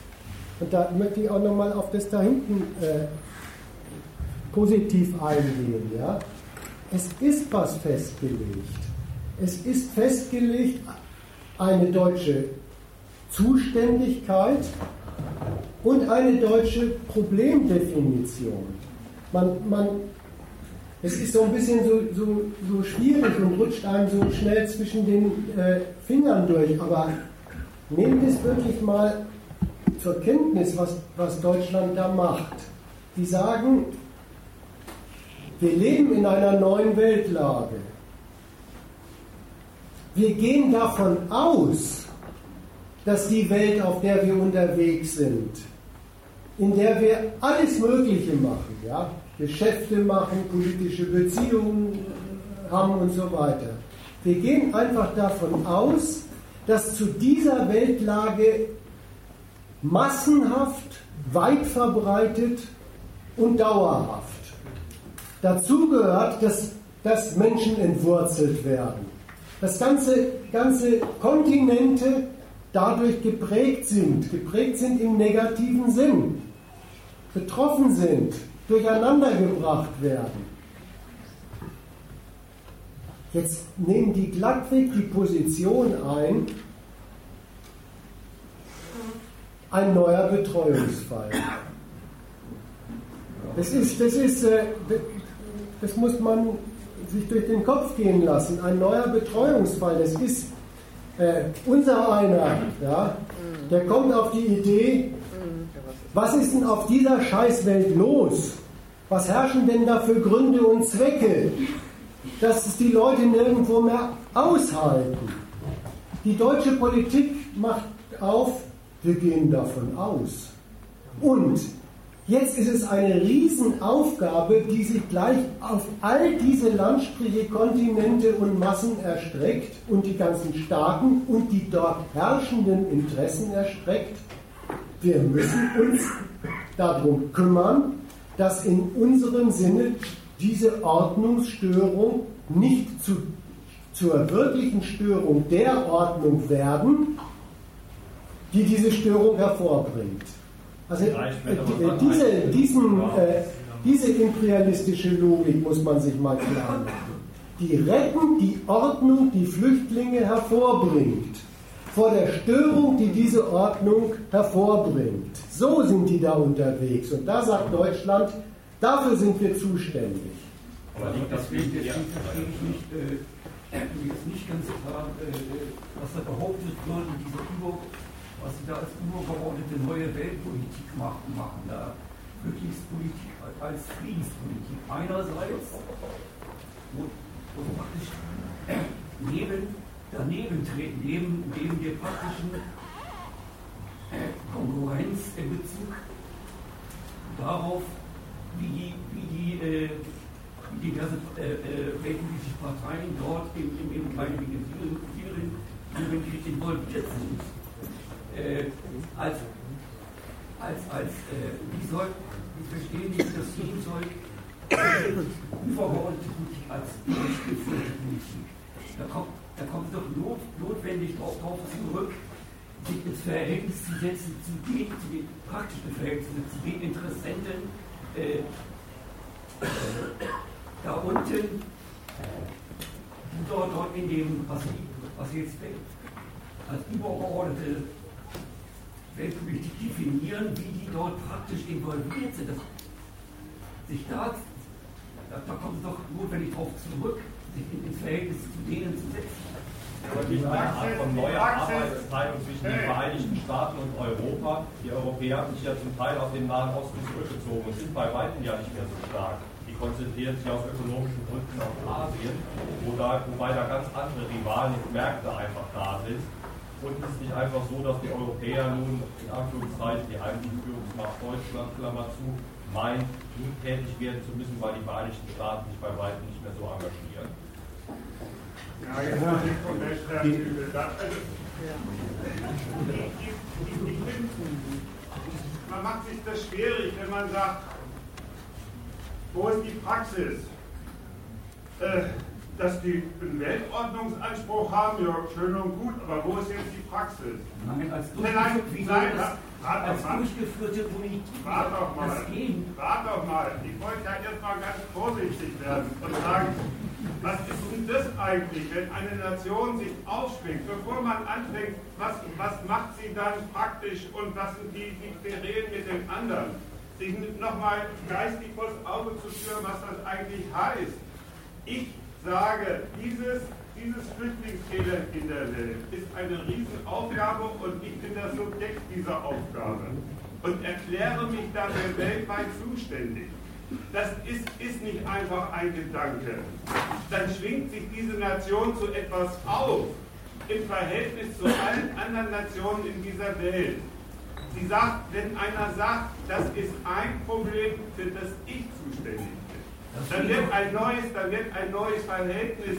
Und da möchte ich auch nochmal auf das da hinten äh, positiv eingehen. Ja? Es ist was festgelegt. Es ist festgelegt eine deutsche Zuständigkeit und eine deutsche Problemdefinition. Man, man, es ist so ein bisschen so, so, so schwierig und rutscht einem so schnell zwischen den äh, Fingern durch, aber nehmt es wirklich mal zur Kenntnis, was, was Deutschland da macht. Die sagen, wir leben in einer neuen Weltlage. Wir gehen davon aus, dass die Welt, auf der wir unterwegs sind, in der wir alles Mögliche machen, ja, Geschäfte machen, politische Beziehungen haben und so weiter. Wir gehen einfach davon aus, dass zu dieser Weltlage massenhaft, weit verbreitet und dauerhaft dazu gehört, dass, dass Menschen entwurzelt werden. Dass ganze, ganze Kontinente dadurch geprägt sind, geprägt sind im negativen Sinn, betroffen sind, durcheinandergebracht werden. Jetzt nehmen die glattweg die Position ein, ein neuer Betreuungsfall. Das ist, das ist, äh, das muss man sich durch den Kopf gehen lassen. Ein neuer Betreuungsfall, das ist äh, unser einer, ja, der kommt auf die Idee, was ist denn auf dieser Scheißwelt los? Was herrschen denn da für Gründe und Zwecke, dass es die Leute nirgendwo mehr aushalten? Die deutsche Politik macht auf, wir gehen davon aus. Und jetzt ist es eine Riesenaufgabe, die sich gleich auf all diese Landstriche, Kontinente und Massen erstreckt und die ganzen Staaten und die dort herrschenden Interessen erstreckt. Wir müssen uns darum kümmern, dass in unserem Sinne diese Ordnungsstörung nicht zu, zur wirklichen Störung der Ordnung werden, die diese Störung hervorbringt. Also äh, diese, diesen, äh, diese imperialistische Logik muss man sich mal klar machen. Die retten die Ordnung, die Flüchtlinge hervorbringt, vor der Störung, die diese Ordnung hervorbringt. So sind die da unterwegs. Und da sagt Deutschland, dafür sind wir zuständig. Aber liegt das verstehe ich nicht, äh, ist nicht ganz klar, äh, was da behauptet wird, diese Über was sie da als übergeordnete neue Weltpolitik machen, machen da Flüchtlingspolitik als Friedenspolitik. Einerseits, wo, wo praktisch neben, daneben treten, neben, neben der praktischen Konkurrenz in Bezug darauf, wie die, wie die äh, diverse äh, äh, weltpolitische Parteien dort im, im, im Syrien involviert sind äh, als, als, als äh, wie soll, wie verstehen Sie das Team soll übergeordnete Politik als durchgeführte Politik. Da kommt, da kommt doch not, notwendig darauf zurück, sich ins Verhältnis zu setzen zu den, zu den praktischen Verhältnissen, zu den Interessenten äh, da unten, dort, dort in dem, was, was jetzt als übergeordnete Weltpolitik definieren, wie die dort praktisch involviert sind. Das, sich da, da, kommt es doch notwendig darauf zurück, sich ins Verhältnis zu denen zu setzen. Aber nicht eine Art von neuer Arbeitsteilung zwischen den Vereinigten Staaten und Europa. Die Europäer haben sich ja zum Teil auf den Nahen Osten zurückgezogen und sind bei weitem ja nicht mehr so stark. Die konzentrieren sich aus ökonomischen Gründen auf Asien, wo da, wobei da ganz andere Rivalen und Märkte einfach da sind und es ist nicht einfach so, dass die Europäer nun in Anführungszeichen die eigentliche Führungsmacht Deutschland, Klammer zu, meint, nun tätig werden zu müssen, weil die Vereinigten Staaten sich bei weitem nicht mehr so engagieren. Ja, jetzt mal nicht von der Stärke man macht sich das schwierig, wenn man sagt, wo ist die Praxis? Äh, dass die einen Weltordnungsanspruch haben, ja, schön und gut, aber wo ist jetzt die Praxis? Nein, als nein, nein, nein, warte als mal. durchgeführte Politik. Warte doch mal. Warte doch mal. Ich wollte ja jetzt mal ganz vorsichtig werden und sagen, was ist denn das eigentlich, wenn eine Nation sich aufschwingt, bevor man anfängt, was, was macht sie dann praktisch und was sind die, die Querelen mit den anderen? Sich nochmal geistig vors Auge zu führen, was das eigentlich heißt. Ich sage, dieses, dieses Flüchtlingselend in der Welt ist eine Riesenaufgabe und ich bin das Subjekt dieser Aufgabe und erkläre mich dafür weltweit zuständig. Das ist, ist nicht einfach ein Gedanke. Dann schwingt sich diese Nation zu etwas auf im Verhältnis zu allen anderen Nationen in dieser Welt. Sie sagt, wenn einer sagt, das ist ein Problem, für das ich zuständig bin dann wird ein neues, dann wird ein neues Verhältnis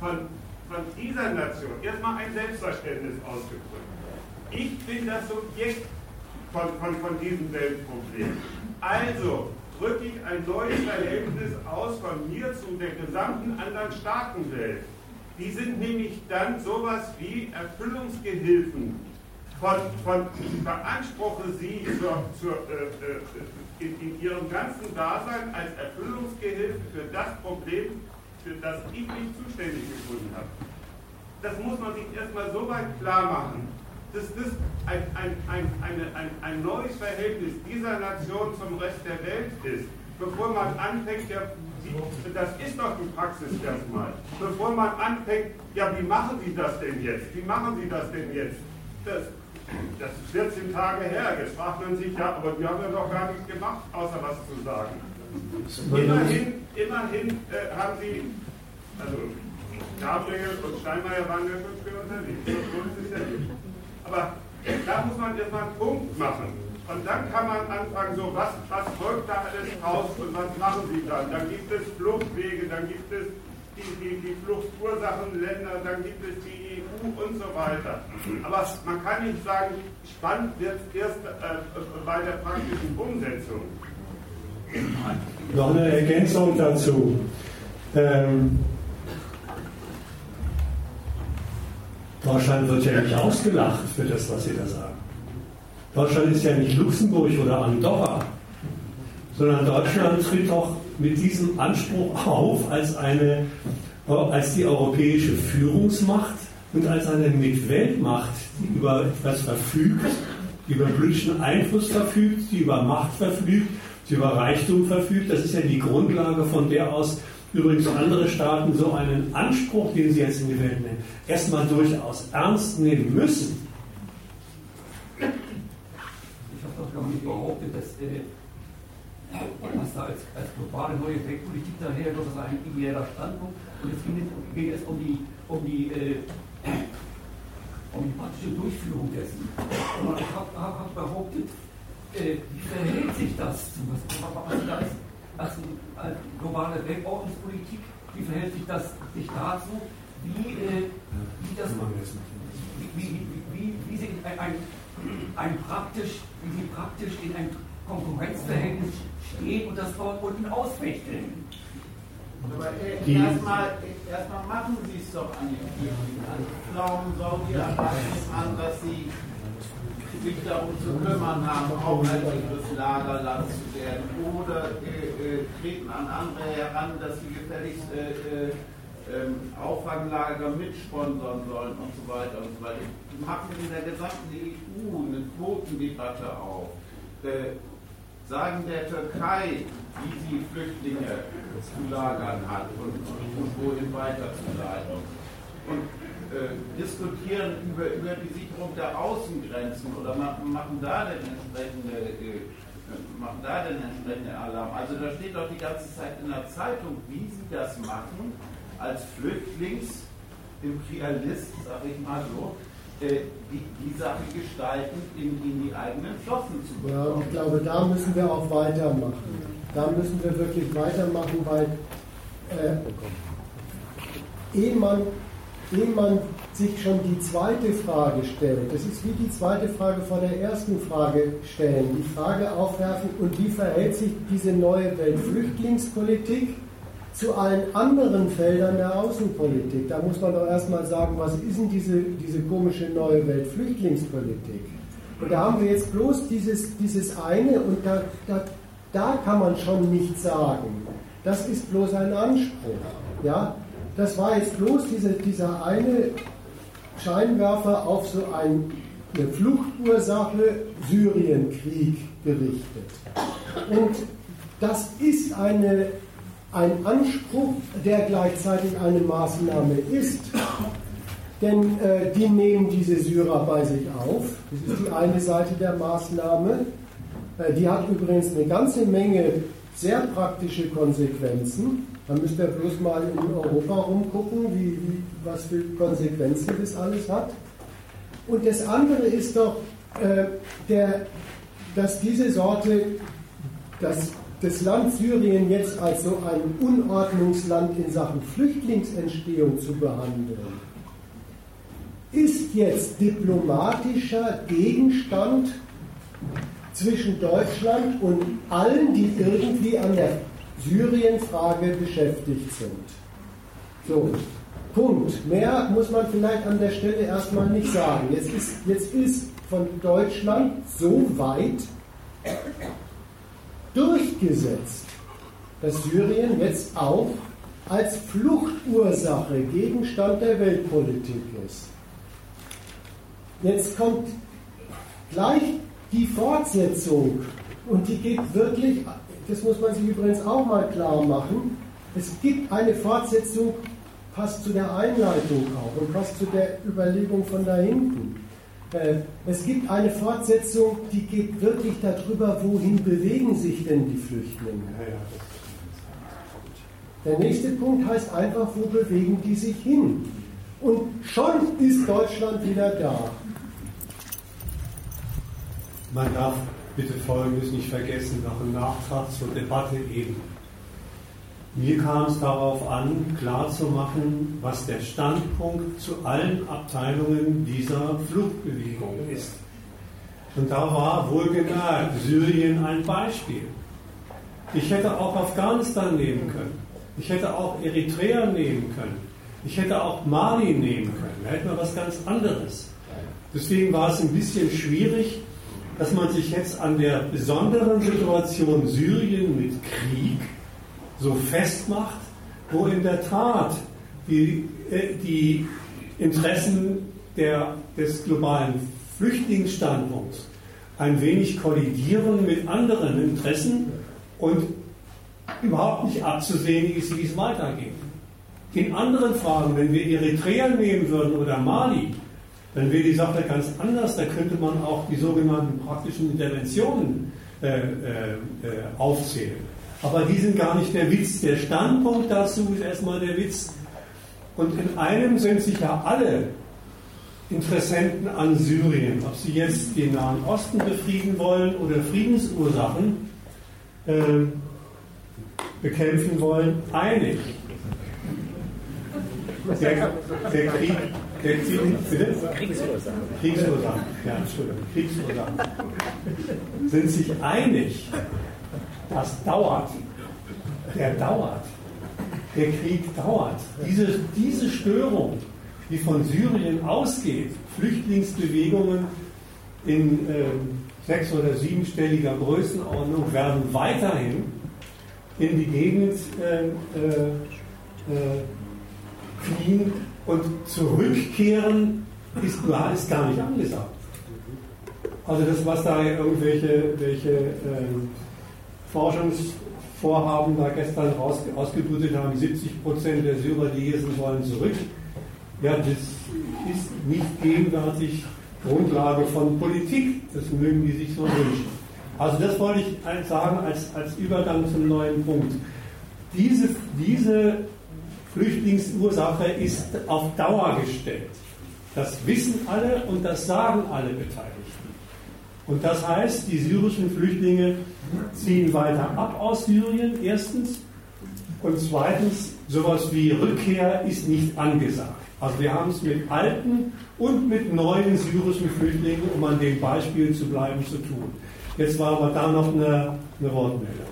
von, von dieser Nation, erstmal ein Selbstverständnis ausgedrückt. Ich bin das Subjekt von, von, von diesem Weltproblem. Also drücke ich ein neues Verhältnis aus von mir zu der gesamten anderen Staatenwelt. Die sind nämlich dann sowas wie Erfüllungsgehilfen von, von ich beanspruche sie zur, zur äh, äh, in, in ihrem ganzen Dasein als Erfüllungsgehilfe für das Problem, für das ich mich zuständig gefunden habe. Das muss man sich erstmal so weit klar machen, dass das ein, ein, ein, eine, ein, neues Verhältnis dieser Nation zum Rest der Welt ist, bevor man anfängt, ja, das ist doch die Praxis erstmal, bevor man anfängt, ja, wie machen Sie das denn jetzt? Wie machen Sie das denn jetzt? Das, das ist 14 Tage her. Jetzt fragt man sich, ja, aber die haben ja doch gar nichts gemacht, außer was zu sagen. Immerhin, immerhin äh, haben Sie, also Gabriel und Steinmeier waren ja schon früher unterwegs. Das ist ja. Aber da muss man erstmal einen Punkt machen. Und dann kann man anfangen, so was, was folgt da alles raus und was machen Sie dann? Dann gibt es Fluchtwege, dann gibt es die, die, die Fluchtursachenländer, dann gibt es die EU und so weiter. Aber man kann nicht sagen, spannend wird es erst äh, bei der praktischen Umsetzung. Noch eine Ergänzung dazu. Ähm, Deutschland wird ja nicht ausgelacht für das, was Sie da sagen. Deutschland ist ja nicht Luxemburg oder Andorra, sondern Deutschland tritt doch mit diesem Anspruch auf als, eine, als die europäische Führungsmacht und als eine Mitweltmacht, die über etwas verfügt, die über politischen Einfluss verfügt, die über Macht verfügt, die über Reichtum verfügt. Das ist ja die Grundlage, von der aus übrigens andere Staaten so einen Anspruch, den sie jetzt in die Welt nehmen, erstmal durchaus ernst nehmen müssen. Ich habe doch gar nicht behauptet, dass äh, was da als, als globale neue Weltpolitik daher, das ist ein ideeller Standpunkt. Und es ging, ging es um die, um die, äh, um die praktische Durchführung dessen. Und ich habe hab, behauptet, äh, wie verhält sich das zu was, was da ist? Also, als globale Weltordnungspolitik, wie verhält sich das sich dazu, wie, äh, wie das wie, wie, wie, wie sie ein, ein, ein praktisch, wie sie praktisch in ein Konkurrenzverhältnis stehen und das dort unten ausfechten. Aber erstmal erst machen Sie es doch an den Kirchen. Glauben Saudi-Arabien an, dass sie sich darum zu kümmern haben, auch ein sicheres Lagerland zu werden. Oder äh, äh, treten an andere heran, dass sie gefälligst äh, äh, ähm, Auffanglager mitsponsern sollen und so weiter und so weiter. Die machen in der gesamten EU eine Quotendebatte auf. Sagen der Türkei, wie sie Flüchtlinge zu lagern hat und, und, wohin weiterzuleiten. Und äh, diskutieren über, über die Sicherung der Außengrenzen oder machen, machen da den entsprechende äh, entsprechenden Alarm. Also da steht doch die ganze Zeit in der Zeitung, wie sie das machen, als Flüchtlingsimperialist, sag ich mal so, die, die Sache gestalten, in, in die eigenen Flossen zu bekommen. Ja, ich glaube, da müssen wir auch weitermachen. Da müssen wir wirklich weitermachen, weil äh, ehe man ehe man sich schon die zweite Frage stellt, das ist wie die zweite Frage vor der ersten Frage stellen, die Frage aufwerfen, und wie verhält sich diese neue Weltflüchtlingspolitik zu allen anderen Feldern der Außenpolitik? Da muss man doch erstmal sagen, was ist denn diese, diese komische neue Weltflüchtlingspolitik? Und da haben wir jetzt bloß dieses, dieses eine, und da, da, da kann man schon nicht sagen. Das ist bloß ein Anspruch. Ja? Das war jetzt bloß diese, dieser eine Scheinwerfer auf so ein, eine Fluchtursache Syrienkrieg gerichtet. Und das ist eine, ein Anspruch, der gleichzeitig eine Maßnahme ist. Denn äh, die nehmen diese Syrer bei sich auf. Das ist die eine Seite der Maßnahme. Äh, die hat übrigens eine ganze Menge sehr praktische Konsequenzen. Man müsste ja bloß mal in Europa rumgucken, wie, wie, was für Konsequenzen das alles hat. Und das andere ist doch, äh, der, dass diese Sorte, dass das Land Syrien jetzt als so ein Unordnungsland in Sachen Flüchtlingsentstehung zu behandeln, ist jetzt diplomatischer Gegenstand zwischen Deutschland und allen, die irgendwie an der Syrien-Frage beschäftigt sind. So, Punkt. Mehr muss man vielleicht an der Stelle erstmal nicht sagen. Jetzt ist, jetzt ist von Deutschland so weit durchgesetzt, dass Syrien jetzt auch als Fluchtursache Gegenstand der Weltpolitik ist. Jetzt kommt gleich die Fortsetzung und die geht wirklich das muss man sich übrigens auch mal klar machen, es gibt eine Fortsetzung, passt zu der Einleitung auch und passt zu der Überlegung von da hinten. Äh, es gibt eine Fortsetzung, die geht wirklich darüber, wohin bewegen sich denn die Flüchtlinge. Der nächste Punkt heißt einfach, wo bewegen die sich hin? Und schon ist Deutschland wieder da. Man darf bitte Folgendes nicht vergessen, noch im Nachtrag zur Debatte eben. Mir kam es darauf an, klarzumachen, was der Standpunkt zu allen Abteilungen dieser Fluchtbewegung ist. Und da war wohlgemerkt Syrien ein Beispiel. Ich hätte auch Afghanistan nehmen können. Ich hätte auch Eritrea nehmen können. Ich hätte auch Mali nehmen können. Da hätten wir was ganz anderes. Deswegen war es ein bisschen schwierig, dass man sich jetzt an der besonderen Situation Syrien mit Krieg so festmacht, wo in der Tat die, äh, die Interessen der, des globalen Flüchtlingsstandpunkts ein wenig kollidieren mit anderen Interessen und überhaupt nicht abzusehen ist, wie es weitergeht. In anderen Fragen, wenn wir Eritrea nehmen würden oder Mali, dann wäre die Sache ganz anders. Da könnte man auch die sogenannten praktischen Interventionen äh, äh, äh aufzählen. Aber die sind gar nicht der Witz. Der Standpunkt dazu ist erstmal der Witz. Und in einem sind sich ja alle Interessenten an Syrien, ob sie jetzt den Nahen Osten befrieden wollen oder Friedensursachen äh, bekämpfen wollen, einig. Der, der Krieg, der Krieg, bitte? Kriegsursachen. Kriegsursachen, ja, Entschuldigung, Kriegsursachen. Sind sich einig, das dauert. Der dauert. Der Krieg dauert. Diese, diese Störung, die von Syrien ausgeht, Flüchtlingsbewegungen in äh, sechs- oder siebenstelliger Größenordnung werden weiterhin in die Gegend äh, äh, äh fliehen und zurückkehren ist, ist gar nicht angesagt. Also das, was da irgendwelche welche, ähm, Forschungsvorhaben da gestern raus, ausgebrütet haben, 70 Prozent der Syrer, die hier sind, wollen zurück. Ja, das ist nicht gegenwärtig Grundlage von Politik. Das mögen die sich so wünschen. Also das wollte ich sagen als, als Übergang zum neuen Punkt. Diese, diese Flüchtlingsursache ist auf Dauer gestellt. Das wissen alle und das sagen alle Beteiligten. Und das heißt, die syrischen Flüchtlinge ziehen weiter ab aus Syrien, erstens. Und zweitens, sowas wie Rückkehr ist nicht angesagt. Also wir haben es mit alten und mit neuen syrischen Flüchtlingen, um an dem Beispiel zu bleiben, zu tun. Jetzt war aber da noch eine, eine Wortmeldung.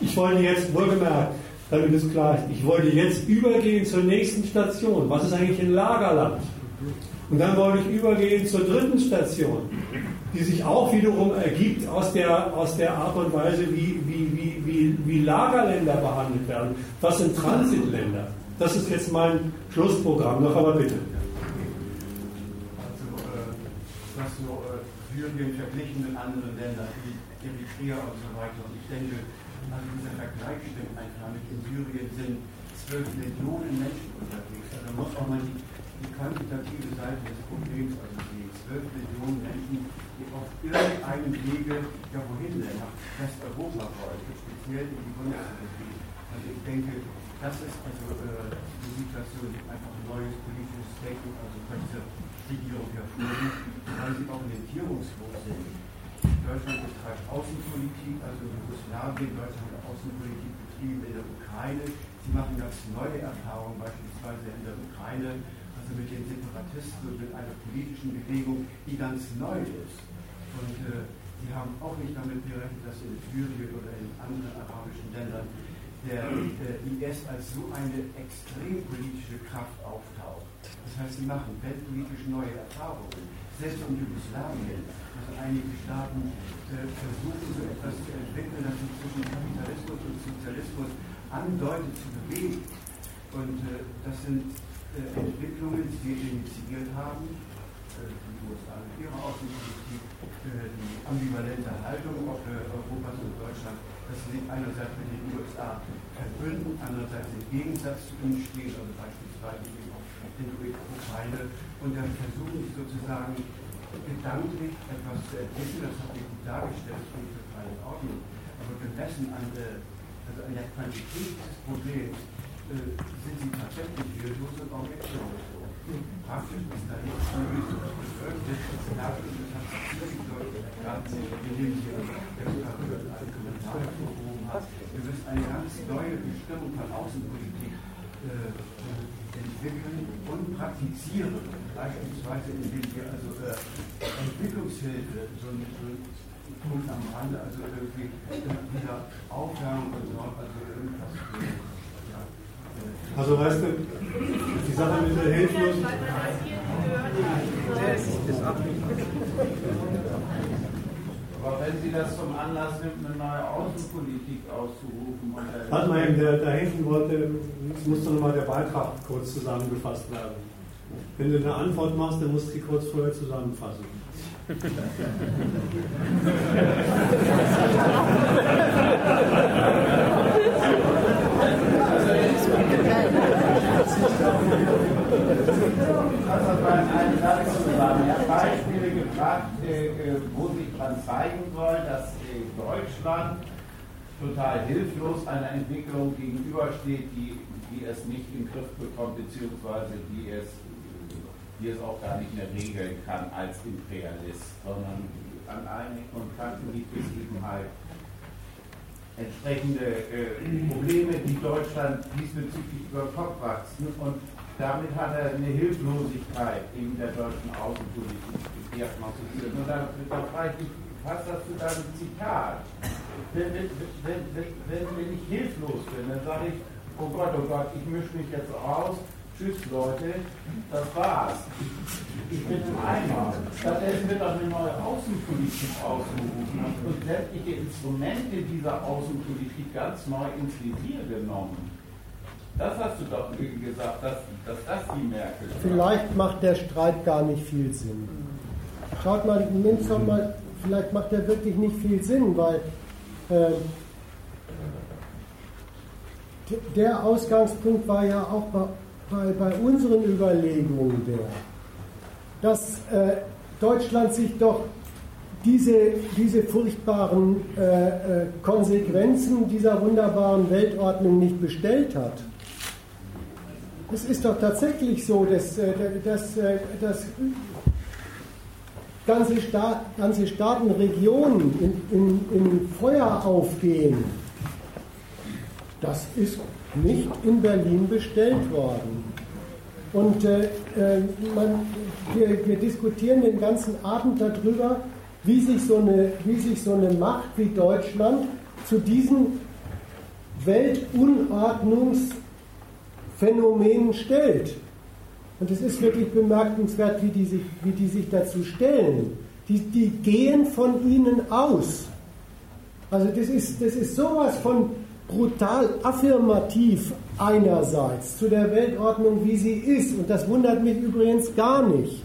Ich wollte jetzt, wohlgemerkt, damit es klar ist, ich wollte jetzt übergehen zur nächsten Station. Was ist eigentlich ein Lagerland? Und dann wollte ich übergehen zur dritten Station die sich auch wiederum ergibt aus der, aus der Art und Weise, wie, wie, wie, wie, Lagerländer behandelt werden. Was sind Transitländer? Das ist jetzt mein Schlussprogramm noch, aber bitte. Also, äh, was so äh, Syrien verglichen mit anderen Ländern, wie Eritrea und so weiter. Und ich denke, also dieser Vergleich stimmt einfach nicht. In Syrien sind 12 Millionen Menschen unterwegs. Also muss auch mal die, die quantitative Seite des Problems also sehen. 12 Millionen Menschen auf irgendeinem Wege, ja wohin denn, nach Westeuropa wollte, speziell in die Bundesrepublik. Also ich denke, das ist also äh, die Situation, einfach ein neues politisches Statement, also von dieser Regierung hervorgeht, weil sie orientierungslos sind. Deutschland betreibt Außenpolitik, also Jugoslawien, Deutschland hat Außenpolitik betrieben in der Ukraine. Sie machen ganz neue Erfahrungen, beispielsweise in der Ukraine, also mit den Separatisten und mit einer politischen Bewegung, die ganz neu ist. Und äh, die haben auch nicht damit gerechnet, dass in Syrien oder in anderen arabischen Ländern der äh, IS als so eine extrem politische Kraft auftaucht. Das heißt, sie machen weltpolitisch neue Erfahrungen. Selbst in Jugoslawien, also einige Staaten äh, versuchen so etwas zu entwickeln, das sich zwischen Kapitalismus und Sozialismus andeutet zu bewegen. Und äh, das sind äh, Entwicklungen, die wir initiiert haben, äh, die USA mit ihrer Außenpolitik, die ambivalente Haltung Europas und Deutschland, dass sie einerseits mit den USA verbünden, andererseits im Gegensatz zu ihnen stehen, also beispielsweise eben auch in der Ukraine. Und dann versuchen sie sozusagen gedanklich etwas zu entwickeln, das hat ich gut dargestellt, das finde ich total in Ordnung. Aber gemessen an der, also an der Quantität des Problems äh, sind sie tatsächlich hilflos und auch weglos. Praktisch ist da nichts möglich, das lag und Wir müssen eine ganz neue Bestimmung von Außenpolitik äh, entwickeln und praktizieren. Beispielsweise, indem wir also äh, Entwicklungshilfe, so ein, so Punkt am Rande, also irgendwie wieder Aufwärmung und so, also irgendwas. Ja, äh, also weißt du, die Sache mit der Hilflosen. Aber wenn Sie das zum Anlass nimmt, eine neue Außenpolitik auszurufen. Warte mal eben, der, da hinten wollte, doch nochmal der Beitrag kurz zusammengefasst werden. Wenn du eine Antwort machst, dann musst du die kurz vorher zusammenfassen. Also bei einem Satz zusammen. Er hat Beispiele gebracht, wo sich dran zeigen soll, dass Deutschland total hilflos einer Entwicklung gegenübersteht, die, die es nicht in den Griff bekommt, beziehungsweise die es, die es auch gar nicht mehr regeln kann als Imperialist, sondern an einigen und Kanten gibt es eben halt entsprechende äh, Probleme, die Deutschland diesbezüglich über den Kopf wachsen und damit hat er eine Hilflosigkeit in der deutschen Außenpolitik diagnostiziert. Und da, da frage ich, passt das zu deinem Zitat? Wenn, wenn, wenn, wenn, ich hilflos bin, dann sage ich, oh Gott, oh Gott, ich mische mich jetzt raus, tschüss Leute, das war's. Ich bin im Eimer. Stattdessen wird auch eine neue Außenpolitik ausgerufen und sämtliche Instrumente dieser Außenpolitik ganz neu ins Visier genommen. Das hast du doch gesagt, dass, dass das die Merkel. Vielleicht macht der Streit gar nicht viel Sinn. Schaut mal, nimmt doch mal, vielleicht macht er wirklich nicht viel Sinn, weil äh, der Ausgangspunkt war ja auch bei, bei, bei unseren Überlegungen der, dass äh, Deutschland sich doch diese, diese furchtbaren äh, äh Konsequenzen dieser wunderbaren Weltordnung nicht bestellt hat. Es ist doch tatsächlich so, dass, äh, dass, äh, dass ganze, Staat, ganze Staaten, Regionen in, in, in Feuer aufgehen. Das ist nicht in Berlin bestellt worden. Und äh, äh, man, wir, wir, diskutieren den ganzen Abend darüber, wie sich, so eine, wie sich so eine Macht wie Deutschland zu diesen Weltunordnungs- Phänomenen stellt. Und es ist wirklich bemerkenswert, wie die sich, wie die sich dazu stellen. Die, die gehen von ihnen aus. Also das ist, das ist sowas von brutal affirmativ einerseits zu der Weltordnung, wie sie ist. Und das wundert mich übrigens gar nicht,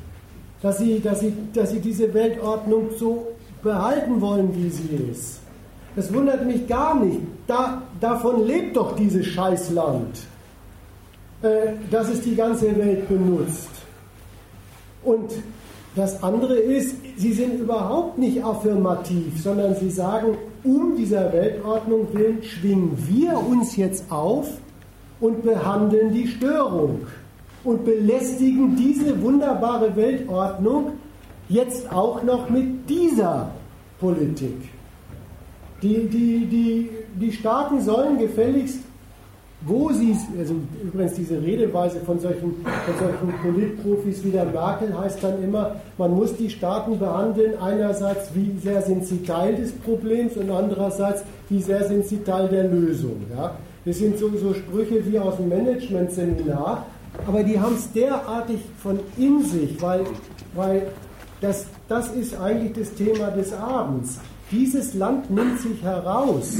dass sie, dass sie, dass sie diese Weltordnung so behalten wollen, wie sie ist. Das wundert mich gar nicht. Da, davon lebt doch dieses Scheißland. Äh, dass es die ganze Welt benutzt. Und das andere ist, sie sind überhaupt nicht affirmativ, sondern sie sagen, um dieser Weltordnung willen schwingen wir uns jetzt auf und behandeln die Störung und belästigen diese wunderbare Weltordnung jetzt auch noch mit dieser Politik. Die, die, die, die Staaten sollen gefälligst wo sie, also übrigens diese Redeweise von solchen, von solchen Politprofis wie der Merkel heißt dann immer, man muss die Staaten behandeln, einerseits wie sehr sind sie Teil des Problems und andererseits wie sehr sind sie Teil der Lösung. Ja? Das sind so, so Sprüche wie aus dem Management-Seminar, aber die haben es derartig von in sich, weil, weil das, das ist eigentlich das Thema des Abends. Dieses Land nimmt sich heraus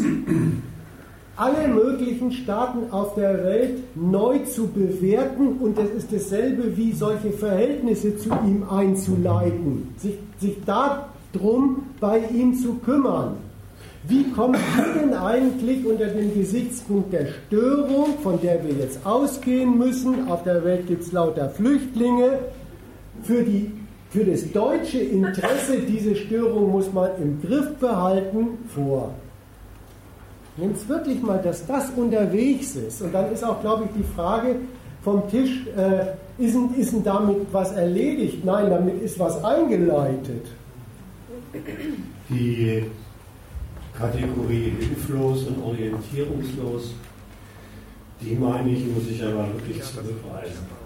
alle möglichen Staaten auf der Welt neu zu bewerten und es ist dasselbe wie solche Verhältnisse zu ihm einzuleiten, sich, sich darum bei ihm zu kümmern. Wie kommt ihr denn eigentlich unter den Gesichtspunkt der Störung, von der wir jetzt ausgehen müssen? Auf der Welt gibt es lauter Flüchtlinge. Für die für das deutsche Interesse diese Störung muss man im Griff behalten vor. Wenn es wirklich mal, dass das unterwegs ist, und dann ist auch, glaube ich, die Frage vom Tisch, äh, ist, ist denn damit was erledigt? Nein, damit ist was eingeleitet. Die Kategorie hilflos und orientierungslos, die meine ich, muss ich aber wirklich zurückweisen.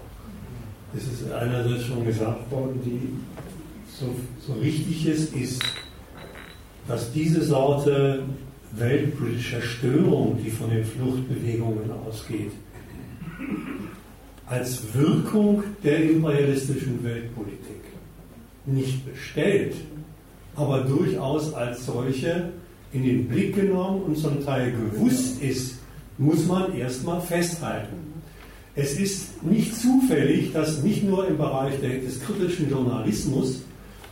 Es ist einerseits schon gesagt worden, die so, so richtig es ist, dass diese Sorte weltpolitischer Störung, die von den Fluchtbewegungen ausgeht, als Wirkung der imperialistischen Weltpolitik nicht bestellt, aber durchaus als solche in den Blick genommen und zum Teil gewusst ist, muss man erstmal festhalten. Es ist nicht zufällig, dass nicht nur im Bereich des kritischen Journalismus,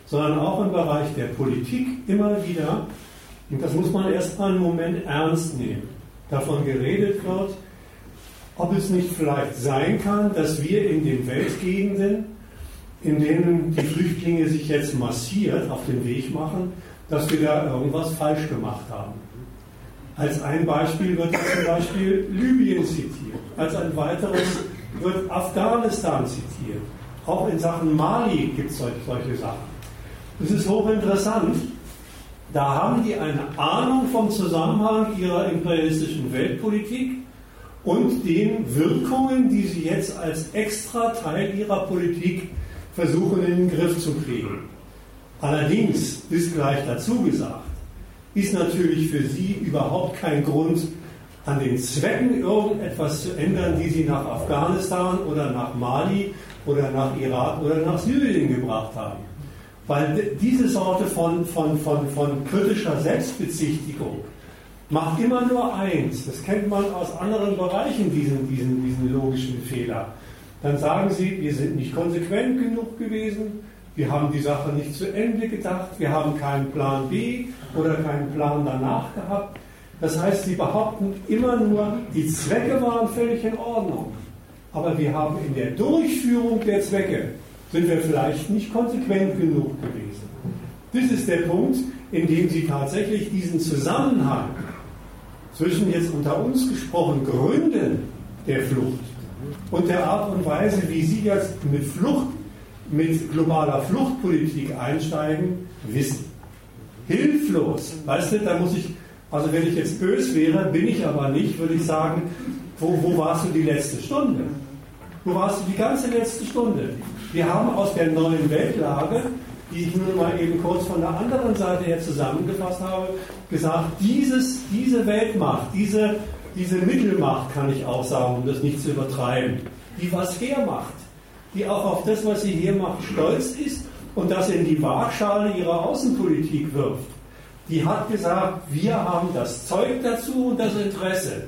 sondern auch im Bereich der Politik immer wieder, und das muss man erstmal einen Moment ernst nehmen, davon geredet wird, ob es nicht vielleicht sein kann, dass wir in den Weltgegenden, in denen die Flüchtlinge sich jetzt massiert auf den Weg machen, dass wir da irgendwas falsch gemacht haben. Als ein Beispiel wird zum Beispiel Libyen zitiert. Als ein weiteres wird Afghanistan zitiert. Auch in Sachen Mali gibt es solche Sachen. Das ist hochinteressant. Da haben die eine Ahnung vom Zusammenhang ihrer imperialistischen Weltpolitik und den Wirkungen, die sie jetzt als extra Teil ihrer Politik versuchen in den Griff zu kriegen. Allerdings ist gleich dazu gesagt, ist natürlich für sie überhaupt kein Grund, an den Zwecken irgendetwas zu ändern, die sie nach Afghanistan oder nach Mali oder nach Irak oder nach Syrien gebracht haben. Weil diese Sorte von, von, von, von kritischer Selbstbezichtigung macht immer nur eins, das kennt man aus anderen Bereichen, diesen, diesen, diesen logischen Fehler. Dann sagen sie, wir sind nicht konsequent genug gewesen, wir haben die Sache nicht zu Ende gedacht, wir haben keinen Plan B oder keinen Plan danach gehabt. Das heißt, sie behaupten immer nur, die Zwecke waren völlig in Ordnung. Aber wir haben in der Durchführung der Zwecke, sind wir vielleicht nicht konsequent genug gewesen. Das ist der Punkt, in dem sie tatsächlich diesen Zusammenhang zwischen jetzt unter uns gesprochen Gründen der Flucht und der Art und Weise, wie sie jetzt mit Flucht mit globaler Fluchtpolitik einsteigen, wissen. Hilflos. Weißt du, da muss ich, also wenn ich jetzt bös wäre, bin ich aber nicht, würde ich sagen, wo, wo warst du die letzte Stunde? Wo warst du die ganze letzte Stunde? Wir haben aus der neuen Weltlage, die ich nur mal eben kurz von der anderen Seite her zusammengefasst habe, gesagt, dieses, diese Weltmacht, diese, diese Mittelmacht kann ich auch sagen, um das nicht zu übertreiben, die was hermacht, die auch auf das, was sie hier macht, stolz ist und das in die Waagschale ihrer Außenpolitik wirft. Die hat gesagt, wir haben das Zeug dazu und das Interesse,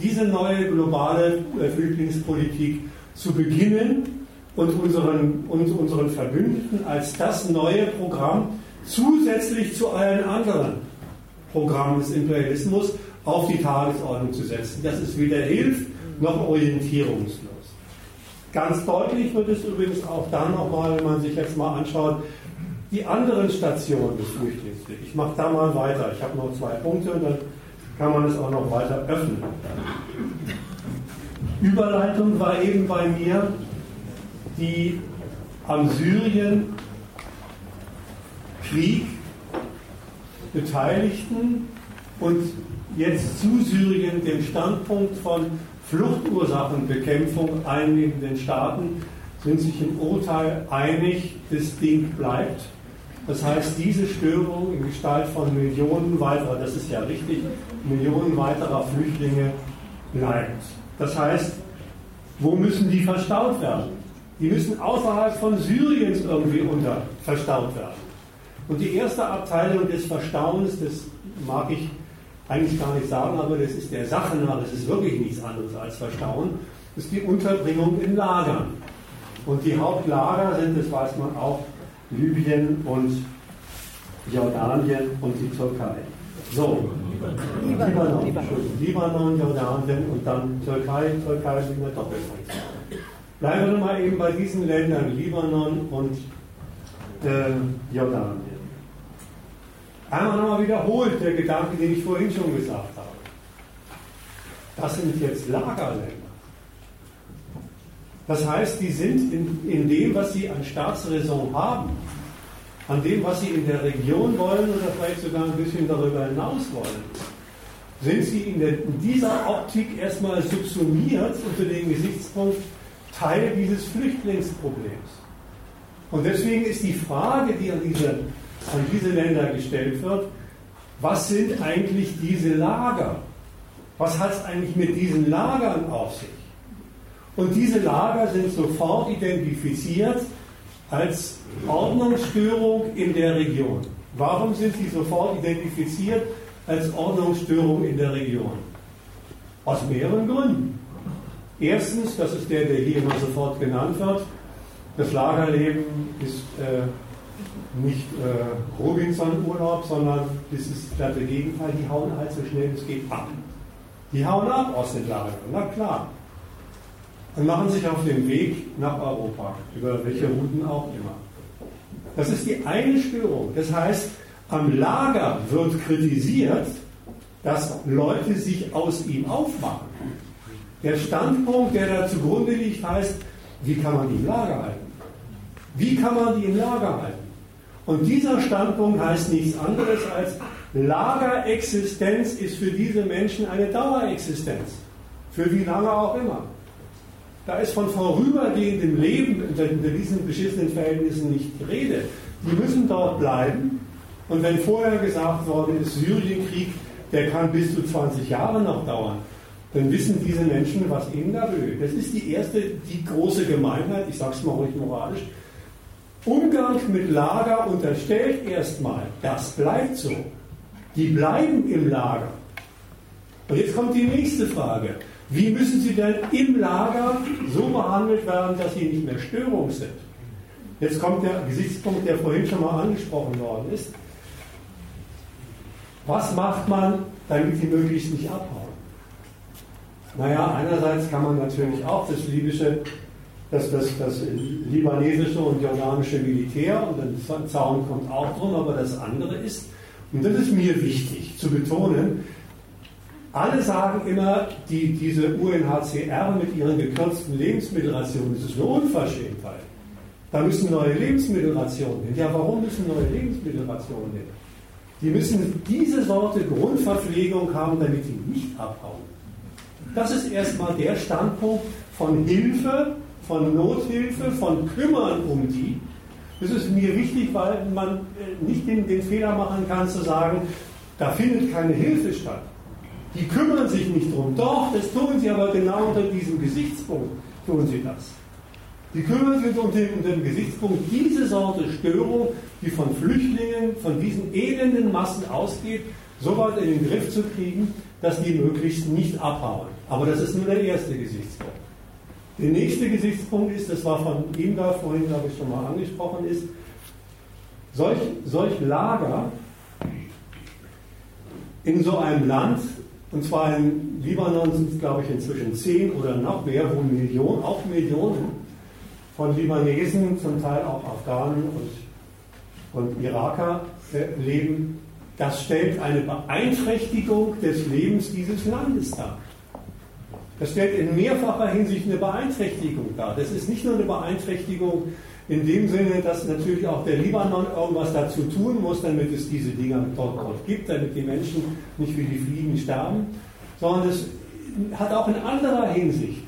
diese neue globale Flüchtlingspolitik zu beginnen und unseren, und unseren Verbündeten als das neue Programm zusätzlich zu allen anderen Programmen des Imperialismus auf die Tagesordnung zu setzen. Das ist weder Hilf noch orientierungslos. Ganz deutlich wird es übrigens auch dann nochmal, wenn man sich jetzt mal anschaut, die anderen Stationen des Flüchtlingswegs. Ich mache da mal weiter. Ich habe noch zwei Punkte und dann kann man es auch noch weiter öffnen. Überleitung war eben bei mir die am Syrien-Krieg Beteiligten und jetzt zu Syrien den Standpunkt von Fluchtursachenbekämpfung einnehmenden Staaten sind sich im Urteil einig, das Ding bleibt. Das heißt, diese Störung in Gestalt von Millionen weiterer, das ist ja richtig, Millionen weiterer Flüchtlinge bleibt. Das heißt, wo müssen die verstaut werden? Die müssen außerhalb von Syriens irgendwie unter verstaut werden. Und die erste Abteilung des Verstauens, das mag ich eigentlich gar nicht sagen, aber das ist der Sache nach, das ist wirklich nichts anderes als Verstauen, ist die Unterbringung in Lagern. Und die Hauptlager sind, das weiß man auch, Libyen und Jordanien und die Türkei. So, Libanon, Libanon, Libanon Jordanien und dann Türkei. Türkei sind wir doppelt. Bleiben wir mal eben bei diesen Ländern, Libanon und äh, Jordanien. Einmal nochmal wiederholt der Gedanke, den ich vorhin schon gesagt habe. Das sind jetzt Lagerländer. Das heißt, die sind in, in dem, was sie an Staatsräson haben, an dem, was sie in der Region wollen oder vielleicht sogar ein bisschen darüber hinaus wollen, sind sie in, der, in dieser Optik erstmal subsumiert unter dem Gesichtspunkt Teil dieses Flüchtlingsproblems. Und deswegen ist die Frage, die an diese, an diese Länder gestellt wird, was sind eigentlich diese Lager? Was hat es eigentlich mit diesen Lagern auf sich? Und diese Lager sind sofort identifiziert als Ordnungsstörung in der Region. Warum sind sie sofort identifiziert als Ordnungsstörung in der Region? Aus mehreren Gründen. Erstens, das ist der, der hier immer sofort genannt wird, das Lagerleben ist äh, nicht äh, Robinson-Urlaub, sondern das ist das Gegenteil, die hauen halt so schnell es geht ab. Die hauen ab aus den Lagern, na klar. Und machen sich auf den Weg nach Europa, über welche Routen auch immer. Das ist die eine Störung. Das heißt, am Lager wird kritisiert, dass Leute sich aus ihm aufmachen. Der Standpunkt, der da zugrunde liegt, heißt, wie kann man die im Lager halten? Wie kann man die im Lager halten? Und dieser Standpunkt heißt nichts anderes als, Lagerexistenz ist für diese Menschen eine Dauerexistenz. Für wie lange auch immer. Da ist von vorübergehendem Leben unter, diesen beschissenen Verhältnissen nicht die Rede. Die müssen dort bleiben. Und wenn vorher gesagt worden ist, Syrienkrieg, der kann bis zu 20 Jahre noch dauern, dann wissen diese Menschen, was ihnen da will. Das ist die erste, die große Gemeinheit, ich sage es mal ruhig moralisch. Umgang mit Lager unterstellt erstmal, das bleibt so. Die bleiben im Lager. Und jetzt kommt die nächste Frage. Wie müssen sie denn im Lager so behandelt werden, dass sie nicht mehr Störung sind? Jetzt kommt der Gesichtspunkt, der vorhin schon mal angesprochen worden ist. Was macht man, damit sie möglichst nicht abhauen? Naja, einerseits kann man natürlich auch das libysche, das, das, das libanesische und jordanische Militär, und der Zaun kommt auch drum, aber das andere ist, und das ist mir wichtig zu betonen, alle sagen immer, die, diese UNHCR mit ihren gekürzten Lebensmittelrationen, das ist eine Unverschämtheit. Da müssen neue Lebensmittelrationen hin. Ja, warum müssen neue Lebensmittelrationen hin? Die müssen diese Sorte Grundverpflegung haben, damit sie nicht abhauen. Das ist erstmal der Standpunkt von Hilfe, von Nothilfe, von Kümmern um die. Das ist mir wichtig, weil man äh, nicht den, den Fehler machen kann zu sagen, da findet keine Hilfe statt. Die kümmern sich nicht drum. Doch, das tun sie aber genau unter diesem Gesichtspunkt tun sie das. Die kümmern sich unter, unter dem Gesichtspunkt diese Sorte Störung, die von Flüchtlingen, von diesen elenden Massen ausgeht, so weit in den Griff zu kriegen, dass die möglichst nicht abhauen. Aber das ist nur der erste Gesichtspunkt. Der nächste Gesichtspunkt ist, das war von ihm da vorhin, glaube ich, schon mal angesprochen, ist, solch, solch Lager in so einem Land, und zwar in Libanon sind es, glaube ich, inzwischen zehn oder noch mehr, wo Millionen, auch Millionen von Libanesen, zum Teil auch Afghanen und, und Iraker äh, leben, das stellt eine Beeinträchtigung des Lebens dieses Landes dar. Das stellt in mehrfacher Hinsicht eine Beeinträchtigung dar. Das ist nicht nur eine Beeinträchtigung in dem Sinne, dass natürlich auch der Libanon irgendwas dazu tun muss, damit es diese Dinger dort, dort gibt, damit die Menschen nicht wie die Fliegen sterben, sondern es hat auch in anderer Hinsicht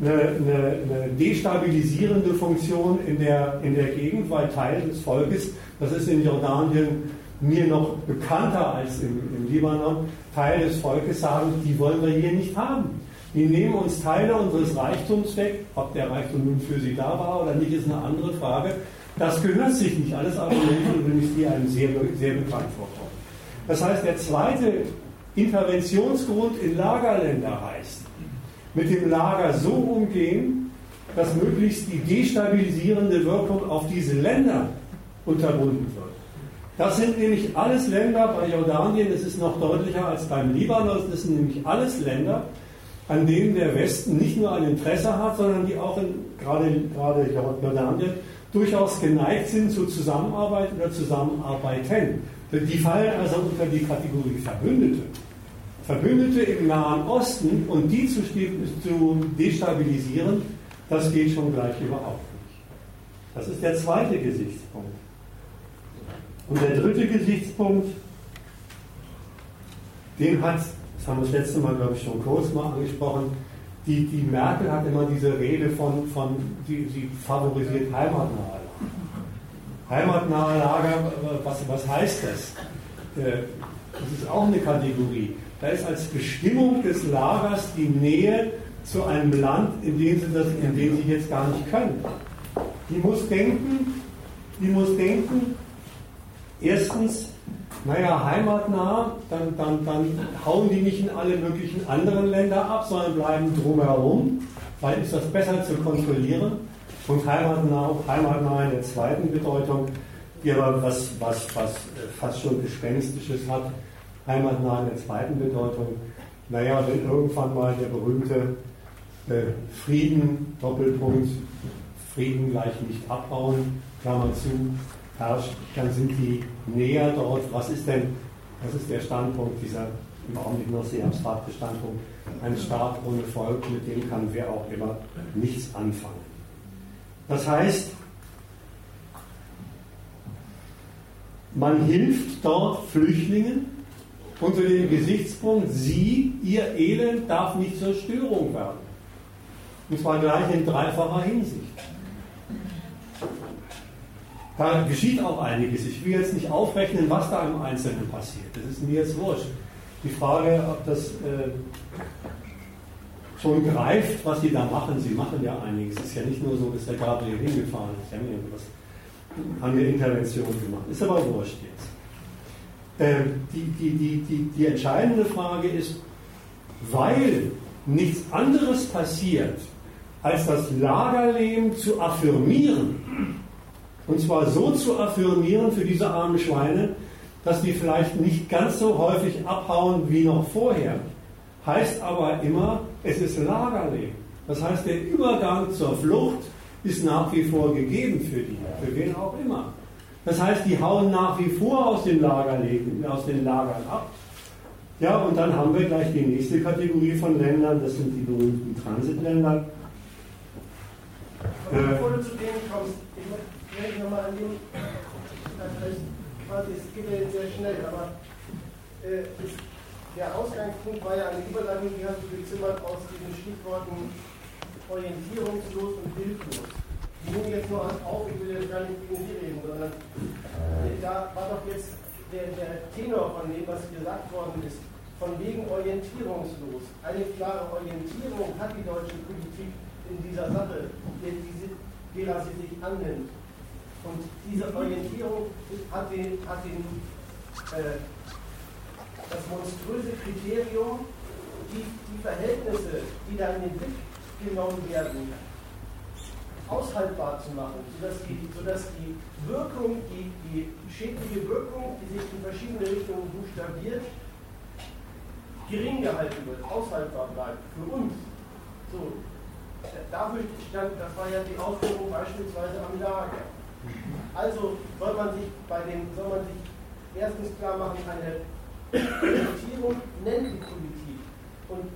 eine, eine, eine, destabilisierende Funktion in der, in der Gegend, weil Teil des Volkes, das ist in Jordanien mir noch bekannter als im, im Libanon, Teil des Volkes sagen, die wollen wir hier nicht haben. Die nehmen uns Teile unseres Reichtums weg. Ob der Reichtum nun für sie da war oder nicht, ist eine andere Frage. Das gehört sich nicht. Alles Argumente übrigens, die einem sehr, sehr bekannt vorkommen. Das heißt, der zweite Interventionsgrund in Lagerländer heißt, mit dem Lager so umgehen, dass möglichst die destabilisierende Wirkung auf diese Länder unterbunden wird. Das sind nämlich alles Länder, bei Jordanien ist es noch deutlicher als beim Libanon, das sind nämlich alles Länder, an denen der Westen nicht nur ein Interesse hat, sondern die auch in, gerade, gerade Jordanien durchaus geneigt sind zur Zusammenarbeit oder Zusammenarbeiten. Die fallen also unter die Kategorie Verbündete. Verbündete im Nahen Osten und die zu, zu destabilisieren, das geht schon gleich überhaupt nicht. Das ist der zweite Gesichtspunkt. Und der dritte Gesichtspunkt, den hat, das haben wir das letzte Mal, glaube ich, schon kurz mal angesprochen, die, die Merkel hat immer diese Rede von, von sie, sie favorisiert heimatnahe Lager. Heimatnahe Lager, was, was heißt das? Äh, das ist auch eine Kategorie. Da ist als Bestimmung des Lagers die Nähe zu einem Land, in dem sie das, in dem sie jetzt gar nicht können. Die muss denken, die muss denken, erstens, naja, heimatnah, dann, dann, dann hauen die nicht in alle möglichen anderen Länder ab, sondern bleiben drumherum, weil ist das besser zu kontrollieren. Und heimatnah, heimatnah in der zweiten Bedeutung, die aber was, was, was fast schon Gespenstisches hat, heimatnah in der zweiten Bedeutung, naja, wenn irgendwann mal der berühmte äh, Frieden, Doppelpunkt, Frieden gleich nicht abbauen, Klammer zu, herrscht, dann sind die näher dort. Was ist denn, was ist der Standpunkt dieser im Augenblick noch sehr abstrakte Standpunkt? Ein Staat ohne Volk, mit dem kann wer auch immer nichts anfangen. Das heißt, man hilft dort Flüchtlingen unter dem Gesichtspunkt, sie, ihr Elend darf nicht zur Störung werden. Und zwar gleich in dreifacher Hinsicht. Da geschieht auch einiges. Ich will jetzt nicht aufrechnen, was da im Einzelnen passiert. Das ist mir jetzt wurscht. Die Frage, ob das äh, schon greift, was sie da machen. Sie machen ja einiges. Es ist ja nicht nur so, dass der Gabriel hingefahren ist. Sie haben irgendwas, haben eine Intervention gemacht. Ist aber wurscht jetzt. Äh, die, die, die, die, die entscheidende Frage ist, weil nichts anderes passiert, als das Lagerleben zu affirmieren, und zwar so zu affirmieren für diese armen Schweine, dass die vielleicht nicht ganz so häufig abhauen wie noch vorher. Heißt aber immer, es ist Lagerleben. Das heißt, der Übergang zur Flucht ist nach wie vor gegeben für die, für wen auch immer. Das heißt, die hauen nach wie vor aus den, Lagerleben, aus den Lagern ab. Ja, und dann haben wir gleich die nächste Kategorie von Ländern, das sind die berühmten Transitländer. Bevor du zu denen kommst, nochmal an den, quasi, es geht ja jetzt sehr schnell, aber äh, es, der Ausgangspunkt war ja eine Überleitung, die hast du gezimmert aus diesen Stichworten orientierungslos und hilflos. Die nehme jetzt nur auf, ich will jetzt gar nicht gegen Sie reden, sondern äh, da war doch jetzt der, der Tenor von dem, was gesagt worden ist, von wegen orientierungslos. Eine klare Orientierung hat die deutsche Politik in dieser Sache, derer sie sich annimmt. Und diese Orientierung hat, den, hat den, äh, das monströse Kriterium, die, die Verhältnisse, die da in den Blick genommen werden, aushaltbar zu machen, sodass die, sodass die Wirkung, die, die schädliche Wirkung, die sich in verschiedene Richtungen buchstabiert, gering gehalten wird, aushaltbar bleibt für uns. So, dafür stand, das war ja die Ausführung beispielsweise am Lager. Also soll man sich bei dem, soll man sich erstens klar machen, eine Orientierung nennt die Politik. Und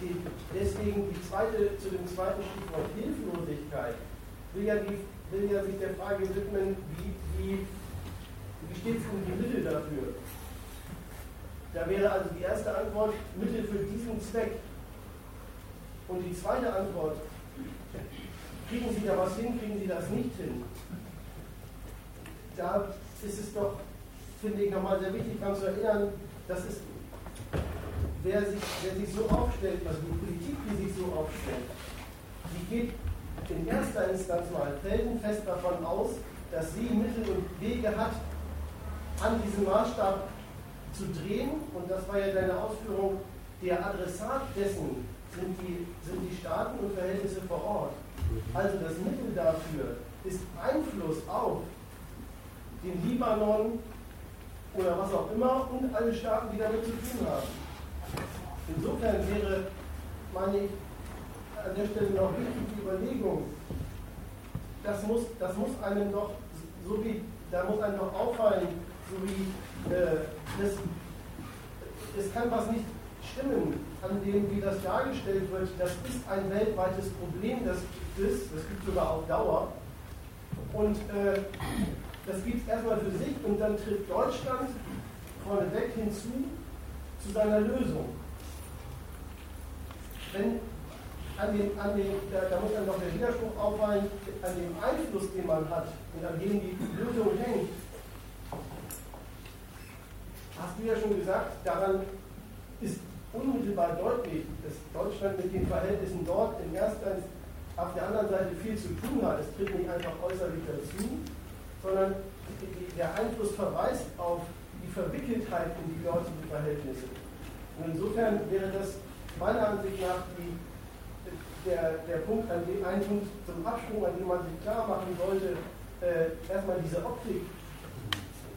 die, deswegen die zweite, zu dem zweiten Stichwort Hilflosigkeit will ja, die, will ja sich der Frage widmen, wie, wie, wie steht es um die Mittel dafür? Da wäre also die erste Antwort Mittel für diesen Zweck. Und die zweite Antwort, kriegen Sie da was hin, kriegen Sie das nicht hin? Da ist es doch, finde ich, nochmal sehr wichtig daran zu erinnern, dass es, wer sich, wer sich so aufstellt, also die Politik, die sich so aufstellt, die geht in erster Instanz mal felsenfest davon aus, dass sie Mittel und Wege hat, an diesem Maßstab zu drehen. Und das war ja deine Ausführung, der Adressat dessen sind die, sind die Staaten und Verhältnisse vor Ort. Also das Mittel dafür ist Einfluss auf den Libanon oder was auch immer und alle Staaten, die damit zu tun haben. Insofern wäre, meine ich, an der Stelle noch wichtig die Überlegung, das muss, das muss einem doch, so wie, da muss einem doch auffallen, so wie, äh, das, es kann was nicht stimmen an dem, wie das dargestellt wird. Das ist ein weltweites Problem, das gibt es, das gibt sogar auf Dauer. Und äh, das gibt es erstmal für sich und dann tritt Deutschland vorneweg hinzu zu seiner Lösung. Wenn an dem, an dem, da, da muss dann noch der Widerspruch auffallen, an dem Einfluss, den man hat und an dem die Lösung hängt, hast du ja schon gesagt, daran ist unmittelbar deutlich, dass Deutschland mit den Verhältnissen dort in erster auf der anderen Seite viel zu tun hat. Es tritt nicht einfach äußerlich dazu, sondern der Einfluss verweist auf die Verwickeltheit in die dortigen Verhältnisse. Und insofern wäre das meiner Ansicht nach die, der, der Punkt, an dem, ein Punkt zum Absprung, an dem man sich klar machen sollte, äh, erstmal diese Optik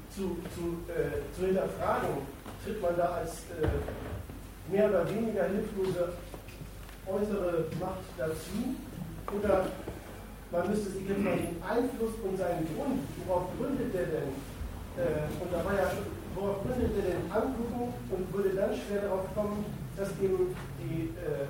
zu, zu, äh, zu hinterfragen. Tritt man da als äh, mehr oder weniger hilflose äußere Macht dazu? Oder man müsste sich jetzt mal den Einfluss und seinen Grund, worauf gründet der denn? Äh, und da war ja schon, worauf gründet der denn angucken und würde dann schwer darauf kommen, dass eben die, äh,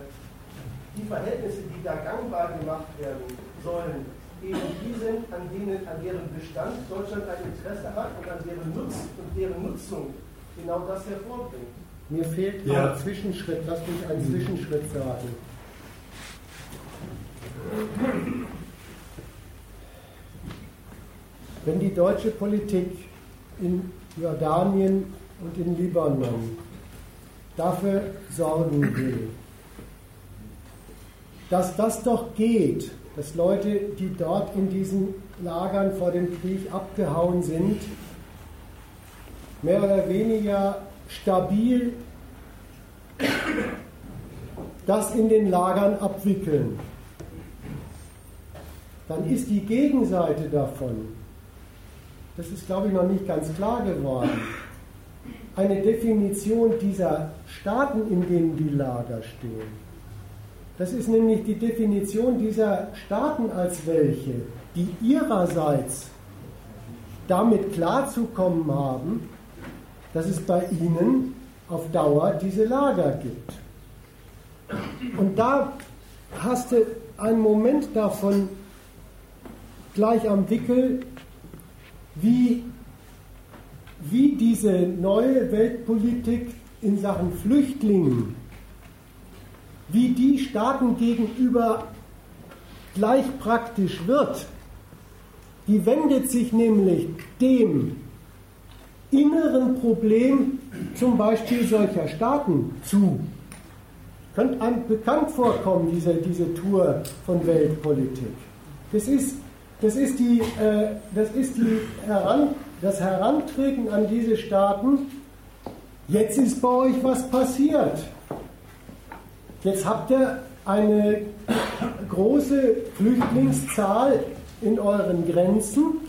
die Verhältnisse, die da gangbar gemacht werden sollen, eben die sind, an denen, an deren Bestand Deutschland ein Interesse hat und an deren Nutz und deren Nutzung genau das hervorbringt. Mir fehlt ja. ein Zwischenschritt, lass mich einen Zwischenschritt sagen. Wenn die deutsche Politik in Jordanien und in Libanon dafür sorgen will, dass das doch geht, dass Leute, die dort in diesen Lagern vor dem Krieg abgehauen sind, mehr oder weniger stabil das in den Lagern abwickeln dann ist die Gegenseite davon, das ist glaube ich noch nicht ganz klar geworden, eine Definition dieser Staaten, in denen die Lager stehen. Das ist nämlich die Definition dieser Staaten als welche, die ihrerseits damit klarzukommen haben, dass es bei ihnen auf Dauer diese Lager gibt. Und da hast du einen Moment davon gleich am Wickel, wie, wie diese neue Weltpolitik in Sachen Flüchtlingen, wie die Staaten gegenüber gleich praktisch wird. Die wendet sich nämlich dem inneren Problem zum Beispiel solcher Staaten zu. Könnte einem bekannt vorkommen, diese, diese Tour von Weltpolitik. Das ist das ist, die, äh, das, ist die Heran, das Herantreten an diese Staaten. Jetzt ist bei euch was passiert. Jetzt habt ihr eine große Flüchtlingszahl in euren Grenzen.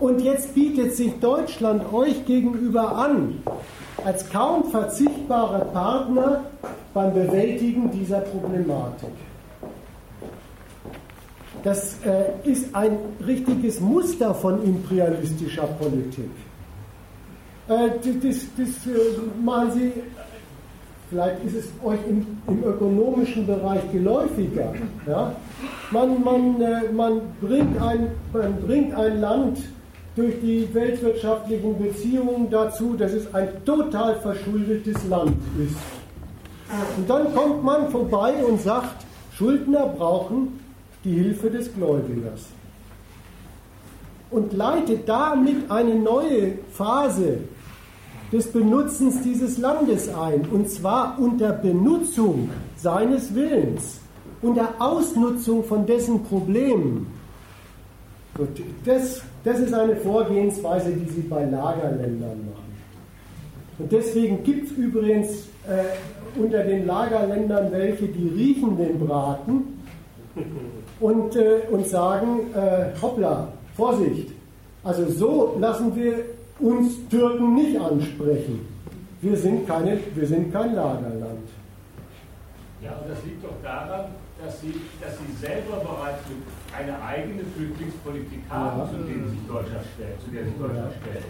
Und jetzt bietet sich Deutschland euch gegenüber an, als kaum verzichtbarer Partner beim Bewältigen dieser Problematik. Das äh, ist ein richtiges Muster von imperialistischer Politik. Äh, das, das äh, machen Sie, vielleicht ist es euch im, im ökonomischen Bereich geläufiger. Ja? Man, man, äh, man, bringt ein, man bringt ein Land durch die weltwirtschaftlichen Beziehungen dazu, dass es ein total verschuldetes Land ist. Und dann kommt man vorbei und sagt, Schuldner brauchen die Hilfe des Gläubigers. Und leitet damit eine neue Phase des Benutzens dieses Landes ein, und zwar unter Benutzung seines Willens, unter Ausnutzung von dessen Problemen. Das, das ist eine Vorgehensweise, die sie bei Lagerländern machen. Und deswegen gibt es übrigens äh, unter den Lagerländern welche, die riechen den Braten und, äh, und sagen, äh, hoppla, Vorsicht, also so lassen wir uns Türken nicht ansprechen. Wir sind, keine, wir sind kein Lagerland. Ja, und das liegt doch daran, dass sie, dass sie selber bereits eine eigene Flüchtlingspolitik haben, ja. zu, der sich Deutschland stellt, zu der sich Deutschland stellt.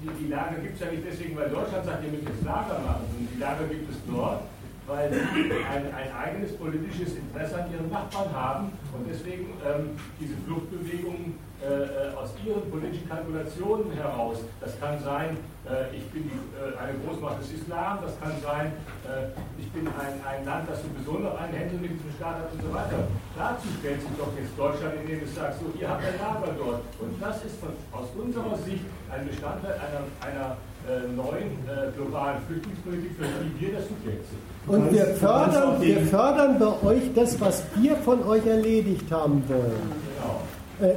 Die, die Lager gibt es ja nicht deswegen, weil Deutschland sagt, ihr müsst das Lager machen, sondern die Lager gibt es dort, weil sie ein, ein, eigenes politisches Interesse an ihren Nachbarn haben und deswegen ähm, diese Fluchtbewegungen äh, aus ihren politischen Kalkulationen heraus, das kann sein, äh, ich bin äh, eine Großmacht des Islam, das kann sein, äh, ich bin ein, ein Land, das sowieso noch einen Händel mit diesem Staat hat und so weiter. Dazu stellt sich doch jetzt Deutschland, indem es sagt, so, ihr habt ein Lager dort. Und das ist von, aus unserer Sicht ein Bestandteil einer, einer äh, neuen äh, globalen Flüchtlingspolitik, für die wir das Subjekt sind. Und wir fördern, wir fördern bei euch das, was wir von euch erledigt haben wollen. Genau. Äh,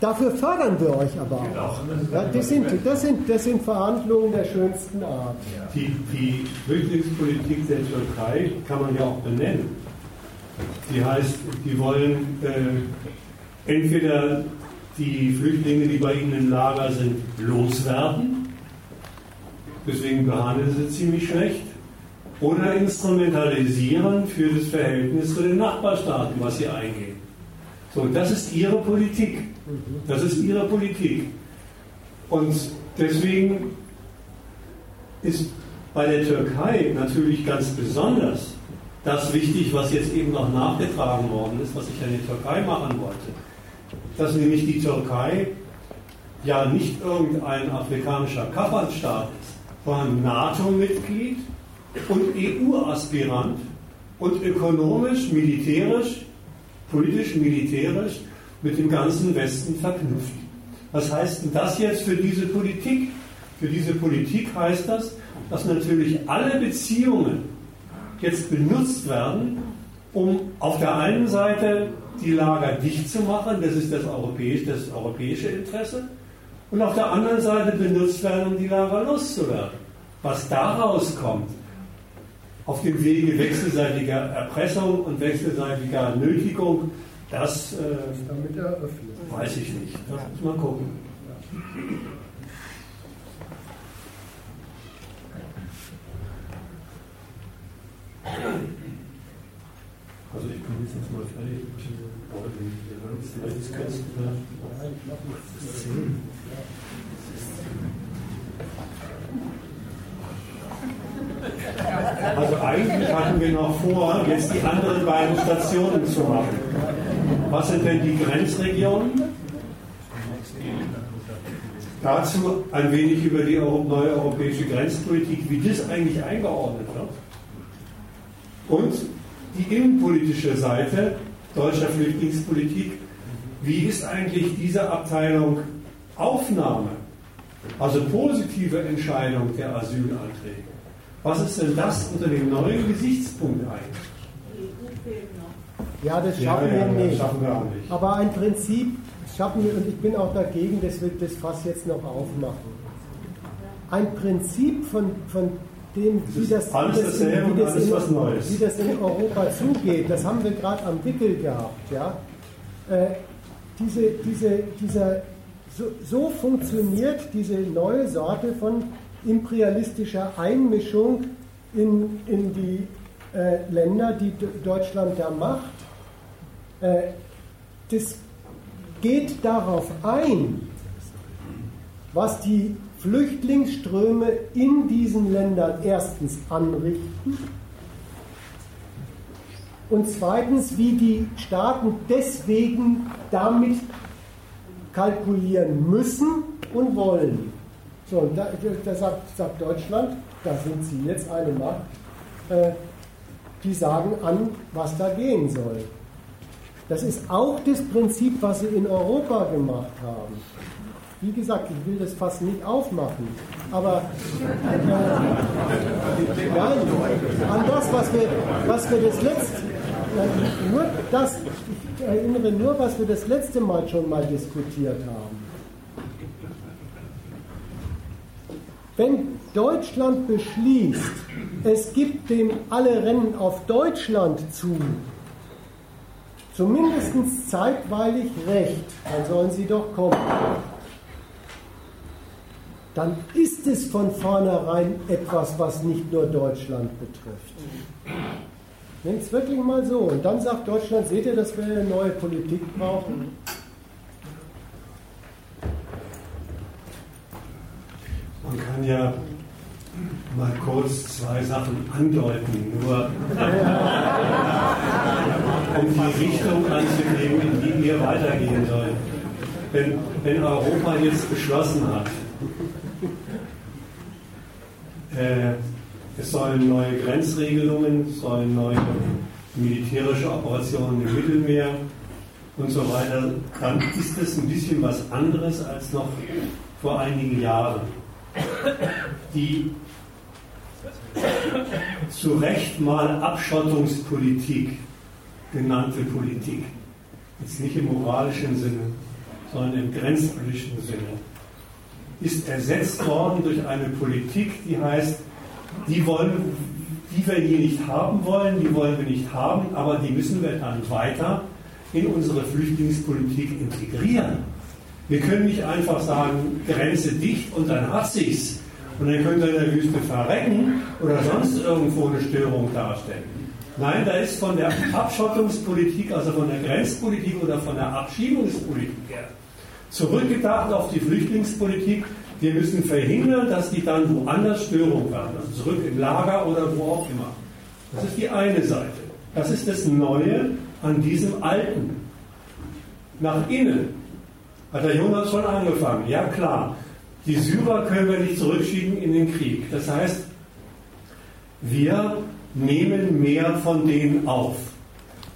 dafür fördern wir euch aber auch. Genau. Ja, das, sind, das, sind, das sind Verhandlungen der schönsten Art. Die, die Flüchtlingspolitik der Türkei kann man ja auch benennen. Die heißt, die wollen äh, entweder die Flüchtlinge, die bei ihnen im Lager sind, loswerden deswegen behandeln sie ziemlich schlecht, oder instrumentalisieren für das Verhältnis zu den Nachbarstaaten, was sie eingehen. So, das ist ihre Politik. Das ist ihre Politik. Und deswegen ist bei der Türkei natürlich ganz besonders das wichtig, was jetzt eben noch nachgetragen worden ist, was ich an die Türkei machen wollte. Dass nämlich die Türkei ja nicht irgendein afrikanischer Kaffernstaat ist, war NATO-Mitglied und EU-Aspirant und ökonomisch, militärisch, politisch, militärisch mit dem ganzen Westen verknüpft. Was heißt denn das jetzt für diese Politik? Für diese Politik heißt das, dass natürlich alle Beziehungen jetzt benutzt werden, um auf der einen Seite die Lager dicht zu machen, das ist das europäische, das europäische Interesse, und auf der anderen Seite benutzt werden, um die Lager loszuwerden. Was daraus kommt, auf dem Wege wechselseitiger Erpressung und wechselseitiger Nötigung, das äh, weiß ich nicht. Das muss man gucken. Also ich bin jetzt mal fertig. Ich kann Also eigentlich hatten wir noch vor, jetzt die anderen beiden Stationen zu machen. Was sind denn die Grenzregionen? Dazu ein wenig über die neue europäische Grenzpolitik, wie das eigentlich eingeordnet wird. Und die innenpolitische Seite deutscher Flüchtlingspolitik, wie ist eigentlich diese Abteilung Aufnahme, also positive Entscheidung der Asylanträge? Was ist denn das unter dem neuen Gesichtspunkt eigentlich? Ja, das schaffen, ja, ja, wir, nicht. schaffen wir auch nicht. Aber ein Prinzip schaffen wir, und ich bin auch dagegen, dass wir das Fass jetzt noch aufmachen. Ein Prinzip von, von dem, wie das, wie das, in, wie, das in, wie das, in, Europa zugeht, das haben wir gerade am Wickel gehabt. Ja? Äh, diese, diese, dieser, so, so funktioniert diese neue Sorte von imperialistischer Einmischung in, in die äh, Länder, die Deutschland da macht. Äh, das geht darauf ein, was die Flüchtlingsströme in diesen Ländern erstens anrichten und zweitens, wie die Staaten deswegen damit kalkulieren müssen und wollen. So, und da, da sagt, sagt, Deutschland, da sind Sie jetzt eine Macht, äh, die sagen an, was da gehen soll. Das ist auch das Prinzip, was Sie in Europa gemacht haben. Wie gesagt, ich will das fast nicht aufmachen, aber äh, nein, an das, was wir, was wir das letzte, äh, nur das, ich erinnere nur, was wir das letzte Mal schon mal diskutiert haben. Wenn Deutschland beschließt, es gibt dem alle Rennen auf Deutschland zu, zumindest zeitweilig recht, dann sollen sie doch kommen. Dann ist es von vornherein etwas, was nicht nur Deutschland betrifft. Nennt es wirklich mal so. Und dann sagt Deutschland, seht ihr, dass wir eine neue Politik brauchen? Man kann ja mal kurz zwei Sachen andeuten, nur um die Richtung anzunehmen, in die wir weitergehen sollen. Wenn, wenn Europa jetzt beschlossen hat, äh, es sollen neue Grenzregelungen, es sollen neue militärische Operationen im Mittelmeer und so weiter, dann ist das ein bisschen was anderes als noch vor einigen Jahren. Die zu Recht mal Abschottungspolitik genannte Politik, jetzt nicht im moralischen Sinne, sondern im grenzpolitischen Sinne, ist ersetzt worden durch eine Politik, die heißt, die wollen, die wir hier nicht haben wollen, die wollen wir nicht haben, aber die müssen wir dann weiter in unsere Flüchtlingspolitik integrieren. Wir können nicht einfach sagen, Grenze dicht und dann hat sich's. Und dann könnt ihr in der Wüste verrecken oder sonst irgendwo eine Störung darstellen. Nein, da ist von der Abschottungspolitik, also von der Grenzpolitik oder von der Abschiebungspolitik her, zurückgedacht auf die Flüchtlingspolitik. Wir müssen verhindern, dass die dann woanders Störung werden, also zurück im Lager oder wo auch immer. Das ist die eine Seite. Das ist das Neue an diesem Alten. Nach innen hat der Jonas schon angefangen. Ja klar, die Syrer können wir nicht zurückschieben in den Krieg. Das heißt, wir nehmen mehr von denen auf.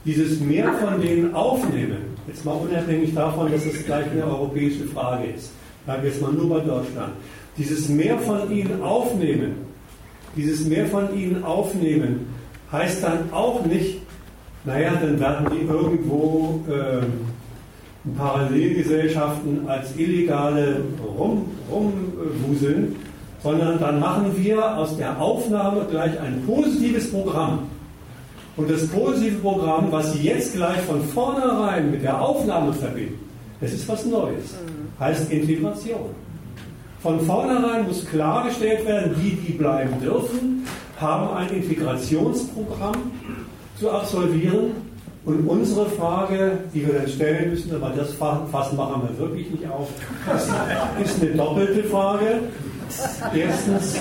Dieses mehr von denen aufnehmen, jetzt mal unabhängig davon, dass es gleich eine europäische Frage ist, bleiben wir jetzt mal nur bei Deutschland. Dieses mehr von ihnen aufnehmen, dieses mehr von ihnen aufnehmen, heißt dann auch nicht, naja, dann werden die irgendwo äh, in Parallelgesellschaften als Illegale rum, rumwuseln, sondern dann machen wir aus der Aufnahme gleich ein positives Programm. Und das positive Programm, was Sie jetzt gleich von vornherein mit der Aufnahme verbinden, das ist was Neues, heißt Integration. Von vornherein muss klargestellt werden, die, die bleiben dürfen, haben ein Integrationsprogramm zu absolvieren und unsere Frage, die wir dann stellen müssen, aber das Fass machen wir wirklich nicht auf, ist eine doppelte Frage. Erstens.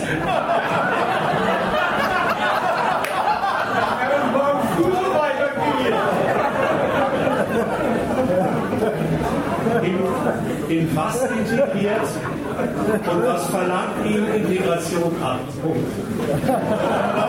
In, was integriert und was verlangt ihm Integration ab? Punkt.